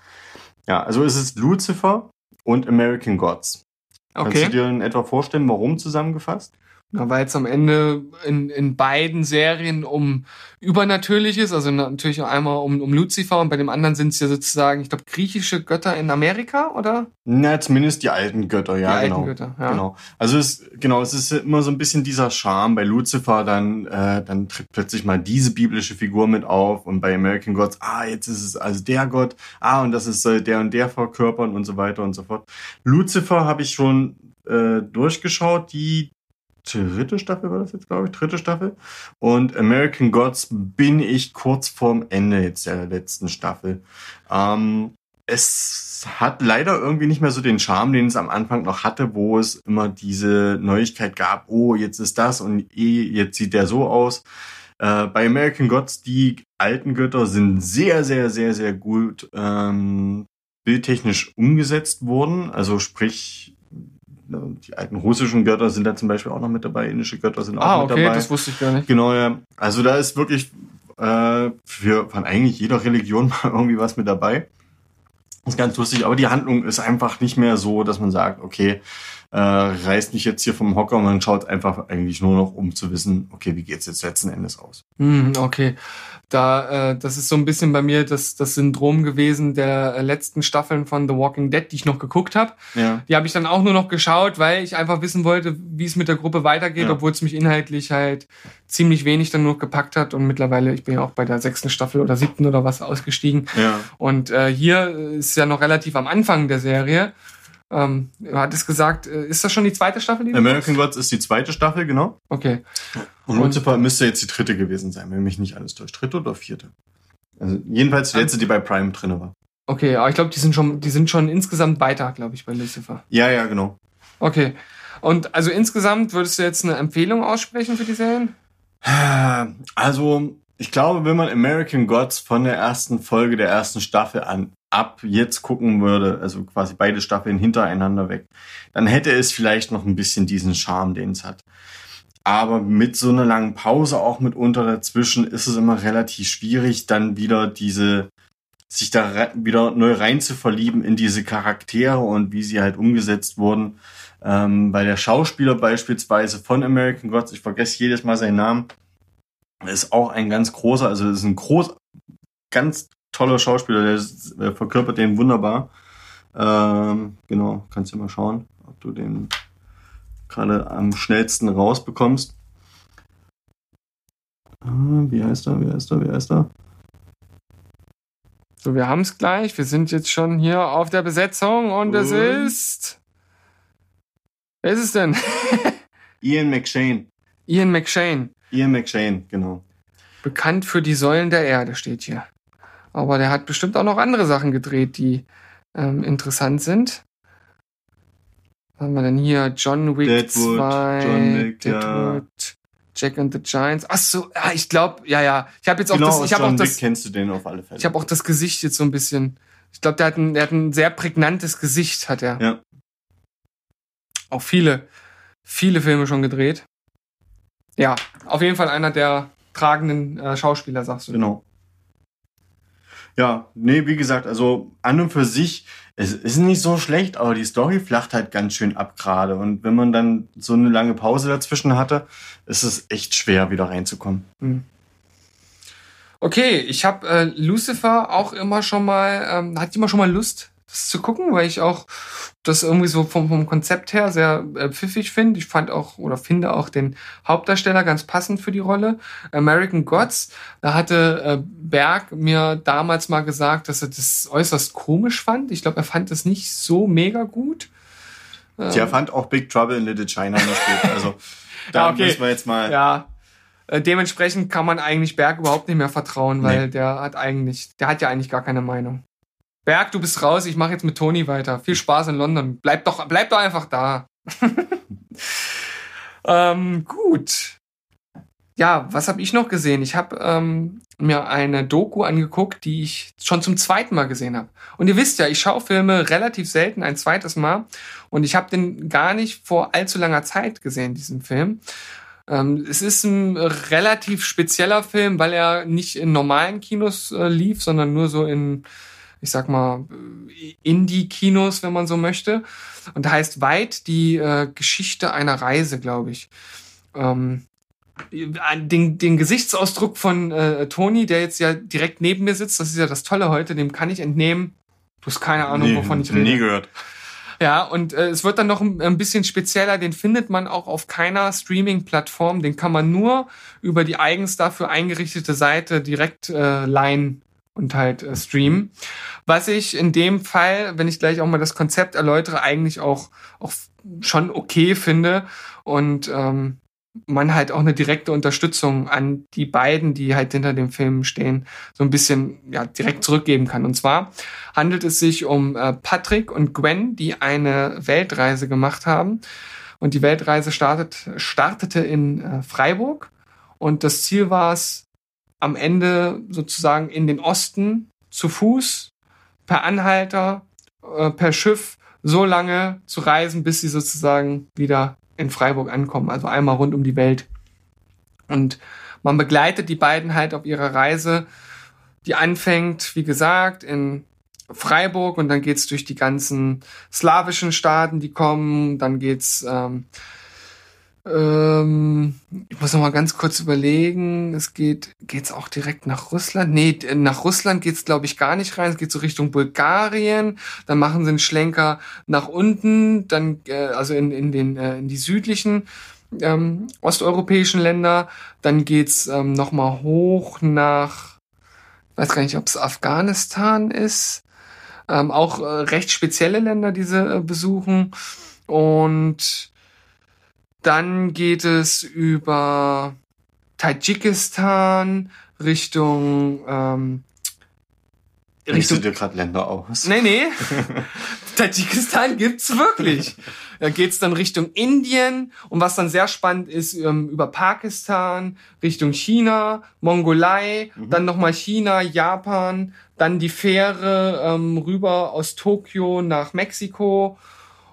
ja, also es ist Lucifer und American Gods. Okay. Kannst du dir in etwa vorstellen, warum zusammengefasst? Na, weil es am Ende in, in beiden Serien um Übernatürliches, also natürlich einmal um, um Lucifer und bei dem anderen sind es ja sozusagen, ich glaube, griechische Götter in Amerika, oder? Na, zumindest die alten Götter, ja, die genau. Alten Götter, ja. Genau. Also es, genau, es ist immer so ein bisschen dieser Charme bei Lucifer, dann, äh, dann tritt plötzlich mal diese biblische Figur mit auf und bei American Gods, ah, jetzt ist es also der Gott, ah, und das ist äh, der und der verkörpern und so weiter und so fort. Lucifer habe ich schon äh, durchgeschaut, die dritte Staffel war das jetzt, glaube ich, dritte Staffel. Und American Gods bin ich kurz vorm Ende jetzt der letzten Staffel. Ähm, es hat leider irgendwie nicht mehr so den Charme, den es am Anfang noch hatte, wo es immer diese Neuigkeit gab, oh, jetzt ist das und eh, jetzt sieht der so aus. Äh, bei American Gods, die alten Götter sind sehr, sehr, sehr, sehr gut ähm, bildtechnisch umgesetzt worden. Also sprich, die alten russischen Götter sind da zum Beispiel auch noch mit dabei, indische Götter sind auch ah, mit okay, dabei. das wusste ich gar nicht. Genau, ja. Also da ist wirklich äh, für von eigentlich jeder Religion mal irgendwie was mit dabei. Das ist ganz lustig, aber die Handlung ist einfach nicht mehr so, dass man sagt, okay, äh, reißt mich jetzt hier vom Hocker und man schaut einfach eigentlich nur noch, um zu wissen, okay, wie geht's jetzt letzten Endes aus? Mm, okay. Da, äh, das ist so ein bisschen bei mir das, das Syndrom gewesen der äh, letzten Staffeln von The Walking Dead, die ich noch geguckt habe. Ja. Die habe ich dann auch nur noch geschaut, weil ich einfach wissen wollte, wie es mit der Gruppe weitergeht, ja. obwohl es mich inhaltlich halt ziemlich wenig dann nur gepackt hat. Und mittlerweile, ich bin ja auch bei der sechsten Staffel oder siebten oder was ausgestiegen. Ja. Und äh, hier ist ja noch relativ am Anfang der Serie. Ähm, du hattest gesagt, äh, ist das schon die zweite Staffel? Die American Gods ist die zweite Staffel, genau. Okay. Und Lucifer müsste jetzt die dritte gewesen sein, wenn mich nicht alles täuscht. Dritte oder vierte? Also jedenfalls die letzte, die bei Prime drin war. Okay, aber ich glaube, die sind schon, die sind schon insgesamt weiter, glaube ich, bei Lucifer. Ja, ja, genau. Okay. Und also insgesamt würdest du jetzt eine Empfehlung aussprechen für die Serien? Also, ich glaube, wenn man American Gods von der ersten Folge der ersten Staffel an ab jetzt gucken würde, also quasi beide Staffeln hintereinander weg, dann hätte es vielleicht noch ein bisschen diesen Charme, den es hat. Aber mit so einer langen Pause auch mitunter dazwischen ist es immer relativ schwierig, dann wieder diese, sich da wieder neu rein zu verlieben in diese Charaktere und wie sie halt umgesetzt wurden. Ähm, bei der Schauspieler beispielsweise von American Gods, ich vergesse jedes Mal seinen Namen, ist auch ein ganz großer, also ist ein groß, ganz toller Schauspieler, der, der verkörpert den wunderbar. Ähm, genau, kannst du mal schauen, ob du den gerade am schnellsten rausbekommst. Ah, wie heißt er? Wie heißt er? Wie heißt er? So, wir haben es gleich. Wir sind jetzt schon hier auf der Besetzung und, und? es ist. Wer ist es denn? Ian McShane. Ian McShane. Ian McShane, genau. Bekannt für die Säulen der Erde steht hier. Aber der hat bestimmt auch noch andere Sachen gedreht, die ähm, interessant sind. Was haben wir denn hier? John Wick Deadwood, 2, John Wick, Deadwood, ja. Jack and the Giants. Ach so, ja, ich glaube, ja, ja. Ich habe jetzt auch genau, das, ich habe auch das. kennst du den auf alle Fälle. Ich habe auch das Gesicht jetzt so ein bisschen Ich glaube, der hat ein, der hat ein sehr prägnantes Gesicht, hat er. Ja. Auch viele, viele Filme schon gedreht. Ja, auf jeden Fall einer der tragenden äh, Schauspieler, sagst du. Genau. Ja, nee, wie gesagt, also an und für sich, es ist nicht so schlecht, aber die Story flacht halt ganz schön ab gerade. Und wenn man dann so eine lange Pause dazwischen hatte, ist es echt schwer, wieder reinzukommen. Hm. Okay, ich habe äh, Lucifer auch immer schon mal, ähm, hatte immer schon mal Lust, das zu gucken, weil ich auch das irgendwie so vom, vom Konzept her sehr äh, pfiffig finde. Ich fand auch oder finde auch den Hauptdarsteller ganz passend für die Rolle. American Gods, da hatte äh, Berg mir damals mal gesagt, dass er das äußerst komisch fand. Ich glaube, er fand das nicht so mega gut. Ähm, Der fand auch Big Trouble in Little China nicht gut. Also da Ja, okay. müssen wir jetzt mal. Ja. Äh, dementsprechend kann man eigentlich Berg überhaupt nicht mehr vertrauen, weil Nee. der hat eigentlich, der hat ja eigentlich gar keine Meinung. Berg, du bist raus, ich mache jetzt mit Toni weiter. Viel Spaß in London. Bleib doch, bleib doch einfach da. ähm, gut. Ja, was habe ich noch gesehen? Ich habe ähm, mir eine Doku angeguckt, die ich schon zum zweiten Mal gesehen habe. Und ihr wisst ja, ich schaue Filme relativ selten ein zweites Mal. Und ich habe den gar nicht vor allzu langer Zeit gesehen, diesen Film. Ähm, es ist ein relativ spezieller Film, weil er nicht in normalen Kinos äh, lief, sondern nur so in, ich sag mal, Indie-Kinos, wenn man so möchte. Und heißt weit die äh, Geschichte einer Reise, glaube ich. Ähm, den, den Gesichtsausdruck von äh, Toni, der jetzt ja direkt neben mir sitzt, das ist ja das Tolle heute, dem kann ich entnehmen. Du hast keine Ahnung, Nee, wovon ich rede. nie gehört. Ja, und äh, es wird dann noch ein, ein bisschen spezieller, den findet man auch auf keiner Streaming-Plattform, den kann man nur über die eigens dafür eingerichtete Seite direkt äh, leihen und halt äh, streamen. Was ich in dem Fall, wenn ich gleich auch mal das Konzept erläutere, eigentlich auch, auch schon okay finde und ähm, man halt auch eine direkte Unterstützung an die beiden, die halt hinter dem Film stehen, so ein bisschen ja direkt zurückgeben kann. Und zwar handelt es sich um äh, Patrick und Gwen, die eine Weltreise gemacht haben. Und die Weltreise startet, startete in äh, Freiburg. Und das Ziel war es, am Ende sozusagen in den Osten zu Fuß, per Anhalter, äh, per Schiff so lange zu reisen, bis sie sozusagen wieder in Freiburg ankommen. Also einmal rund um die Welt. Und man begleitet die beiden halt auf ihrer Reise, die anfängt, wie gesagt, in Freiburg und dann geht's durch die ganzen slawischen Staaten, die kommen. Dann geht's ähm, ähm, ich muss noch mal ganz kurz überlegen. Es geht, geht's auch direkt nach Russland? Nee, nach Russland geht's glaube ich gar nicht rein. Es geht so Richtung Bulgarien. Dann machen sie einen Schlenker nach unten, dann äh, also in, in den äh, in die südlichen ähm, osteuropäischen Länder. Dann geht's ähm, noch mal hoch nach, weiß gar nicht, ob es Afghanistan ist. Ähm, auch äh, recht spezielle Länder, die sie äh, besuchen. Und dann geht es über Tadschikistan Richtung ähm, Riechst du Richtung dir gerade Länder aus? Nee, nee. Tadschikistan gibt's wirklich. Da geht's dann Richtung Indien und was dann sehr spannend ist, ähm, über Pakistan, Richtung China, Mongolei, dann nochmal China, Japan, dann die Fähre ähm, rüber aus Tokio nach Mexiko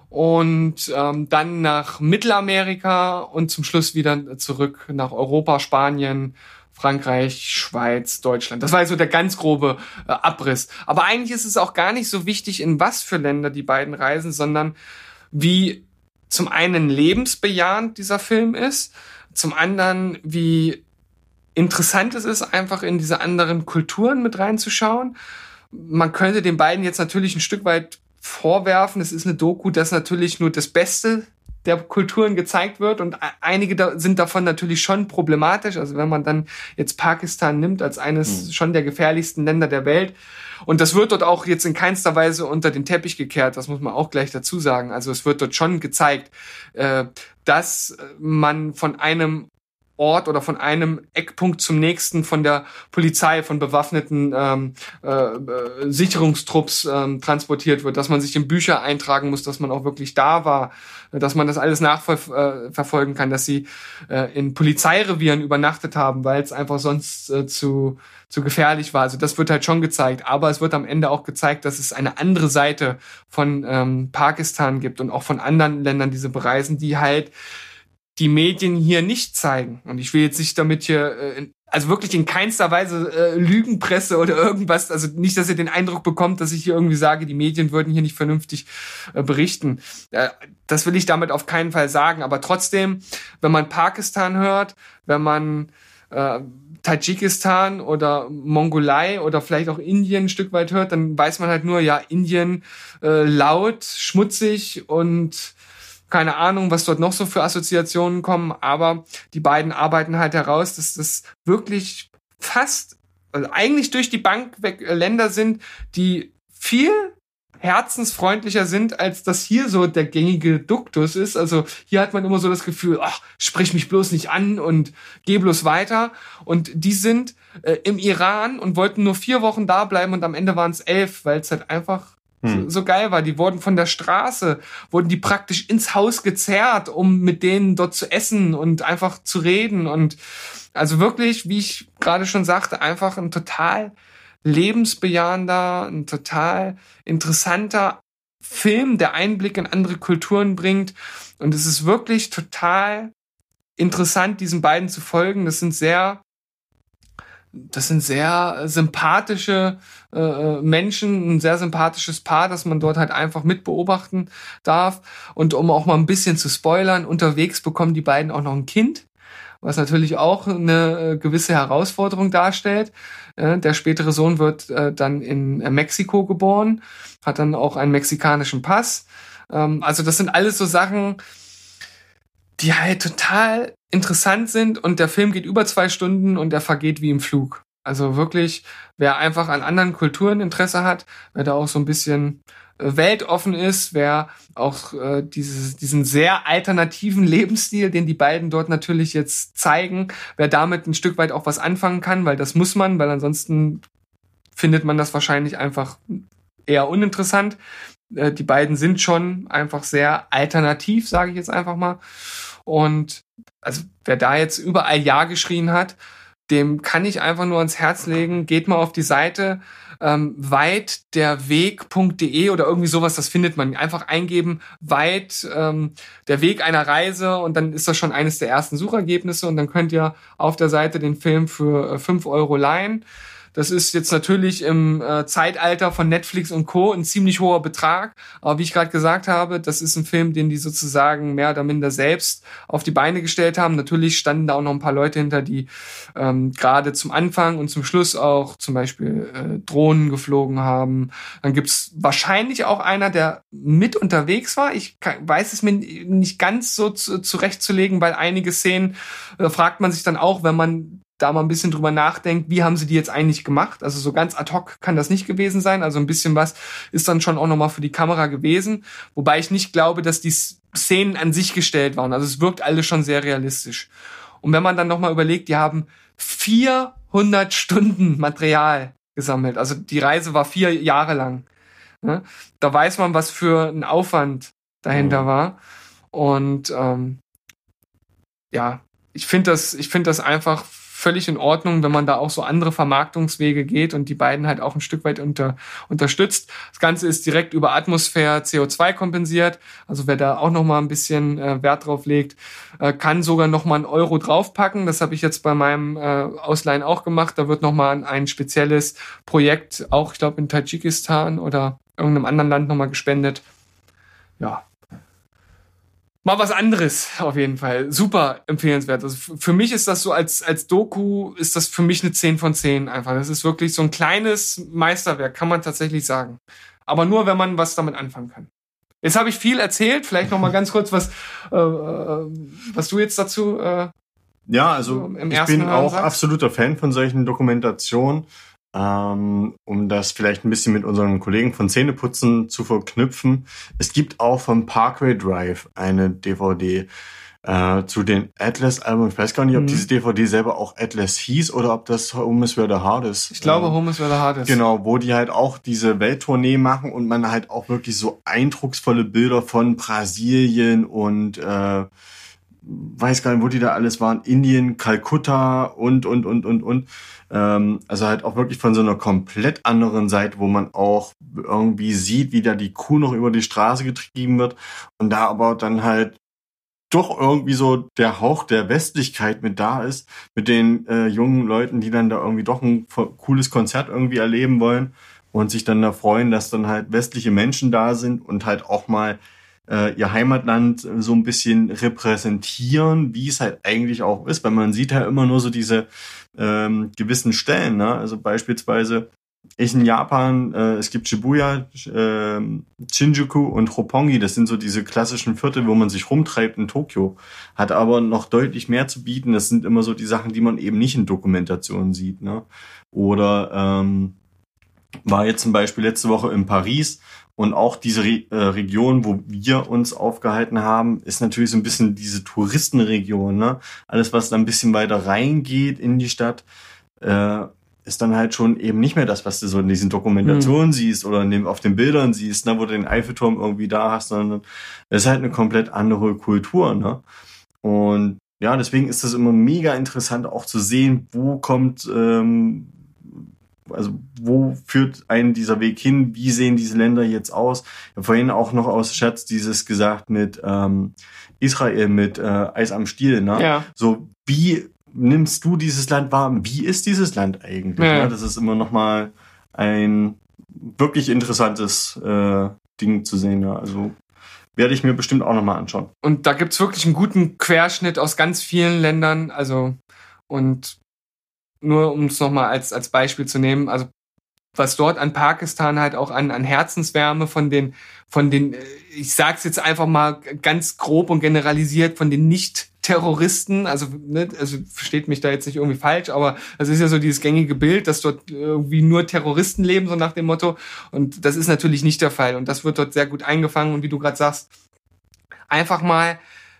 und ähm, dann nach Mittelamerika und zum Schluss wieder zurück nach Europa, Spanien, Frankreich, Schweiz, Deutschland. Das war also der ganz grobe äh, Abriss. Aber eigentlich ist es auch gar nicht so wichtig, in was für Länder die beiden reisen, sondern wie zum einen lebensbejahend dieser Film ist, zum anderen wie interessant es ist, einfach in diese anderen Kulturen mit reinzuschauen. Man könnte den beiden jetzt natürlich ein Stück weit vorwerfen, es ist eine Doku, dass natürlich nur das Beste der Kulturen gezeigt wird und e- einige da sind davon natürlich schon problematisch. Also wenn man dann jetzt Pakistan nimmt als eines Mhm. schon der gefährlichsten Länder der Welt und das wird dort auch jetzt in keinster Weise unter den Teppich gekehrt, das muss man auch gleich dazu sagen. Also es wird dort schon gezeigt, äh, dass man von einem Ort oder von einem Eckpunkt zum nächsten von der Polizei, von bewaffneten ähm, äh, äh, Sicherungstrupps ähm, transportiert wird, dass man sich in Bücher eintragen muss, dass man auch wirklich da war, dass man das alles nachverfolgen äh, kann, dass sie äh, in Polizeirevieren übernachtet haben, weil es einfach sonst äh, zu zu gefährlich war. Also das wird halt schon gezeigt, aber es wird am Ende auch gezeigt, dass es eine andere Seite von ähm, Pakistan gibt und auch von anderen Ländern, diese bereisen, die halt die Medien hier nicht zeigen. Und ich will jetzt nicht damit hier, äh, also wirklich in keinster Weise äh, Lügenpresse oder irgendwas, also nicht, dass ihr den Eindruck bekommt, dass ich hier irgendwie sage, die Medien würden hier nicht vernünftig äh, berichten. Äh, das will ich damit auf keinen Fall sagen. Aber trotzdem, wenn man Pakistan hört, wenn man äh, Tadschikistan oder Mongolei oder vielleicht auch Indien ein Stück weit hört, dann weiß man halt nur, ja, Indien äh, laut, schmutzig und keine Ahnung, was dort noch so für Assoziationen kommen, aber die beiden arbeiten halt heraus, dass das wirklich fast, also eigentlich durch die Bank weg äh, Länder sind, die viel herzensfreundlicher sind, als das hier so der gängige Duktus ist. Also hier hat man immer so das Gefühl, ach, sprich mich bloß nicht an und geh bloß weiter. Und die sind äh, im Iran und wollten nur vier Wochen da bleiben und am Ende waren es elf, weil es halt einfach hm. so, so, geil war. Die wurden von der Straße, wurden die praktisch ins Haus gezerrt, um mit denen dort zu essen und einfach zu reden. Und also wirklich, wie ich gerade schon sagte, einfach ein total lebensbejahender, ein total interessanter Film, der Einblick in andere Kulturen bringt. Und es ist wirklich total interessant, diesen beiden zu folgen. Das sind sehr das sind sehr sympathische äh, äh, Menschen, ein sehr sympathisches Paar, das man dort halt einfach mit beobachten darf. Und um auch mal ein bisschen zu spoilern, unterwegs bekommen die beiden auch noch ein Kind, was natürlich auch eine äh, gewisse Herausforderung darstellt. Äh, der spätere Sohn wird äh, dann in äh, Mexiko geboren, hat dann auch einen mexikanischen Pass. Ähm, also das sind alles so Sachen, die halt total interessant sind und der Film geht über zwei Stunden und er vergeht wie im Flug. Also wirklich, wer einfach an anderen Kulturen Interesse hat, wer da auch so ein bisschen äh, weltoffen ist, wer auch äh, dieses, diesen sehr alternativen Lebensstil, den die beiden dort natürlich jetzt zeigen, wer damit ein Stück weit auch was anfangen kann, weil das muss man, weil ansonsten findet man das wahrscheinlich einfach eher uninteressant. Äh, die beiden sind schon einfach sehr alternativ, sage ich jetzt einfach mal. Und also wer da jetzt überall Ja geschrien hat, dem kann ich einfach nur ans Herz legen, geht mal auf die Seite ähm, weitderweg.de oder irgendwie sowas, das findet man. Einfach eingeben, weit ähm, der Weg einer Reise und dann ist das schon eines der ersten Suchergebnisse und dann könnt ihr auf der Seite den Film für äh, 5 Euro leihen. Das ist jetzt natürlich im äh, Zeitalter von Netflix und Co. ein ziemlich hoher Betrag. Aber wie ich gerade gesagt habe, das ist ein Film, den die sozusagen mehr oder minder selbst auf die Beine gestellt haben. Natürlich standen da auch noch ein paar Leute hinter, die ähm, gerade zum Anfang und zum Schluss auch zum Beispiel äh, Drohnen geflogen haben. Dann gibt's wahrscheinlich auch einer, der mit unterwegs war. Ich kann, weiß es mir nicht ganz so zu, zurechtzulegen, weil einige Szenen äh, fragt man sich dann auch, wenn man da mal ein bisschen drüber nachdenkt, wie haben sie die jetzt eigentlich gemacht? Also so ganz ad hoc kann das nicht gewesen sein. Also ein bisschen was ist dann schon auch nochmal für die Kamera gewesen. Wobei ich nicht glaube, dass die Szenen an sich gestellt waren. Also es wirkt alles schon sehr realistisch. Und wenn man dann nochmal überlegt, die haben 400 Stunden Material gesammelt. Also die Reise war vier Jahre lang. Ne? Da weiß man, was für ein Aufwand dahinter mhm. war. Und ähm, ja, ich finde das, ich finde das einfach völlig in Ordnung, wenn man da auch so andere Vermarktungswege geht und die beiden halt auch ein Stück weit unter, unterstützt. Das Ganze ist direkt über Atmosphäre CO2 kompensiert. Also wer da auch noch mal ein bisschen äh, Wert drauf legt, äh, kann sogar noch mal einen Euro draufpacken. Das habe ich jetzt bei meinem äh, Ausleihen auch gemacht. Da wird noch mal ein spezielles Projekt, auch ich glaube in Tadschikistan oder irgendeinem anderen Land noch mal gespendet. Ja, mal was anderes auf jeden Fall. Super empfehlenswert. Also für mich ist das so als, als Doku ist das für mich eine 10 von 10 einfach. Das ist wirklich so ein kleines Meisterwerk, kann man tatsächlich sagen. Aber nur, wenn man was damit anfangen kann. Jetzt habe ich viel erzählt. Vielleicht noch mal ganz kurz, was, äh, äh was du jetzt dazu äh, ja, also ich bin auch sagst. absoluter Fan von solchen Dokumentationen. Ähm, um das vielleicht ein bisschen mit unseren Kollegen von Zähneputzen zu verknüpfen. Es gibt auch vom Parkway Drive eine DVD. Äh, zu den Atlas-Alben, ich weiß gar nicht, ob Mhm. diese DVD selber auch Atlas hieß oder ob das Home is Where the Heart ist. Ich glaube, Ähm, Home is where the heart is. Genau, wo die halt auch diese Welttournee machen und man halt auch wirklich so eindrucksvolle Bilder von Brasilien und äh, weiß gar nicht, wo die da alles waren, Indien, Kalkutta und und und und und. Ähm, also halt auch wirklich von so einer komplett anderen Seite, wo man auch irgendwie sieht, wie da die Kuh noch über die Straße getrieben wird und da aber dann halt doch irgendwie so der Hauch der Westlichkeit mit da ist, mit den äh, jungen Leuten, die dann da irgendwie doch ein cooles Konzert irgendwie erleben wollen und sich dann da freuen, dass dann halt westliche Menschen da sind und halt auch mal äh, ihr Heimatland so ein bisschen repräsentieren, wie es halt eigentlich auch ist, weil man sieht ja immer nur so diese ähm, gewissen Stellen, ne? also beispielsweise ich in Japan, äh, es gibt Shibuya, äh, Shinjuku und Roppongi, das sind so diese klassischen Viertel, wo man sich rumtreibt in Tokio, hat aber noch deutlich mehr zu bieten. Das sind immer so die Sachen, die man eben nicht in Dokumentationen sieht. Ne? Oder ähm, war jetzt zum Beispiel letzte Woche in Paris und auch diese Re äh, Region, wo wir uns aufgehalten haben, ist natürlich so ein bisschen diese Touristenregion. Ne? Alles, was da ein bisschen weiter reingeht in die Stadt, äh, ist dann halt schon eben nicht mehr das, was du so in diesen Dokumentationen siehst oder dem, auf den Bildern siehst, ne, wo du den Eiffelturm irgendwie da hast, sondern es ist halt eine komplett andere Kultur. Ne? Und ja, deswegen ist das immer mega interessant auch zu sehen, wo kommt, ähm, also wo führt einen dieser Weg hin, wie sehen diese Länder jetzt aus. Ich habe vorhin auch noch aus Scherz dieses gesagt mit ähm, Israel, mit äh, Eis am Stiel. Ne? Ja. So, wie nimmst du dieses Land wahr? Wie ist dieses Land eigentlich? Ja. Ne? Das ist immer noch mal ein wirklich interessantes äh, Ding zu sehen. Ja. Also werde ich mir bestimmt auch noch mal anschauen. Und da gibt's wirklich einen guten Querschnitt aus ganz vielen Ländern. Also, und nur um es nochmal als, als Beispiel zu nehmen, also was dort an Pakistan halt auch an, an Herzenswärme von den, von den, äh, ich sag's jetzt einfach mal ganz grob und generalisiert, von den Nicht-Terroristen, also, ne, also versteht mich da jetzt nicht irgendwie falsch, aber das ist ja so dieses gängige Bild, dass dort irgendwie nur Terroristen leben, so nach dem Motto. Und das ist natürlich nicht der Fall. Und das wird dort sehr gut eingefangen. Und wie du gerade sagst, einfach mal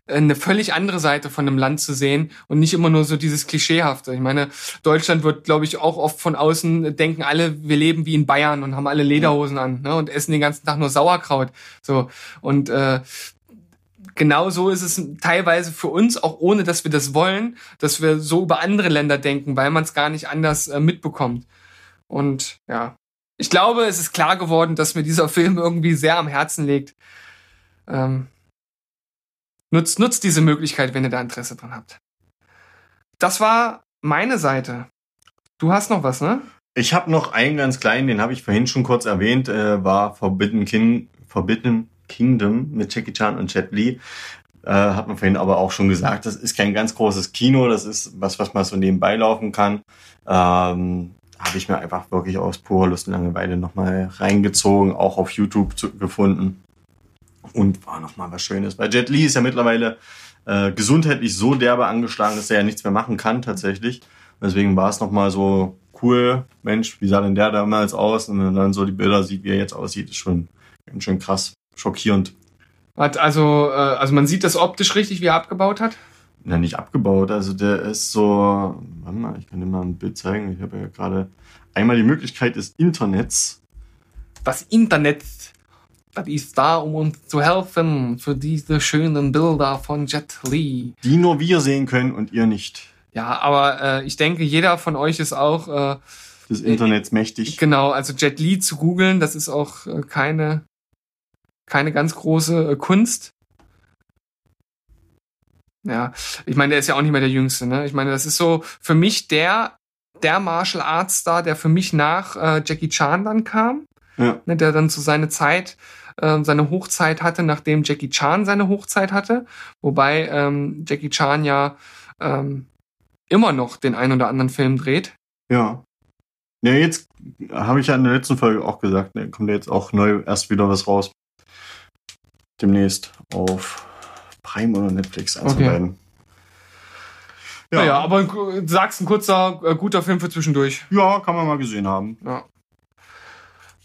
eine völlig andere Seite von einem Land zu sehen und nicht immer nur so dieses Klischeehafte. Ich meine, Deutschland wird, glaube ich, auch oft von außen denken alle, wir leben wie in Bayern und haben alle Lederhosen an ne, und essen den ganzen Tag nur Sauerkraut. So und äh, genau so ist es teilweise für uns, auch ohne dass wir das wollen, dass wir so über andere Länder denken, weil man es gar nicht anders äh, mitbekommt. Und ja, ich glaube, es ist klar geworden, dass mir dieser Film irgendwie sehr am Herzen liegt. Ähm, nutzt, nutzt diese Möglichkeit, wenn ihr da Interesse dran habt. Das war meine Seite. Du hast noch was, ne? Ich habe noch einen ganz kleinen, den habe ich vorhin schon kurz erwähnt, äh, war Forbidden, King, Forbidden Kingdom mit Jackie Chan und Jet Li. Äh, hat man vorhin aber auch schon gesagt, das ist kein ganz großes Kino, das ist was, was man so nebenbei laufen kann. Ähm, habe ich mir einfach wirklich aus purer Lust und Langeweile nochmal reingezogen, auch auf YouTube zu, gefunden. Und war nochmal was Schönes. Weil Jet Li ist ja mittlerweile äh, gesundheitlich so derbe angeschlagen, dass er ja nichts mehr machen kann tatsächlich. Deswegen war es nochmal so cool. Mensch, wie sah denn der damals aus? Und wenn man dann so die Bilder sieht, wie er jetzt aussieht, ist schon ganz schön krass, schockierend. Hat also, äh, also man sieht das optisch richtig, wie er abgebaut hat. Ja, nicht abgebaut. Also der ist so, warte mal, ich kann dir mal ein Bild zeigen. Ich habe ja gerade einmal die Möglichkeit des Internets. Das Internet, das ist da, um uns zu helfen für diese schönen Bilder von Jet Li. Die nur wir sehen können und ihr nicht. Ja, aber äh, ich denke, jeder von euch ist auch äh, Des Internets mächtig. genau, also Jet Li zu googeln, das ist auch äh, keine keine ganz große äh, Kunst. Ja, ich meine, der ist ja auch nicht mehr der Jüngste, ne? Ich meine, das ist so für mich der der Martial Arts Star, der für mich nach äh, Jackie Chan dann kam, Ja. ne, der dann zu seiner Zeit äh, seine Hochzeit hatte, nachdem Jackie Chan seine Hochzeit hatte, wobei ähm, Jackie Chan ja ähm, immer noch den ein oder anderen Film dreht. Ja. Ja, jetzt habe ich ja in der letzten Folge auch gesagt, ne, kommt ja jetzt auch neu erst wieder was raus. Demnächst auf Prime oder Netflix, eins Okay. beiden. Ja, naja, aber du sagst ein kurzer, äh, guter Film für zwischendurch. ja, kann man mal gesehen haben. Ja.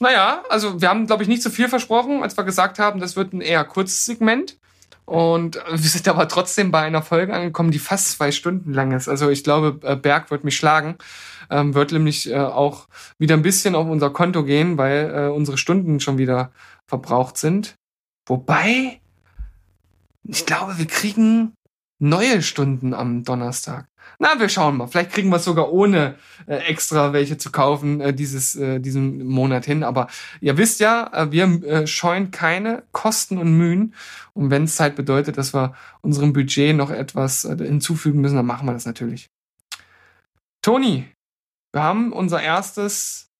Naja, also wir haben, glaube ich, nicht so viel versprochen, als wir gesagt haben, das wird ein eher kurzes Segment. Und wir sind aber trotzdem bei einer Folge angekommen, die fast zwei Stunden lang ist. Also ich glaube, äh, Berg wird mich schlagen. Ähm, wird nämlich äh, auch wieder ein bisschen auf unser Konto gehen, weil äh, unsere Stunden schon wieder verbraucht sind. Wobei, ich glaube, wir kriegen neue Stunden am Donnerstag. Na, wir schauen mal. Vielleicht kriegen wir es sogar ohne äh, extra welche zu kaufen äh, dieses äh, diesen Monat hin. Aber ihr wisst ja, äh, wir äh, scheuen keine Kosten und Mühen. Und wenn es halt bedeutet, dass wir unserem Budget noch etwas äh, hinzufügen müssen, dann machen wir das natürlich. Toni, wir haben unser erstes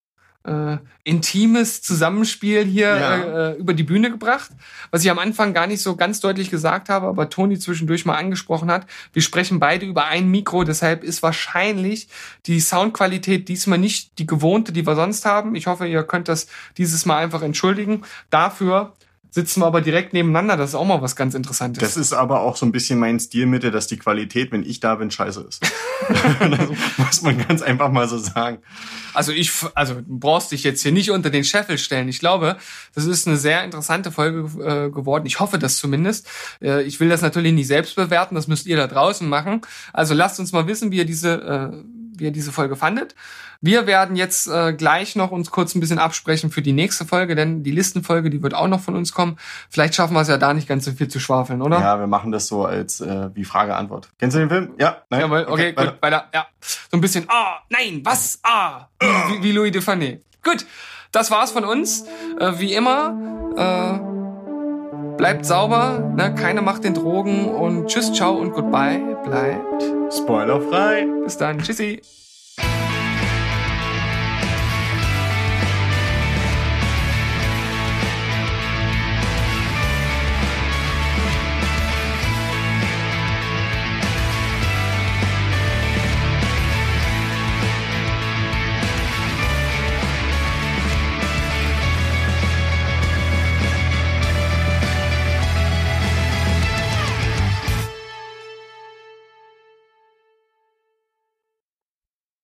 äh, intimes Zusammenspiel hier Ja. äh, über die Bühne gebracht, was ich am Anfang gar nicht so ganz deutlich gesagt habe, aber Toni zwischendurch mal angesprochen hat. Wir sprechen beide über ein Mikro, deshalb ist wahrscheinlich die Soundqualität diesmal nicht die gewohnte, die wir sonst haben. Ich hoffe, ihr könnt das dieses Mal einfach entschuldigen. Dafür sitzen wir aber direkt nebeneinander. Das ist auch mal was ganz Interessantes. Das ist aber auch so ein bisschen mein Stilmittel, dass die Qualität, wenn ich da bin, scheiße ist. das muss man ganz einfach mal so sagen. Also ich, also du brauchst dich jetzt hier nicht unter den Scheffel stellen. Ich glaube, das ist eine sehr interessante Folge äh, geworden. Ich hoffe das zumindest. Äh, ich will das natürlich nicht selbst bewerten. Das müsst ihr da draußen machen. Also lasst uns mal wissen, wie ihr diese, äh, wie ihr diese Folge fandet. Wir werden jetzt äh, gleich noch uns kurz ein bisschen absprechen für die nächste Folge, denn die Listenfolge, die wird auch noch von uns kommen. Vielleicht schaffen wir es ja da nicht ganz so viel zu schwafeln, oder? Ja, wir machen das so als äh, wie Frage-Antwort. Kennst du den Film? Ja, nein? Jawohl, okay, weiter. gut, weiter. Ja. So ein bisschen, ah, nein, was, ah, wie, wie Louis de Funès. Gut, das war's von uns. Äh, wie immer, äh, bleibt sauber, ne? keine macht den Drogen und tschüss, ciao und goodbye. Bleibt. Spoilerfrei. Bis dann, tschüssi.